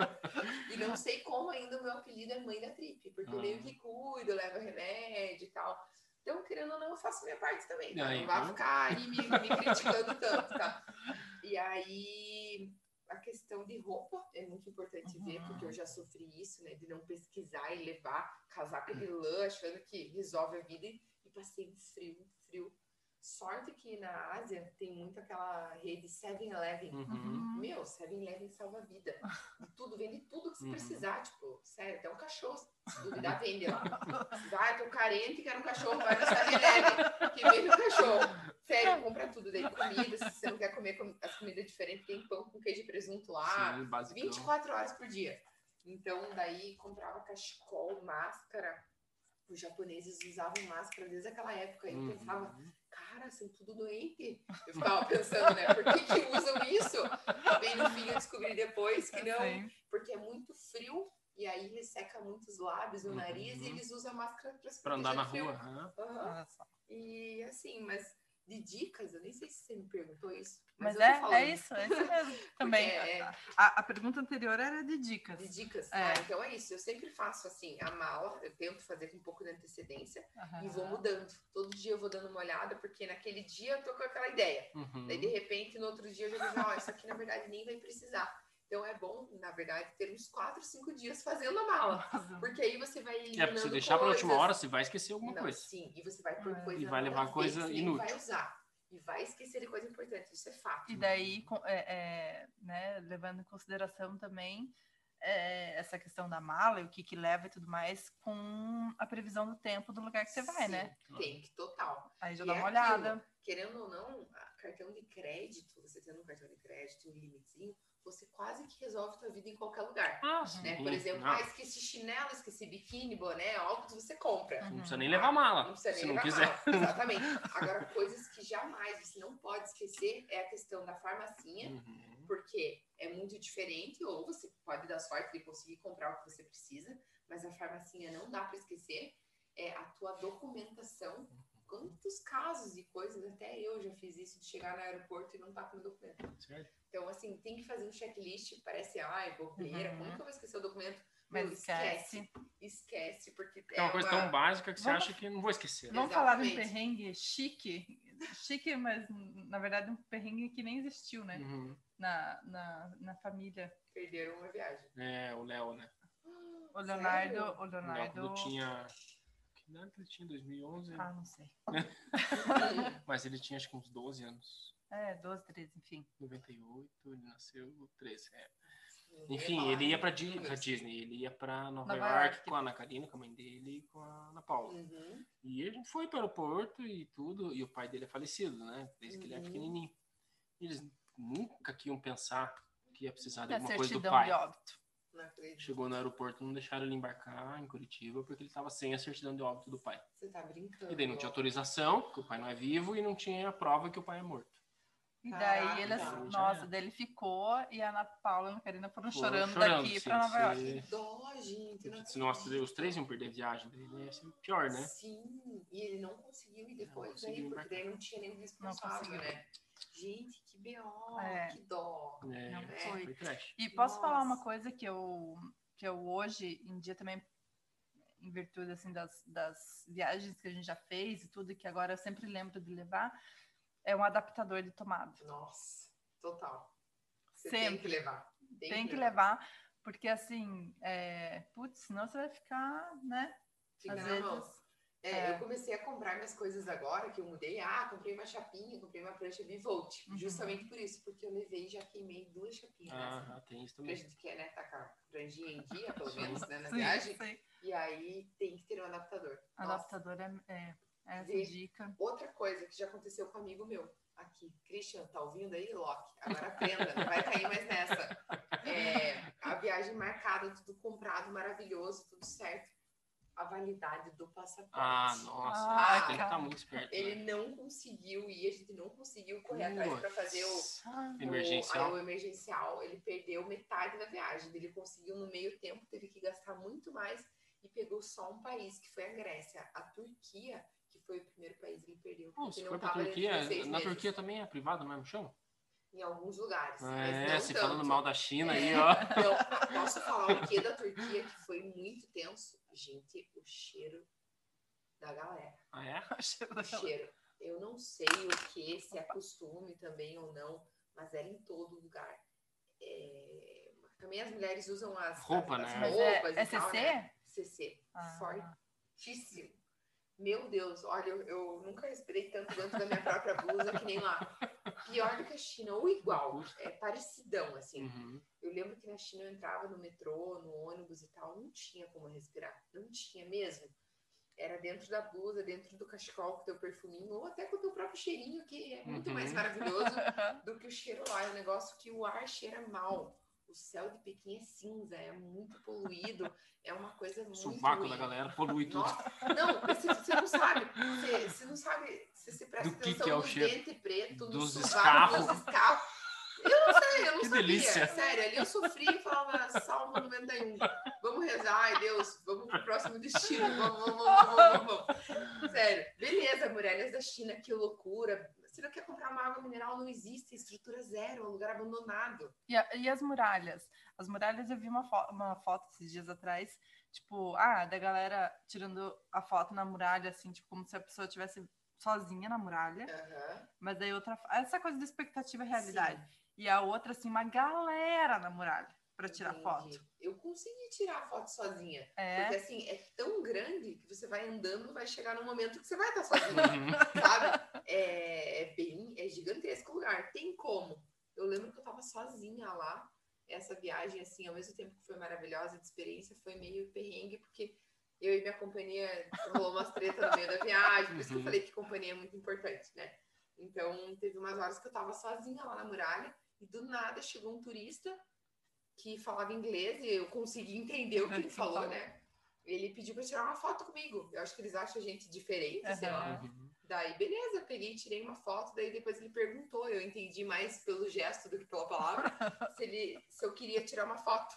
Speaker 3: E não sei como ainda o meu apelido é mãe da trip, porque eu meio
Speaker 1: Ah.
Speaker 3: que cuido, levo remédio e tal. Então, querendo ou não, eu faço minha parte também. Tá?
Speaker 1: Aí,
Speaker 3: Não vai
Speaker 1: viu?
Speaker 3: ficar aí me, me criticando tanto, tá? E aí, a questão de roupa é muito importante ver,
Speaker 2: Uhum.
Speaker 3: porque eu já sofri isso, né? De não pesquisar e levar casaco de lã, achando que resolve a vida. E passei um frio, um frio. Sorte que na Ásia tem muito aquela rede 7-Eleven.
Speaker 1: Uhum.
Speaker 3: Meu, 7-Eleven salva a vida. E tudo, vende tudo que você
Speaker 1: Uhum.
Speaker 3: precisar. Tipo, sério, até um cachorro. Se duvidar, vende lá. Vai, tô carente, quero um cachorro, vai no 7-Eleven, que vende um cachorro. Sério, compra tudo. Daí comida, se você não quer comer com- as comidas diferentes, tem pão com queijo e presunto lá.
Speaker 1: Sim, basicão.
Speaker 3: 24 horas por dia. Então, daí comprava cachecol, máscara. Os japoneses usavam máscara desde aquela época. E eu
Speaker 1: Uhum.
Speaker 3: pensava, cara, são tudo doente. Eu ficava pensando, né? Por que, que usam isso? Bem no fim eu descobri depois que não,
Speaker 2: Sim.
Speaker 3: porque é muito frio e aí resseca muito os lábios, o
Speaker 1: Uhum.
Speaker 3: nariz e eles usam a máscara Pra
Speaker 1: andar na rua.
Speaker 3: frio.
Speaker 2: Olha só.
Speaker 3: E assim, mas de dicas, eu nem sei se você me perguntou isso.
Speaker 2: Mas
Speaker 3: tô
Speaker 2: é, é isso, é isso mesmo. Também.
Speaker 3: é-
Speaker 2: A, a pergunta anterior era de dicas.
Speaker 3: De dicas.
Speaker 2: É.
Speaker 3: Ah, então é isso. Eu sempre faço assim, a mala, eu tento fazer com um pouco de antecedência
Speaker 2: Aham.
Speaker 3: e vou mudando. Todo dia eu vou dando uma olhada, porque naquele dia eu tô com aquela ideia.
Speaker 1: Uhum.
Speaker 3: Daí, de repente, no outro dia eu já vejo, ó, isso aqui na verdade nem vai precisar. Então é bom, na verdade, ter uns 4, 5 dias fazendo a mala. Porque aí você vai
Speaker 1: É, porque
Speaker 3: eliminando
Speaker 1: se deixar pra última
Speaker 3: coisas.
Speaker 1: hora, você vai esquecer alguma
Speaker 3: Não,
Speaker 1: coisa.
Speaker 3: Sim, e você vai pôr
Speaker 2: É.
Speaker 3: coisa
Speaker 1: E vai levar coisa
Speaker 3: nem
Speaker 1: inútil.
Speaker 3: vai usar. E vai esquecer de coisa importante, isso é fato.
Speaker 2: E daí, é, é, né, levando em consideração também é, essa questão da mala e o que, que leva e tudo mais, com a previsão do tempo do lugar que você vai,
Speaker 3: Sim,
Speaker 2: né?
Speaker 3: Tem que total.
Speaker 2: Aí já
Speaker 3: E
Speaker 2: dá
Speaker 3: é
Speaker 2: uma
Speaker 3: aquilo,
Speaker 2: olhada.
Speaker 3: Querendo ou não, a cartão de crédito, você tendo um cartão de crédito, um limitezinho, você quase que resolve tua vida em qualquer lugar.
Speaker 1: Ah,
Speaker 3: Né?
Speaker 1: sim.
Speaker 3: Por exemplo,
Speaker 1: Não,
Speaker 3: ah, esqueci chinelo, esqueci biquíni, boné, óculos, você compra.
Speaker 1: não
Speaker 2: Uhum.
Speaker 1: precisa nem levar mala,
Speaker 3: Não precisa
Speaker 1: se
Speaker 3: nem
Speaker 1: não
Speaker 3: levar
Speaker 1: quiser.
Speaker 3: mala. Exatamente. Agora, coisas que jamais você não pode esquecer é a questão da farmacinha,
Speaker 1: Uhum.
Speaker 3: porque é muito diferente, ou você pode dar sorte de conseguir comprar o que você precisa, mas a farmacinha não dá para esquecer. É a tua documentação. Quantos casos e coisas, até eu já fiz isso, de chegar no aeroporto e não tá com meu documento.
Speaker 1: Certo?
Speaker 3: Então, assim, tem que fazer um checklist, parece, ai, bobeira,
Speaker 2: Uhum.
Speaker 3: como que eu vou esquecer o documento?
Speaker 2: Mas
Speaker 3: Meu,
Speaker 2: esquece.
Speaker 3: Esquece, porque
Speaker 1: É uma coisa tão básica que você
Speaker 2: Vamos-
Speaker 1: acha que não vou esquecer.
Speaker 2: Vamos falar de um
Speaker 3: Exatamente.
Speaker 2: perrengue chique. Chique, mas na verdade um perrengue que nem existiu, né?
Speaker 1: Uhum.
Speaker 2: Na, na, na família.
Speaker 3: Perderam uma viagem.
Speaker 1: É, o Léo, né?
Speaker 2: O Leonardo,
Speaker 3: Sério?
Speaker 2: o
Speaker 1: O Léo,
Speaker 2: Leonardo.
Speaker 1: tinha... Que idade que ele tinha? 2011?
Speaker 2: Ah, não sei.
Speaker 1: Mas ele tinha acho que uns 12 anos.
Speaker 2: É, 12, 13, enfim.
Speaker 1: 98, ele nasceu 13. É. Enfim, ele ia pra, Di- pra
Speaker 3: começo.
Speaker 1: Disney, ele ia pra Nova,
Speaker 2: Nova
Speaker 1: York,
Speaker 2: York.
Speaker 1: com a Ana Karina, com a mãe dele e com a Ana Paula.
Speaker 3: Uhum.
Speaker 1: E ele foi para o aeroporto e tudo, e o pai dele é falecido, né? Desde que ele é
Speaker 3: Uhum.
Speaker 1: pequenininho. Eles nunca que iam pensar que ia precisar de alguma coisa do
Speaker 2: certidão
Speaker 1: pai.
Speaker 2: de óbito.
Speaker 1: Chegou no aeroporto, não deixaram ele embarcar em Curitiba porque ele estava sem a certidão de óbito do pai.
Speaker 3: Você tá brincando.
Speaker 1: E daí não tinha autorização, porque o pai não é vivo, e não tinha a prova que o pai é morto.
Speaker 2: E daí ele,
Speaker 1: então, já
Speaker 2: nossa,
Speaker 1: era.
Speaker 2: daí ele ficou e a Ana Paula e a Karina foram
Speaker 1: Foram
Speaker 2: chorando,
Speaker 1: chorando,
Speaker 2: daqui pra Nova York.
Speaker 1: se-
Speaker 3: Que dó, gente. não
Speaker 1: Se
Speaker 3: acredito.
Speaker 1: os três iam perder a viagem dele, né? ia ser pior, né?
Speaker 3: Sim, e ele não conseguiu ir depois
Speaker 1: Não conseguiu
Speaker 3: aí, porque daí não tinha nenhum responsável,
Speaker 2: conseguiu.
Speaker 3: né? Gente, que B.O.,
Speaker 2: É.
Speaker 3: que dó.
Speaker 1: É,
Speaker 2: Não
Speaker 3: É.
Speaker 2: foi.
Speaker 1: foi trash.
Speaker 2: E posso falar uma
Speaker 3: Nossa.
Speaker 2: coisa que eu, que eu hoje em dia também, em virtude assim, das, das viagens que a gente já fez e tudo, que agora eu sempre lembro de levar, é um adaptador de tomada.
Speaker 3: Nossa, total. Você tem
Speaker 2: Sempre.
Speaker 3: que levar.
Speaker 2: Tem que levar, porque assim, é, putz, senão você vai ficar, né?
Speaker 3: Fica
Speaker 2: Às
Speaker 3: na mão.
Speaker 2: vezes.
Speaker 3: É,
Speaker 2: É.
Speaker 3: eu comecei a comprar minhas coisas agora, que eu mudei. Ah, comprei uma chapinha, comprei uma prancha Bivolt.
Speaker 2: Uhum.
Speaker 3: Justamente por isso, porque eu levei e já queimei duas chapinhas. nessa.
Speaker 1: Ah, tem isso
Speaker 3: Porque
Speaker 1: também.
Speaker 3: a gente quer, né, tá a franjinha em dia, pelo menos, né, na
Speaker 2: Sim,
Speaker 3: viagem.
Speaker 2: sim.
Speaker 3: E aí tem que ter um adaptador. Nossa.
Speaker 2: Adaptador é, é essa
Speaker 3: Vê.
Speaker 2: dica.
Speaker 3: Outra coisa que já aconteceu com um amigo meu aqui. Christian, tá ouvindo aí? Loki. Agora aprenda, não vai cair mais nessa. É, a viagem marcada, tudo comprado, maravilhoso, tudo certo. A validade do passaporte.
Speaker 1: Ah, nossa.
Speaker 2: Ah,
Speaker 1: tem que
Speaker 2: cara.
Speaker 1: estar muito esperto.
Speaker 3: Ele
Speaker 1: né?
Speaker 3: não conseguiu ir, a gente não conseguiu correr atrás para fazer o, o-
Speaker 1: Emergencial.
Speaker 3: aí o emergencial. Ele perdeu metade da viagem. Ele conseguiu no meio tempo, teve que gastar muito mais e pegou só um país, que foi a Grécia. A Turquia, foi o primeiro país, ele perdeu. Porque
Speaker 1: se
Speaker 3: não
Speaker 1: for pra Turquia, na
Speaker 3: meses.
Speaker 1: Turquia também é privado no mesmo chão?
Speaker 3: Em alguns lugares. mas
Speaker 1: É,
Speaker 3: não
Speaker 1: você
Speaker 3: tanto.
Speaker 1: falando mal da China aí,
Speaker 3: É,
Speaker 1: ó.
Speaker 3: Não, posso falar o que da Turquia, que foi muito tenso? Gente, o cheiro da galera.
Speaker 1: Ah, é?
Speaker 2: o cheiro
Speaker 3: O
Speaker 2: daquela-
Speaker 3: cheiro. Eu não sei o que, se é costume também ou não, mas era em todo lugar. É, Também as mulheres usam as
Speaker 1: Roupa,
Speaker 3: as, as
Speaker 1: né?
Speaker 2: Mas
Speaker 3: roupas
Speaker 2: é, é
Speaker 3: e tal,
Speaker 2: CC?
Speaker 3: né? CC.
Speaker 2: Ah.
Speaker 3: Fortíssimo. Meu Deus, olha, eu, eu nunca respirei tanto dentro da minha própria blusa que nem lá. Pior do que a China, ou igual, é parecidão, assim.
Speaker 1: Uhum.
Speaker 3: Eu lembro que na China eu entrava no metrô, no ônibus e tal, não tinha como respirar. Não tinha mesmo. Era dentro da blusa, dentro do cachecol com teu perfuminho, ou até com o teu próprio cheirinho, que é muito
Speaker 1: Uhum.
Speaker 3: mais maravilhoso do que o cheiro lá. É um negócio que o ar cheira mal. O céu de Pequim é cinza, é muito poluído, é uma coisa muito
Speaker 1: Sovaco
Speaker 3: ruim.
Speaker 1: da galera, polui tudo.
Speaker 3: Nossa, não, você, você não sabe. Você, você não sabe. Você se presta
Speaker 1: Do que
Speaker 3: atenção
Speaker 1: que é o
Speaker 3: no dente preto, no
Speaker 1: Dos
Speaker 3: sovaco,
Speaker 1: escarros.
Speaker 3: dos escarros. Eu não sei, eu não
Speaker 1: Que
Speaker 3: sabia.
Speaker 1: delícia.
Speaker 3: Sério, ali eu sofri e falava Salmo 91. Vamos rezar, ai Deus, vamos pro próximo destino. Vamos, vamos, vamos, vamos, vamos. Sério, beleza, muralhas da China, que loucura. Não quer comprar uma água mineral, não existe, estrutura zero, é um lugar abandonado.
Speaker 2: E, a- e as muralhas? As muralhas eu vi uma, fo- uma foto esses dias atrás, tipo, ah, da galera tirando a foto na muralha, assim, tipo, como se a pessoa estivesse sozinha na muralha.
Speaker 3: Aham.
Speaker 2: Mas aí outra. Essa coisa da expectativa e realidade. E a outra, assim, uma galera na muralha pra tirar
Speaker 3: Entendi.
Speaker 2: foto.
Speaker 3: Eu consegui tirar a foto sozinha.
Speaker 2: É.
Speaker 3: Porque assim, é tão grande que você vai andando, vai chegar num momento que você vai estar sozinho,
Speaker 1: Uhum.
Speaker 3: sabe? É, é bem, é gigantesco o lugar. Tem como. Eu lembro que eu tava sozinha lá. Essa viagem, assim, ao mesmo tempo que foi maravilhosa de experiência, foi meio perrengue, porque eu e minha companhia rolou umas tretas no meio da viagem. Por isso que eu
Speaker 1: Uhum.
Speaker 3: falei que companhia é muito importante, né? Então, teve umas horas que eu tava sozinha lá na muralha e do nada chegou um turista que falava inglês e eu consegui entender o que ele falou, né? Ele pediu pra tirar uma foto comigo. Eu acho que eles acham a gente diferente, sei lá.
Speaker 1: Uhum.
Speaker 3: Daí, beleza, peguei, tirei uma foto, daí depois ele perguntou, eu entendi mais pelo gesto do que pela palavra, se, ele, se eu queria tirar uma foto.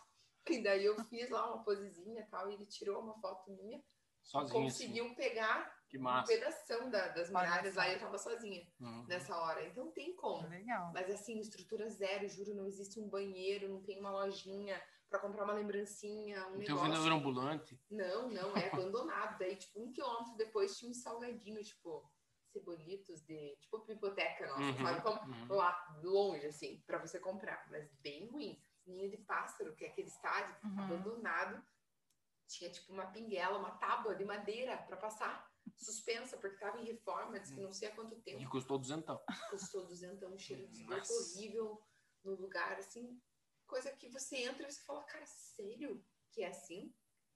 Speaker 3: E daí eu fiz lá uma posezinha e tal, e ele tirou uma foto minha,
Speaker 1: Sozinho, assim.
Speaker 3: conseguiu pegar
Speaker 1: Que
Speaker 3: um
Speaker 1: massa.
Speaker 3: pedação da- das muralhas lá e eu tava sozinha
Speaker 1: Uhum.
Speaker 3: nessa hora. Então tem como.
Speaker 2: Legal.
Speaker 3: Mas assim, estrutura zero, juro, não existe um banheiro, não tem uma lojinha pra comprar uma lembrancinha, um
Speaker 1: Não tem um
Speaker 3: negócio.
Speaker 1: vendedor ambulante.
Speaker 3: Não, não, é abandonado. Daí, tipo, um quilômetro depois tinha um salgadinho, tipo, cebolitos de. Tipo, pipoteca nossa,
Speaker 1: Uhum,
Speaker 3: sabe? Como
Speaker 1: uhum.
Speaker 3: lá, longe, assim, pra você comprar. Mas bem ruim. Ninho de pássaro, que é aquele estádio,
Speaker 2: Uhum.
Speaker 3: abandonado. Tinha, tipo, uma pinguela, uma tábua de madeira pra passar. Suspensa, porque tava em reforma, disse que não sei há quanto
Speaker 1: E
Speaker 3: tempo.
Speaker 1: custou duzentão.
Speaker 3: Custou duzentão, um cheiro de esgoto horrível no lugar, assim. Coisa que você entra e você fala, cara, sério que é assim?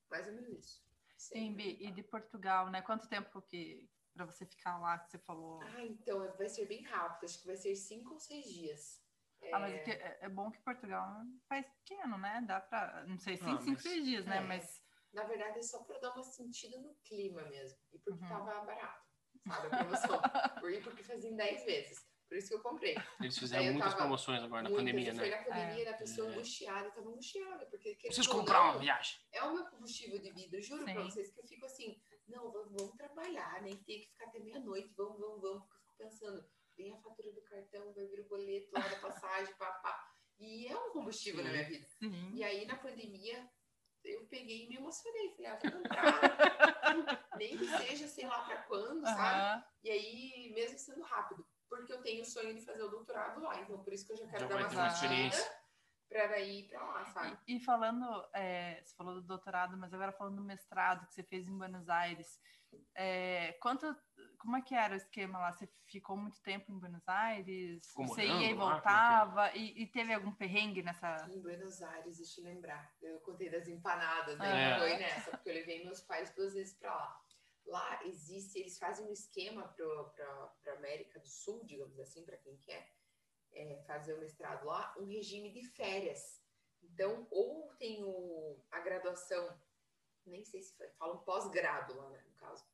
Speaker 3: Mais ou menos isso.
Speaker 2: Sim, Bi, e de Portugal, né? Quanto tempo que pra você ficar lá que você falou?
Speaker 3: Ah, então vai ser bem rápido. Acho que vai ser cinco ou seis dias. É,
Speaker 2: Ah, mas é, que é é bom que Portugal é um país pequeno, né? Dá pra. Não sei se
Speaker 1: Ah,
Speaker 2: em cinco,
Speaker 1: mas-
Speaker 2: seis dias, né?
Speaker 3: é.
Speaker 2: Mas.
Speaker 3: Na verdade, é só pra dar uma sentida no clima mesmo. E porque
Speaker 2: Uhum.
Speaker 3: tava barato, sabe? A promoção. Por- E porque fazia em 10 vezes. Por isso que eu comprei.
Speaker 1: Eles fizeram muitas promoções agora na
Speaker 3: Muitas,
Speaker 1: pandemia,
Speaker 3: e Foi
Speaker 1: né?
Speaker 3: na pandemia, da pessoa
Speaker 1: É.
Speaker 3: angustiada. Tava angustiada. Porque
Speaker 1: Preciso comprar uma viagem.
Speaker 3: é o meu combustível de vida. Eu juro pra
Speaker 2: Sim.
Speaker 3: vocês que eu fico assim, não, vamos, vamos trabalhar, nem ter que ficar até meia-noite, vamos, vamos, vamos. Porque eu fico pensando, vem a fatura do cartão, vai vir o boleto lá da passagem, papá. E é um combustível na minha vida.
Speaker 2: Sim.
Speaker 3: E aí, na pandemia, eu peguei e me emocionei. Falei, ah, vou comprar. Nem que seja, sei lá pra quando, sabe? E aí, mesmo sendo rápido. Porque eu tenho o sonho de fazer o doutorado lá. Então, por isso que eu já quero
Speaker 1: Já
Speaker 3: dar uma
Speaker 1: ter
Speaker 3: daí ir pra lá, sabe?
Speaker 2: E, e falando, é, você falou do doutorado, mas agora falando do mestrado que você fez em Buenos Aires, é, quanto, como é que era o esquema lá? Você ficou muito tempo em Buenos Aires?
Speaker 1: Ficou
Speaker 2: você
Speaker 1: morando
Speaker 2: ia e
Speaker 1: lá? É que
Speaker 2: voltava? E, e teve algum perrengue nessa?
Speaker 3: Em Buenos Aires, deixa eu lembrar. Eu contei das empanadas, né?
Speaker 1: É.
Speaker 3: Foi nessa, porque eu levei meus pais duas vezes pra lá. Lá existe, eles fazem um esquema pra, pra América do Sul, digamos assim, para quem quer é, fazer o mestrado lá, um regime de férias. Então, ou tem o, a graduação, nem sei se falam pós-grado lá, né, no caso,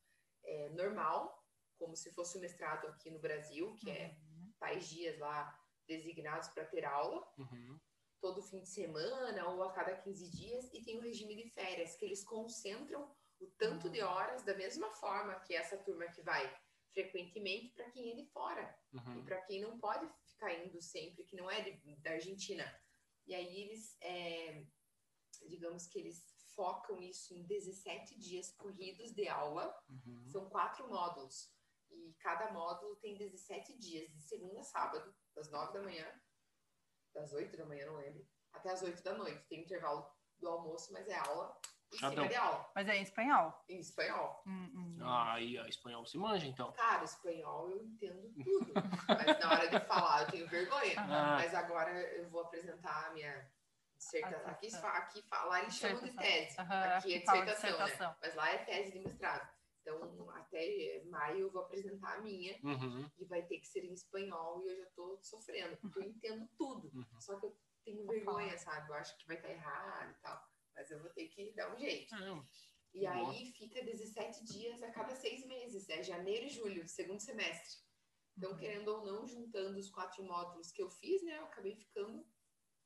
Speaker 3: é, normal, como se fosse o mestrado aqui no Brasil, que é
Speaker 2: Uhum.
Speaker 3: tais dias lá designados para ter aula,
Speaker 1: Uhum.
Speaker 3: todo fim de semana ou a cada 15 dias, e tem o regime de férias, que eles concentram o tanto de horas da mesma forma que essa turma que vai frequentemente para quem é de fora e
Speaker 1: Uhum.
Speaker 3: para quem não pode ficar indo sempre, que não é de- da Argentina. E aí eles, é, digamos que eles focam isso em 17 dias corridos de aula,
Speaker 1: Uhum.
Speaker 3: são quatro módulos. E cada módulo tem 17 dias, de segunda a sábado, das 9 da manhã, das 8 da manhã, não lembro, até as 8 da noite. Tem intervalo do almoço, mas é aula aula,
Speaker 2: Mas é em espanhol.
Speaker 3: em espanhol.
Speaker 2: Hum, hum.
Speaker 1: Ah, aí, ó, espanhol se manja, então.
Speaker 3: Cara, espanhol eu entendo tudo. Mas na hora de falar eu tenho vergonha.
Speaker 1: Ah,
Speaker 3: Mas agora eu vou apresentar a minha dissertação. Aqui,
Speaker 2: Dissertação.
Speaker 3: aqui lá eles chamam de
Speaker 2: Dissertação.
Speaker 3: tese.
Speaker 2: Aham,
Speaker 3: Aqui é
Speaker 2: de
Speaker 3: dissertação, né?
Speaker 2: dissertação.
Speaker 3: Mas lá é tese de mestrado. Então, até maio eu vou apresentar a minha
Speaker 1: uhum,
Speaker 3: e vai ter que ser em espanhol e eu já tô sofrendo, porque eu entendo tudo.
Speaker 1: uhum.
Speaker 3: Só que eu tenho vergonha, sabe? Eu acho que vai estar errado e tal. Mas eu vou ter que dar um jeito.
Speaker 1: É,
Speaker 3: E
Speaker 1: Boa.
Speaker 3: aí fica 17 dias a cada seis meses, é janeiro e julho, segundo semestre. Então,
Speaker 2: Uhum.
Speaker 3: querendo ou não, juntando os quatro módulos que eu fiz, né, eu acabei ficando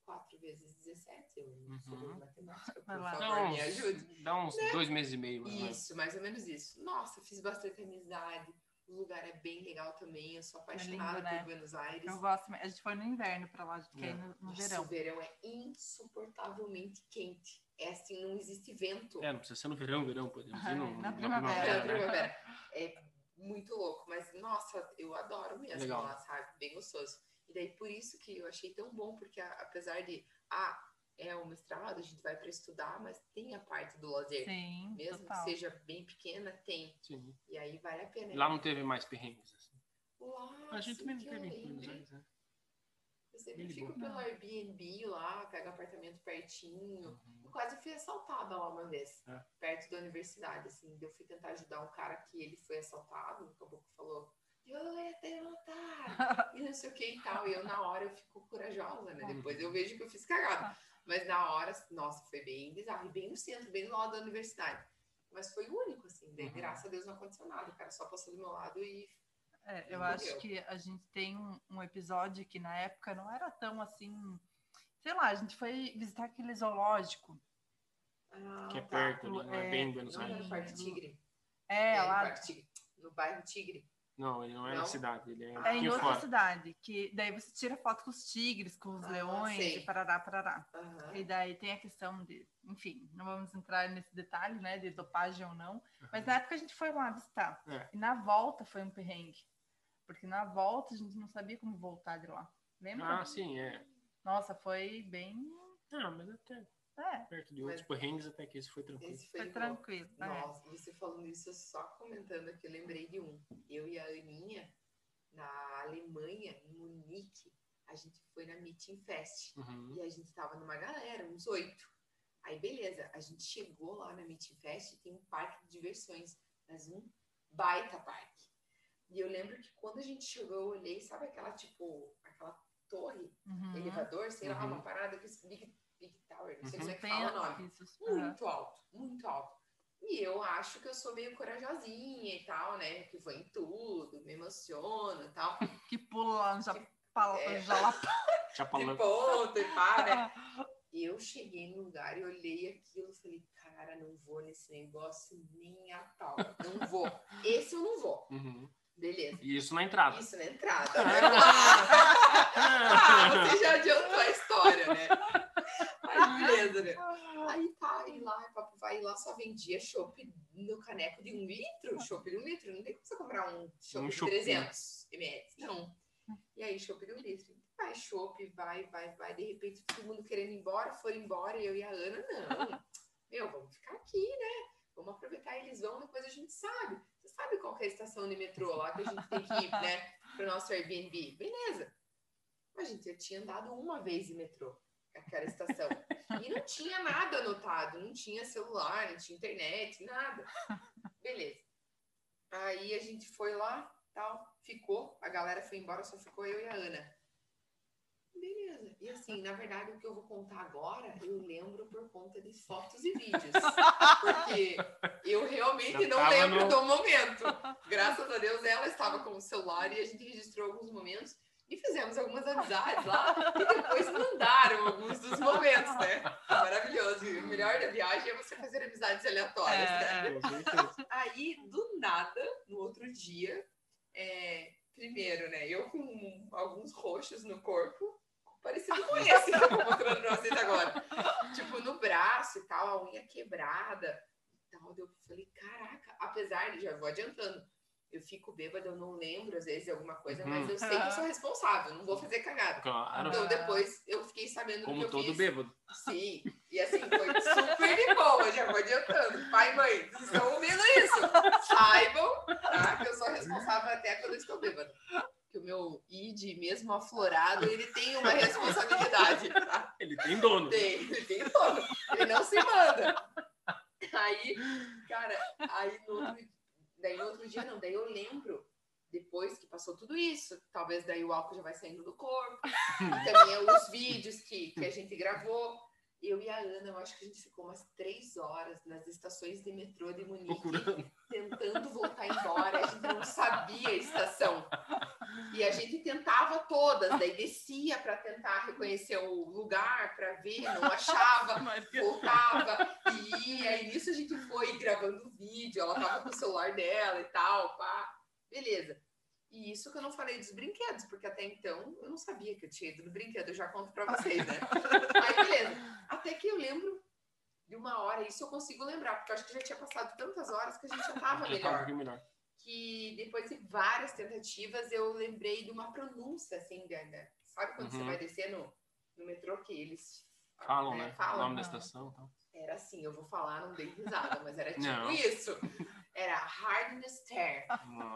Speaker 3: 4 vezes 17. Eu não sou em matemática, por
Speaker 2: lá.
Speaker 3: favor,
Speaker 1: Dá
Speaker 3: me ajude.
Speaker 1: uns, dá uns dois meses e meio. mais.
Speaker 3: Isso, mais ou menos isso. Nossa, fiz bastante amizade. O lugar é bem legal também. Eu sou apaixonada
Speaker 2: lindo, né?
Speaker 3: por Buenos Aires.
Speaker 2: Eu gosto. A gente foi no inverno pra lá, quer
Speaker 1: É.
Speaker 2: no, no
Speaker 3: Nossa,
Speaker 2: verão.
Speaker 3: o verão é insuportavelmente quente. É assim, não existe vento.
Speaker 1: É, não precisa ser no verão, verão, podemos ir no,
Speaker 2: Na
Speaker 1: na
Speaker 2: primavera,
Speaker 3: É,
Speaker 1: primavera, né?
Speaker 3: primavera. É muito louco, mas nossa, eu adoro mesmo
Speaker 1: Legal.
Speaker 3: lá, sabe? Bem gostoso. E daí por isso que eu achei tão bom, porque a- apesar de, ah, é um mestrado, a gente vai para estudar, mas tem a parte do lazer.
Speaker 2: Sim,
Speaker 3: Mesmo
Speaker 2: total.
Speaker 3: que seja bem pequena, tem.
Speaker 1: Sim.
Speaker 3: E aí vale a pena.
Speaker 1: Lá não teve mais perrengues. assim.
Speaker 3: Lá,
Speaker 1: A gente também não teve Aires, né?
Speaker 3: Eu sempre fico pelo Airbnb lá, pego apartamento pertinho.
Speaker 1: Uhum.
Speaker 3: Eu quase fui assaltada lá uma vez,
Speaker 1: É.
Speaker 3: perto da universidade, assim. Eu fui tentar ajudar um cara que ele foi assaltado, o caboclo falou, eu ia te matar, e não sei o que e tal. E eu, na hora, eu fico corajosa, né? Depois eu vejo que eu fiz cagada. Mas na hora, nossa, foi bem bizarro. E bem no centro, bem do lado da universidade. Mas foi o único, assim. Daí,
Speaker 1: Uhum.
Speaker 3: graças a Deus, não aconteceu nada. O cara só passou do meu lado e...
Speaker 2: É, eu acho que a gente tem um, um episódio que na época não era tão assim. Sei lá, a gente foi visitar aquele zoológico.
Speaker 3: Ah,
Speaker 1: Que é
Speaker 3: tá.
Speaker 1: perto ali, não é
Speaker 2: É,
Speaker 1: bem em Buenos
Speaker 3: Não
Speaker 1: Aires.
Speaker 3: no Parque Tigre.
Speaker 2: É,
Speaker 3: É, no
Speaker 2: lá.
Speaker 3: Parque Tigre. No bairro Tigre.
Speaker 1: Não, ele não é
Speaker 3: Não?
Speaker 1: na cidade, ele é
Speaker 2: É em outra
Speaker 1: fora.
Speaker 2: cidade, que daí você tira foto com os tigres, com os
Speaker 3: Ah,
Speaker 2: leões,
Speaker 3: sei.
Speaker 2: e parará, parará.
Speaker 3: Aham.
Speaker 2: E daí tem a questão de, enfim, não vamos entrar nesse detalhe, né, de dopagem ou não, mas
Speaker 1: Uhum.
Speaker 2: na época a gente foi lá visitar.
Speaker 1: É.
Speaker 2: E na volta foi um perrengue. Porque na volta a gente não sabia como voltar de lá. Lembra?
Speaker 1: Ah, sim, é.
Speaker 2: Nossa, foi bem.
Speaker 1: Ah, mas até
Speaker 2: É,
Speaker 1: perto de outros perrengues, até que esse foi tranquilo.
Speaker 3: Esse foi,
Speaker 2: foi tranquilo. é.
Speaker 3: Nossa, você falando isso, só comentando aqui, eu lembrei de um. Eu e a Aninha, na Alemanha, em Munique, a gente foi na Meeting Fest.
Speaker 1: Uhum.
Speaker 3: E a gente tava numa galera, uns oito. Aí, beleza, a gente chegou lá na Meeting Fest e tem um parque de diversões, mas um baita parque. E eu lembro que quando a gente chegou, eu olhei, sabe aquela, tipo, aquela torre,
Speaker 2: Uhum.
Speaker 3: elevador, sei lá,
Speaker 1: Uhum.
Speaker 3: uma parada que Big, Big Tower, não sei
Speaker 1: Uhum.
Speaker 3: como é que fala o nome muito alto, muito alto. E eu acho que eu sou meio corajosinha e tal, né? Que vou em tudo, me emociono e tal.
Speaker 2: Que pula lá no Japa-
Speaker 3: É.
Speaker 2: Jalapão.
Speaker 3: De ponto e pá, né? Eu cheguei no lugar e olhei aquilo e falei, cara, não vou nesse negócio nem a pau. Não vou. Esse eu não vou.
Speaker 1: Uhum.
Speaker 3: Beleza.
Speaker 1: E isso na entrada.
Speaker 3: Isso na entrada, né? Ah, você já adiantou a história, né? Aí, beleza, né? Aí tá, e lá, papo vai lá só vendia chopp no caneco de um litro, chopp de um litro. Não tem como você comprar um chopp
Speaker 1: Um
Speaker 3: de
Speaker 1: choppinho.
Speaker 3: 300 ml, não. E aí, chopp de um litro. Vai, chopp, vai, vai, vai. De repente, todo mundo querendo ir embora, foram embora. E eu e a Ana, não. Meu, vamos ficar aqui, né? Vamos aproveitar, eles vão, depois a gente sabe. Sabe qual é a estação de metrô lá que a gente tem que ir, né? Pro nosso Airbnb. Beleza. A gente já tinha andado uma vez de metrô, aquela estação. E não tinha nada anotado, não tinha celular, não tinha internet, nada. Beleza. Aí a gente foi lá, tal, ficou, a galera foi embora, só ficou eu e a Ana. Beleza. E assim, na verdade, o que eu vou contar agora, eu lembro por conta de fotos e vídeos. Porque eu realmente
Speaker 1: Já
Speaker 3: não lembro
Speaker 1: no-
Speaker 3: do momento. Graças a Deus, ela estava com o celular e a gente registrou alguns momentos e fizemos algumas amizades lá e depois mandaram alguns dos momentos, né? Maravilhoso. E o melhor da viagem é você fazer amizades aleatórias, né?
Speaker 2: É.
Speaker 1: Certeza.
Speaker 3: Aí, do nada, no outro dia, é, primeiro, né? Eu com alguns roxos no corpo, parecido com esse que eu tô mostrando pra vocês agora. Tipo, no braço e tal, a unha quebrada. e Tal, eu falei, caraca, apesar de, já vou adiantando, eu fico bêbada, eu não lembro, às vezes, de alguma coisa, mas
Speaker 1: Uhum.
Speaker 3: eu sei que eu sou responsável, não vou fazer cagada.
Speaker 1: Claro.
Speaker 3: Então,
Speaker 2: Ah.
Speaker 3: depois eu fiquei sabendo do que
Speaker 1: Como
Speaker 3: eu
Speaker 1: todo
Speaker 3: fiz.
Speaker 1: bêbado.
Speaker 3: Sim, e assim, foi super de boa, já vou adiantando. Pai e mãe, vocês estão ouvindo isso? Saibam, tá? Que eu sou responsável até quando estou mesmo aflorado, ele tem uma responsabilidade, tá?
Speaker 1: Ele tem dono.
Speaker 3: Tem, ele tem dono. Ele não se manda. Aí, cara, aí no outro, daí no outro dia não, daí eu lembro depois que passou tudo isso, talvez daí o álcool já vai saindo do corpo, também os vídeos que, que a gente gravou. Eu e a Ana, eu acho que a gente ficou umas três horas nas estações de metrô de Munique,
Speaker 1: Procurando.
Speaker 3: tentando voltar embora. A gente não sabia a estação. E a gente tentava todas, daí descia para tentar reconhecer o lugar, para ver, não achava voltava e ia. E nisso a gente foi gravando vídeo, ela tava com o celular dela e tal, pá. Beleza. E isso que eu não falei dos brinquedos, porque até então eu não sabia que eu tinha ido no brinquedo, eu já conto pra vocês, né? Aí, beleza. Até que eu lembro de uma hora, isso eu consigo lembrar, porque eu acho que já tinha passado tantas horas que a gente já tava melhor. Que depois de várias tentativas eu lembrei de uma pronúncia assim, de- sabe quando você
Speaker 1: Uhum.
Speaker 3: vai descer no, no metrô que eles
Speaker 1: Falam, né? O
Speaker 3: Falam.
Speaker 1: nome da estação. Então.
Speaker 3: Era assim, eu vou falar, não dei risada, mas era tipo isso. Era hardness tear,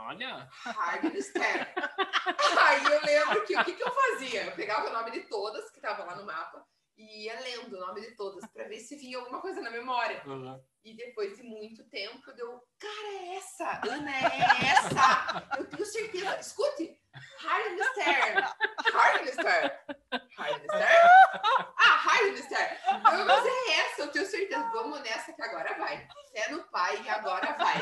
Speaker 1: Olha,
Speaker 3: hardness tear. Aí eu lembro que o que, que eu fazia? Eu pegava o nome de todas que estavam lá no mapa e ia lendo o nome de todas para ver se vinha alguma coisa na memória.
Speaker 1: uhum.
Speaker 3: E depois de muito tempo, deu, cara, é essa, Ana, é essa. Eu tenho certeza. Escute, Hardness Tear, Hardness Tear, Hardness Tear. Ah, Hardness Tear. Eu, mas é essa, eu tenho certeza. Vamos nessa que agora vai. Fé no pai e agora vai.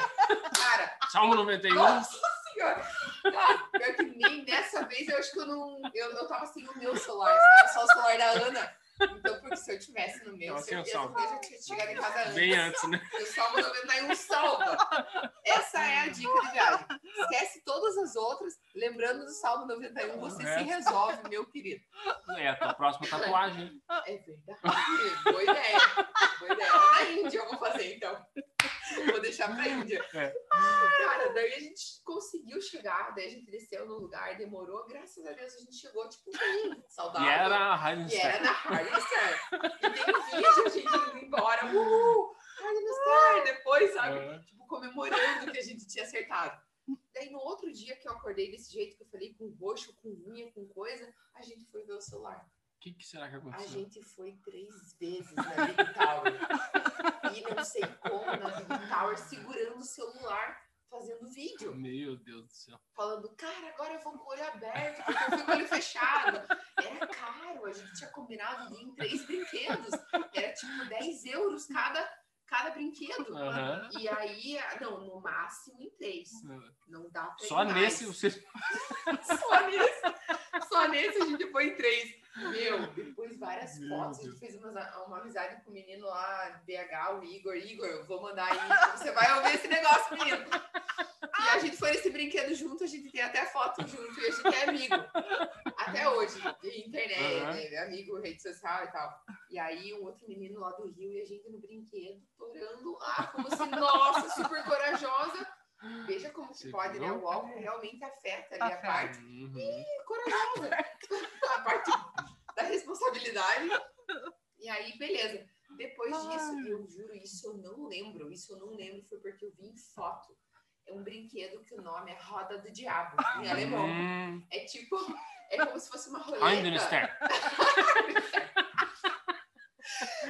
Speaker 3: Cara,
Speaker 1: Salmo 91.
Speaker 3: nossa senhora. Cara, pior que nem dessa vez eu acho que eu não. Eu, eu tava sem o meu celular, só o celular da Ana. Então, porque se eu tivesse no meu,
Speaker 1: Tava sem o
Speaker 3: certeza
Speaker 1: saldo.
Speaker 3: que eu já tinha chegado em casa antes.
Speaker 1: Bem antes, né?
Speaker 3: O Salmo 91 salva. Essa é a dica de viagem. Esquece todas as outras. Lembrando do Salmo 91, você se resolve, meu querido.
Speaker 1: É a tua próxima tatuagem.
Speaker 3: É verdade. Boa ideia. Boa ideia. Na Índia eu vou fazer, então. Vou deixar pra Índia.
Speaker 1: É.
Speaker 3: Cara, daí a gente conseguiu chegar, daí a gente desceu no lugar, demorou. Graças a Deus a gente chegou, tipo, bem saudável.
Speaker 1: E era a Raiden
Speaker 3: E era na Star. E tem um vídeo a gente indo embora. Uhul! Star! Depois, sabe? Tipo, comemorando que a gente tinha acertado. Daí no outro dia que eu acordei desse jeito que eu falei, com roxo, com unha, com coisa, a gente foi ver o celular.
Speaker 1: O que, que será que
Speaker 3: A
Speaker 1: aconteceu?
Speaker 3: gente foi três vezes na Big Tower. E não sei como, na Big Tower, segurando o celular, fazendo vídeo.
Speaker 1: Meu Deus do céu.
Speaker 3: Falando, cara, agora eu vou com o olho aberto, porque eu fui com o olho fechado. Era caro, a gente tinha combinado em três brinquedos. Era tipo 10 euros cada, cada brinquedo.
Speaker 1: Aham.
Speaker 3: E aí, não, no máximo em três. Não dá pra
Speaker 1: Só
Speaker 3: mais.
Speaker 1: nesse você.
Speaker 3: Só nesse. Só nesse a gente foi em três. Meu, depois várias
Speaker 1: Meu
Speaker 3: fotos. A
Speaker 1: Deus.
Speaker 3: gente fez uma, uma amizade com o menino lá, BH, o Igor. Igor, eu vou mandar aí. Você vai ouvir esse negócio, menino. E a gente foi nesse brinquedo junto, a gente tem até foto junto e a gente é amigo. Até hoje, de internet, né, amigo, rede social e tal. E aí, um outro menino lá do Rio e a gente no brinquedo, torando lá, como se, nossa, super corajosa. Veja como que
Speaker 1: Você
Speaker 3: pode, né?
Speaker 1: viu?
Speaker 3: O álcool realmente afeta ali a
Speaker 2: Afeta.
Speaker 3: parte
Speaker 1: Uhum.
Speaker 3: corajosa. a parte da responsabilidade. E aí, beleza. Depois disso, eu juro, isso eu não lembro. Isso eu não lembro, foi porque eu vi em foto. É um brinquedo que o nome é Roda do Diabo, em alemão.
Speaker 1: Hum.
Speaker 3: É tipo, é como se fosse uma roleta.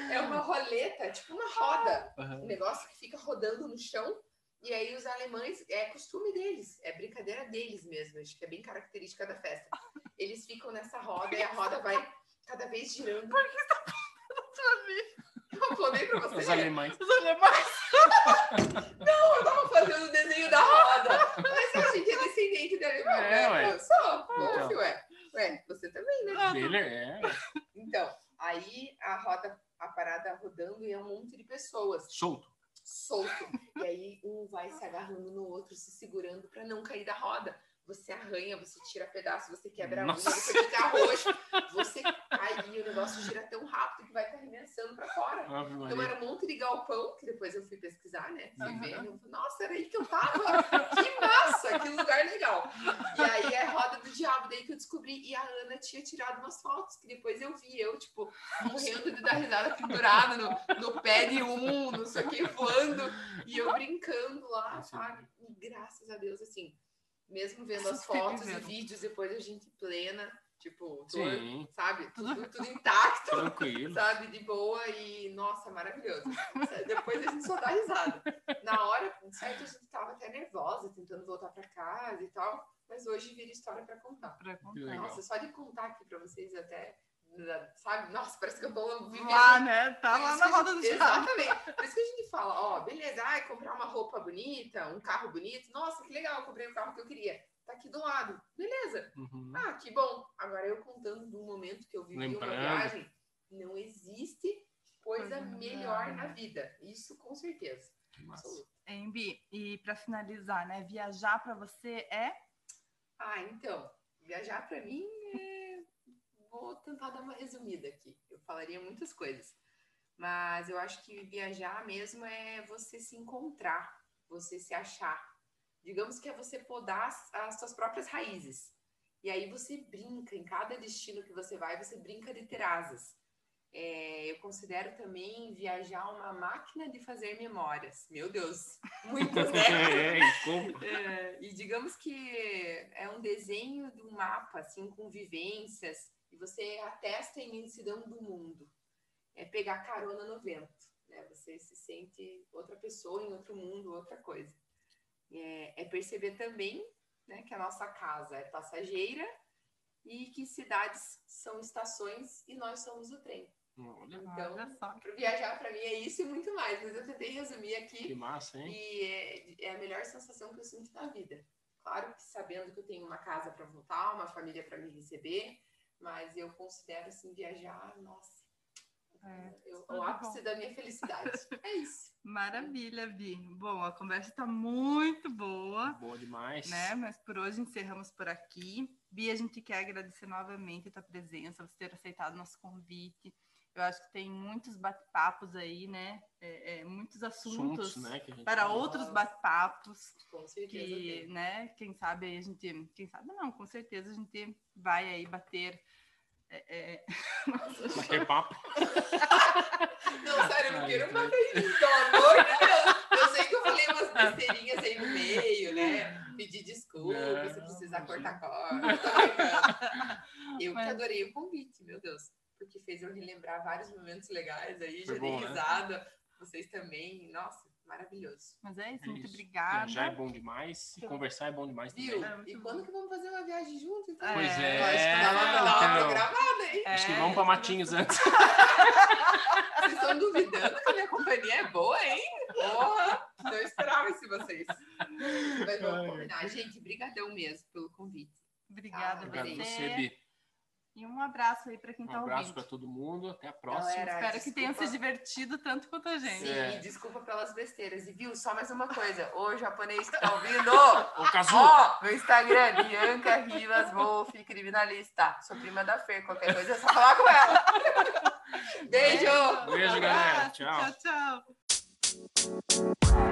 Speaker 3: É uma roleta, tipo uma roda. Um
Speaker 1: Aham.
Speaker 3: negócio que fica rodando no chão. E aí os alemães, é costume deles, é brincadeira deles mesmo, acho que é bem característica da festa. Eles ficam nessa roda e a roda vai cada vez girando. Por que tá Eu falei pra
Speaker 1: Os
Speaker 3: você.
Speaker 1: alemães.
Speaker 2: Os alemães.
Speaker 3: Não, eu tava fazendo o desenho da roda. Mas a gente é descendente de alemão,
Speaker 1: É,
Speaker 3: né?
Speaker 1: ué.
Speaker 3: Eu sou.
Speaker 1: Então.
Speaker 3: Então. Ué. ué, você também, né?
Speaker 1: Ele é
Speaker 3: Então, aí a roda, a parada rodando e é um monte de pessoas.
Speaker 1: solto.
Speaker 3: Solto. E aí um vai se agarrando no outro, se segurando para não cair da roda. Você arranha, você tira pedaço, você quebra a unha, você fica roxo, você cai e o negócio gira tão rápido que vai estar arremessando pra fora.
Speaker 1: Ave
Speaker 3: Então era um monte de galpão, que depois eu fui pesquisar, né? Fui
Speaker 2: Aham.
Speaker 3: ver, eu falei, nossa, era aí que eu tava. Que massa, que lugar legal. E aí é roda do diabo, daí que eu descobri. E a Ana tinha tirado umas fotos, que depois eu vi, eu, tipo, morrendo de dar risada pendurada no, no pé de um, não sei o que, voando. E eu brincando lá, sabe? E graças a Deus, assim, mesmo vendo as fotos e vídeos, depois a gente plena, tipo, sabe? Tudo, tudo intacto
Speaker 1: tranquilo.
Speaker 3: sabe, de boa e, nossa, maravilhoso. Depois a gente só dá risada. Na hora, certo, a gente tava até nervosa, tentando voltar pra casa e tal, mas hoje vira história pra contar.
Speaker 2: Pra contar.
Speaker 3: Nossa, só de contar aqui pra vocês até, sabe, nossa, parece que eu tô vivendo...
Speaker 2: Lá, né? Tá lá na roda do
Speaker 3: gente-. Exatamente. Por isso que a gente fala, ó, beleza, ai, comprar uma roupa bonita, um carro bonito, nossa, que legal, eu comprei o carro que eu queria. Tá aqui do lado. Beleza.
Speaker 1: Uhum.
Speaker 3: Ah, que bom. Agora eu contando do momento que eu vivi uma
Speaker 1: Lembrando.
Speaker 3: viagem, não existe coisa
Speaker 2: Coisa
Speaker 3: melhor na vida. Isso com certeza.
Speaker 1: Que massa.
Speaker 3: Absoluto.
Speaker 2: Hein, Bi? E pra finalizar, né? Viajar pra você é
Speaker 3: Ah, então, viajar pra mim é... Vou tentar dar uma resumida aqui. Eu falaria muitas coisas. Mas eu acho que viajar mesmo é você se encontrar, você se achar. Digamos que é você podar as, as suas próprias raízes. E aí você brinca, em cada destino que você vai, você brinca de ter asas. É, eu considero também viajar uma máquina de fazer memórias. Meu Deus, muitas, né?
Speaker 1: É, e como?
Speaker 3: É, e digamos que é um desenho de um mapa, assim, com vivências, e você atesta a imensidão do mundo. É pegar carona no vento, né? Você se sente outra pessoa em outro mundo, outra coisa. É, é perceber também né, que a nossa casa é passageira e que cidades são estações e nós somos o trem.
Speaker 1: Olha,
Speaker 3: Então,
Speaker 2: Olha só.
Speaker 3: para viajar para mim é isso e muito mais, mas eu tentei resumir aqui
Speaker 1: que massa, hein?
Speaker 3: e é, é a melhor sensação que eu sinto na vida. Claro que sabendo que eu tenho uma casa para voltar, uma família para me receber, mas eu considero assim viajar, nossa,
Speaker 2: É,
Speaker 3: eu- o ápice
Speaker 2: bom.
Speaker 3: da minha felicidade. É isso.
Speaker 2: Maravilha, Bi. Bom, a conversa tá muito boa.
Speaker 1: Boa demais.
Speaker 2: né? Mas por hoje encerramos por aqui. Bi, a gente quer agradecer novamente a tua presença, você ter aceitado nosso convite. Eu acho que tem muitos bate-papos aí, né? É, é, muitos assuntos,
Speaker 1: Assuntos, né? Que
Speaker 2: para
Speaker 1: fala.
Speaker 2: outros bate-papos
Speaker 3: Com certeza.
Speaker 2: que,
Speaker 3: tem.
Speaker 2: né? Quem sabe aí a gente, quem sabe não, com certeza a gente vai aí bater. é, é,
Speaker 1: Bater papo.
Speaker 3: Não, sério, eu não quero bater mim, pelo amor de Deus. Eu sei que eu falei umas besteirinhas aí no meio, né? Pedir desculpa se
Speaker 1: Não,
Speaker 3: precisar cortar corda. Eu que
Speaker 2: Mas-
Speaker 3: adorei o convite, meu Deus. Porque fez eu relembrar vários momentos legais aí,
Speaker 1: Foi
Speaker 3: já
Speaker 1: bom,
Speaker 3: dei
Speaker 1: né?
Speaker 3: risada. Vocês também. Nossa, maravilhoso.
Speaker 2: Mas é isso,
Speaker 1: É
Speaker 2: muito
Speaker 1: isso.
Speaker 2: obrigada.
Speaker 1: Já é bom demais. E conversar é bom demais
Speaker 3: Viu?
Speaker 1: também.
Speaker 2: É
Speaker 3: e
Speaker 2: bom.
Speaker 3: quando que vamos fazer uma viagem junto, então?
Speaker 1: Pois
Speaker 2: É,
Speaker 1: é.
Speaker 3: Acho que dá uma,
Speaker 1: então.
Speaker 3: programada, hein?
Speaker 1: Acho que
Speaker 2: É,
Speaker 1: vamos para Matinhos antes.
Speaker 3: Vocês estão duvidando que a minha companhia é boa, hein? Porra! Não esperava isso de vocês. Mas vamos combinar. Gente, brigadão mesmo pelo convite.
Speaker 2: Obrigada a
Speaker 1: Obrigado a
Speaker 2: você.
Speaker 1: você, Bi.
Speaker 2: E um abraço aí para quem
Speaker 1: Um
Speaker 2: tá
Speaker 1: abraço
Speaker 2: ouvindo.
Speaker 1: para todo mundo. Até a próxima.
Speaker 3: Galera,
Speaker 2: Espero que tenham se
Speaker 3: desculpa.
Speaker 2: divertido tanto quanto a gente.
Speaker 3: Sim,
Speaker 1: É.
Speaker 3: desculpa pelas besteiras. E viu, só mais uma coisa. Ô, japonês que tá ouvindo,
Speaker 1: Ô, Cazu!
Speaker 3: ó, meu Instagram, Bianca Rivas Wolf, criminalista. Sou prima da Fer, qualquer coisa é só falar com ela. Beijo!
Speaker 1: Beijo, galera. Tchau.
Speaker 2: Tchau, tchau.